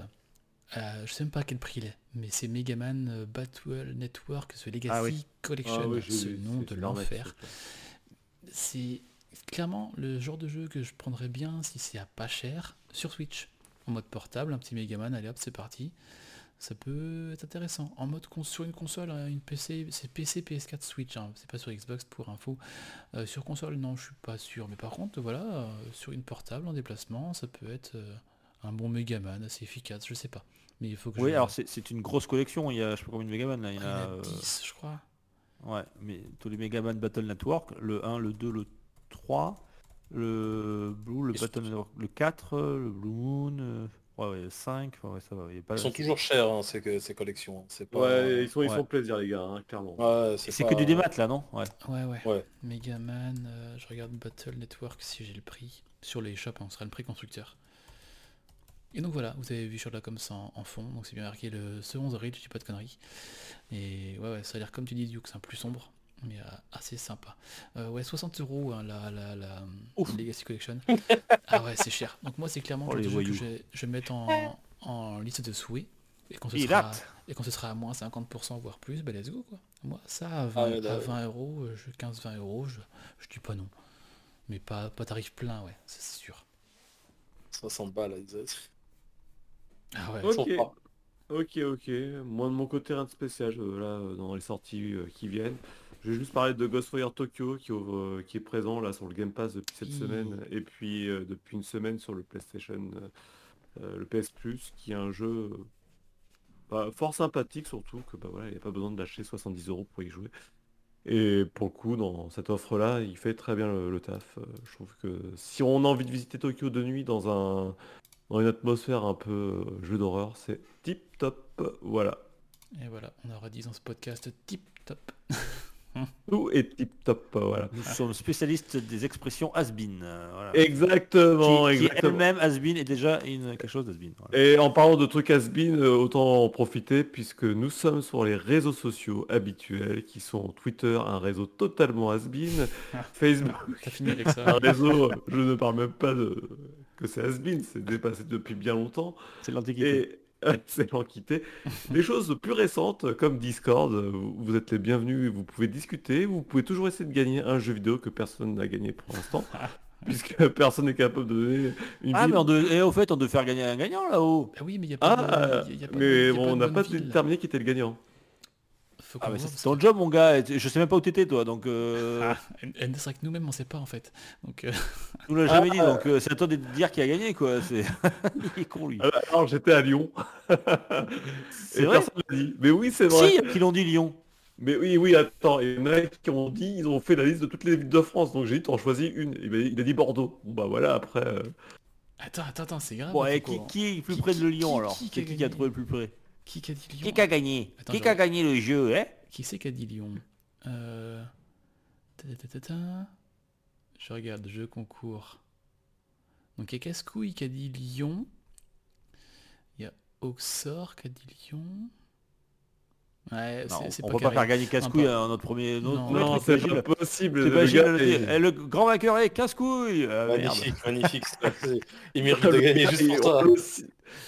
euh, je sais même pas à quel prix il est, mais c'est Megaman euh, Battle Network, ce Legacy Ah oui. Collection, Ah oui, ce nom de l'enfer. C'est clairement le genre de jeu que je prendrais bien si c'est à pas cher sur Switch, en mode portable, un petit Megaman, allez hop c'est parti. Ça peut être intéressant. En mode sur une console, hein, une PC, c'est PC, PS4, Switch, hein, c'est pas sur Xbox pour info. Euh, sur console, non, je suis pas sûr. Mais par contre, voilà, euh, sur une portable en déplacement, ça peut être euh, un bon Megaman assez efficace, je sais pas. Mais il faut que Oui, je... alors c'est c'est une grosse collection, il y a je sais pas combien de Megaman là, il y en il y en a, a euh, 10, je crois. Ouais, mais tous les Megaman Battle Network, le 1, le 2, le 3, le Blue, le Ils Battle Network, le 4, le Blue Moon, euh, ouais, ouais, 5, ouais, ça va, il y a pas... Ils sont toujours chers, hein, ces, que- ces collections. hein. C'est pas... Ouais, ils sont, ils Ouais. font plaisir les gars, hein, clairement. Ouais, C'est pas- que du démat là, non? Ouais. Ouais, ouais. Ouais. Megaman, euh, je regarde Battle Network si j'ai le prix. Sur les shops, hein, on sera le prix constructeur. Et donc voilà, vous avez vu Sherlock Holmes en, en fond, donc c'est bien marqué le ce 11 avril, je dis pas de conneries. Et ouais, ouais, ça a l'air comme tu dis Duke, c'est un plus sombre, mais euh, assez sympa. Euh, ouais, 60 euros hein, la, la, la Legacy Collection. ah ouais, c'est cher. Donc moi c'est clairement Oh, le jeu que je, je vais mettre en, en liste de souhaits. Et quand, ce Il sera, date. et quand ce sera à moins 50% voire plus, bah let's go quoi. Moi ça à 20, Ah là, à ouais. 20 euros, euh, je 15-20 euros, je, je dis pas non. Mais pas, pas tarif plein, ouais, c'est sûr. 60 balles, disaient. Ah ouais. Ok. Ok, ok. Moi de mon côté, rien de spécial euh, là euh, dans les sorties euh, qui viennent. Je vais juste parler de Ghostwire Tokyo qui, euh, qui est présent là sur le Game Pass depuis cette semaine et puis depuis une semaine sur le PlayStation, le PS Plus, qui est un jeu bah, fort sympathique surtout que bah voilà, il n'y a pas besoin de lâcher 70 euros pour y jouer. Et pour le coup, dans cette offre-là, il fait très bien le, le taf. Euh, Je trouve que si on a envie de visiter Tokyo de nuit dans un dans une atmosphère un peu euh, jeu d'horreur, c'est tip top. Voilà. Et voilà, on aura dit dans ce podcast tip top. Tout est tip top. Voilà. Nous sommes spécialistes des expressions has-been. euh, voilà. Exactement, qui, qui exactement. elle-même has-been est déjà une, quelque chose d'has-been. voilà. Et en parlant de trucs has-been, euh, autant en profiter puisque nous sommes sur les réseaux sociaux habituels qui sont Twitter, un réseau totalement has-been, Facebook, fini avec un réseau, je ne parle même pas de que c'est has-been, c'est dépassé depuis bien longtemps. C'est l'antiquité. Et c'est l'antiquité. Des choses plus récentes comme Discord, euh, vous êtes les bienvenus vous pouvez discuter. Vous pouvez toujours essayer de gagner un jeu vidéo que personne n'a gagné pour l'instant. puisque personne n'est capable de donner une Ah ville. mais on devait, et au fait on devait faire gagner un gagnant là-haut. Bah oui, mais il n'y a pas Ah, de... y a- y a pas de- mais y a bon, on de n'a pas déterminé qui était le gagnant. Faut Ah mais c'est ton job mon gars, et je sais même pas où t'étais toi, donc euh, Et- et C'est vrai que nous-mêmes on sait pas en fait. Donc euh, nous l'as jamais dit, donc euh, c'est à toi de dire qui a gagné quoi. C'est il est con lui. Alors, alors, j'étais à Lyon. C'est Et vrai personne l'a dit. Mais oui, c'est vrai. Si, qui l'ont dit Lyon. Mais oui, oui, attends. Il y en a qui ont dit, ils ont fait la liste de toutes les villes de France. Donc j'ai dit, t'en choisis une. Il a dit Bordeaux. Bon bah voilà, après. euh, attends, attends, attends, c'est grave. Bon, et qu'on- qui, qui est plus Qui- près de Lyon qui- alors qui- Qui, qui a qui a gagné trouvé le plus près? Qui a dit Lyon Qui a gagné Attends, Qui a gagné le jeu hein Qui c'est qui a dit Lyon euh... ta, ta, ta, ta. Je regarde, jeu concours. Donc il y a Cascouille qui a dit Lyon. Il y a Auxor qui a dit Lyon. Ouais, Non, on pas peut pas faire gagner casse-couille pas- à notre premier. Notre Non. c'est t'imagines pas possible. T'imagines, le gars, grand vainqueur est casse-couille Ah, merde. Magnifique, magnifique. Il mérite de gagner juste pour toi.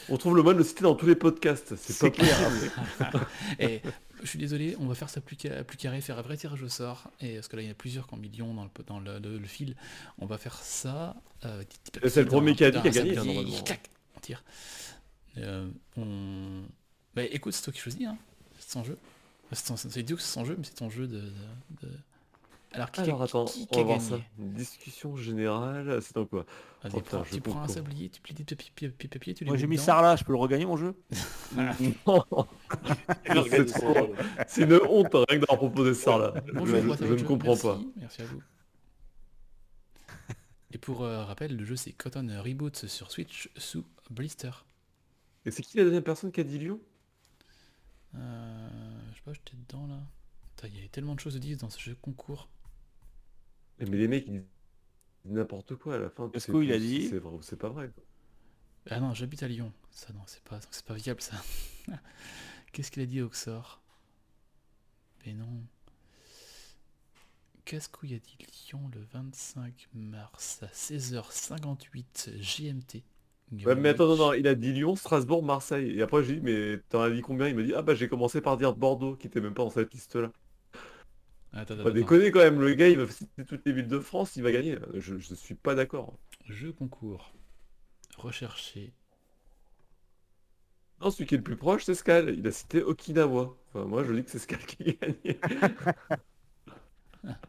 On trouve le moyen de le citer dans tous les podcasts. C'est pas possible. Et je suis désolé, on va faire ça plus, ca- plus carré, faire un vrai tirage au sort. Et parce que là, il y en a plusieurs qui millions dans le, dans le, le- le fil. On va faire ça. euh, c'est le premier qui a dit qui a gagné, on tire. Euh, on... Bah écoute, c'est toi qui choisis. Hein. C'est ton jeu. C'est idiot que c'est son jeu, mais c'est ton jeu de... de- de- Alors, qui, Alors qui- attends, qui, on qui a va voir gagné ça. Une discussion générale, c'est dans quoi? Vas-y, Oh, putain, prends- je Tu prends un sablier, tu plies des petits papiers, tu les Moi mets j'ai mis dedans. là, je peux le regagner mon jeu? C'est trop- une honte hein, rien que d'avoir proposé ça là. Bonjour, je ne comprends pas. Merci, Merci à vous. Et pour euh, rappel, le jeu c'est Cotton Reboot sur Switch sous Blister. Et c'est qui la deuxième personne qui a dit Lyon? Euh, je sais pas, j'étais dedans là. Putain, Il y avait tellement de choses à dire dans ce jeu concours. Mais les mecs ils disent n'importe quoi à la fin. qu'il plus a dit C'est vrai ou c'est pas vrai. quoi. Ah non, j'habite à Lyon. Ça non, c'est pas, c'est pas viable ça. Qu'est-ce qu'il a dit Oxor? Mais non. Qu'est-ce qu'il a dit Lyon le 25 mars à 16h58 GMT Ouais, mais attends, non, non, il a dit Lyon, Strasbourg, Marseille. Et après j'ai dit mais t'en as dit combien? Il m'a dit ah bah j'ai commencé par dire Bordeaux qui était même pas dans cette liste là. Attends, attends, Pas attends. déconner quand même, le gars il va citer toutes les villes de France, il va gagner. Je, je suis pas d'accord. Jeu concours. Rechercher. Non, celui qui est le plus proche, c'est Scal. Il a cité Okinawa. Enfin, moi, je dis que c'est Scal qui a gagné.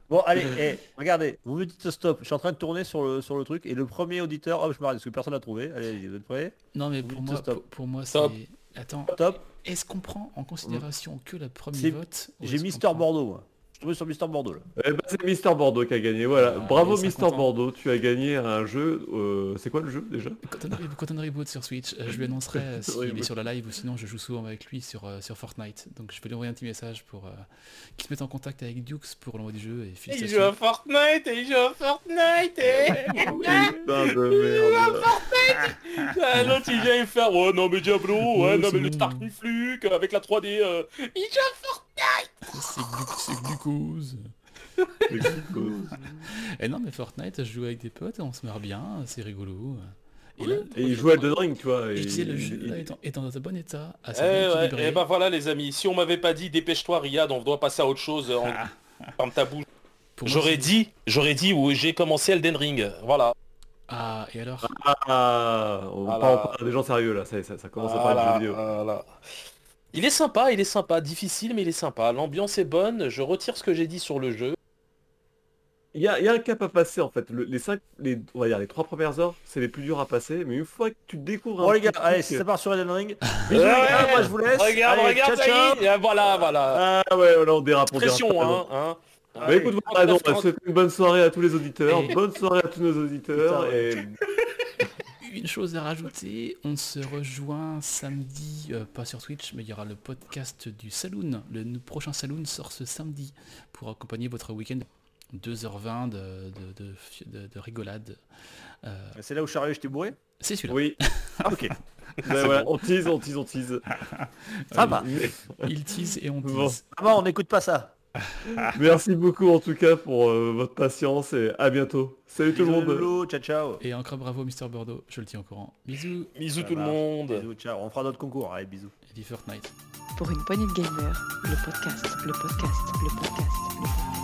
Bon allez, eh, regardez, vous me dites stop, je suis en train de tourner sur le, sur le truc et le premier auditeur, hop je m'arrête parce que personne n'a trouvé. Allez, vous êtes prêts? Non mais Vous pour moi, stop. pour, pour moi Stop. c'est... Attends, Top, est-ce qu'on prend en considération que le premier vote j'ai Mister Bordeaux moi. Je suis tombé sur Mister Bordeaux là. Eh ben, c'est Mister Bordeaux qui a gagné. Voilà. Ah, Bravo il Mister 50 ans. Bordeaux, tu as gagné un jeu. euh, C'est quoi le jeu déjà? Cotton, Cotton Reboot sur Switch, euh, je lui annoncerai euh, s'il est sur la live ou sinon je joue souvent avec lui sur, euh, sur Fortnite. Donc je vais lui envoyer un petit message pour euh, qu'il se mette en contact avec Dukes pour l'envoi du jeu et Il joue à Fortnite et il joue à Fortnite et... Putain de merde. Ah, L'autre il vient me faire Ouais non mais Diablo, ouais Ouais, non mais le bon. Stark Fluke avec la 3D euh, Il joue à Fortnite C'est glu- c'est glucose. Et non mais Fortnite, je joue avec des potes, on se marre bien, c'est rigolo. Et, là, Et il joue à Elden Ring, tu vois. et le il- jeu là, est, dans un bon état, Eh bien ouais, et ben voilà les amis, si on m'avait pas dit dépêche-toi Riyad, on doit passer à autre chose, en... ferme ta bouche. J'aurais dit, j'aurais dit où j'ai commencé Elden Ring, voilà. Ah, et alors? Ah, on Voilà. parle des gens sérieux là, ça, ça, ça commence à parler de vidéo. voilà. Il est sympa, il est sympa, difficile mais il est sympa. L'ambiance est bonne, je retire ce que j'ai dit sur le jeu. Il y a, il y a un cap à passer en fait. Le- les cinq, les, on va dire les trois premières heures, c'est les plus durs à passer, mais une fois que tu découvres Bon un les gars, allez, ça part sur Elden Ring. Ouais, Bisous les gars, moi je vous laisse. Regarde, Allez, regarde, ça y est, voilà, voilà. Ah ouais, voilà, on dérape, on dérape. Pression, t'as hein. hein. Bah écoute, vous avez raison, on va 39, souhaiter une bonne soirée à tous les auditeurs, bonne soirée à tous nos auditeurs, Putain, et Une chose à rajouter, on se rejoint samedi, euh, pas sur Twitch, mais il y aura le podcast du Saloon. Le prochain Saloon sort ce samedi pour accompagner votre week-end. 2h20 de, de, de, fi- de- de rigolade. Euh, C'est là où je suis arrivé, j'étais bourré? C'est celui-là. oui, Ah ok. Ben voilà, on tease, on tease, on tease. Ça va. Il tease et on tease. Bon. Ah bon, on n'écoute pas ça. Merci beaucoup en tout cas pour euh, votre patience et à bientôt. Salut tout le monde. ciao ciao. Et encore bravo Mister Bordeaux, je le tiens au courant. Bisous. Bisous Ça tout le monde. Bisous, ciao. On fera d'autres concours. Allez, bisous. Et dit Fortnite. Pour une poignée de gamers, le podcast, le podcast, le podcast, le podcast.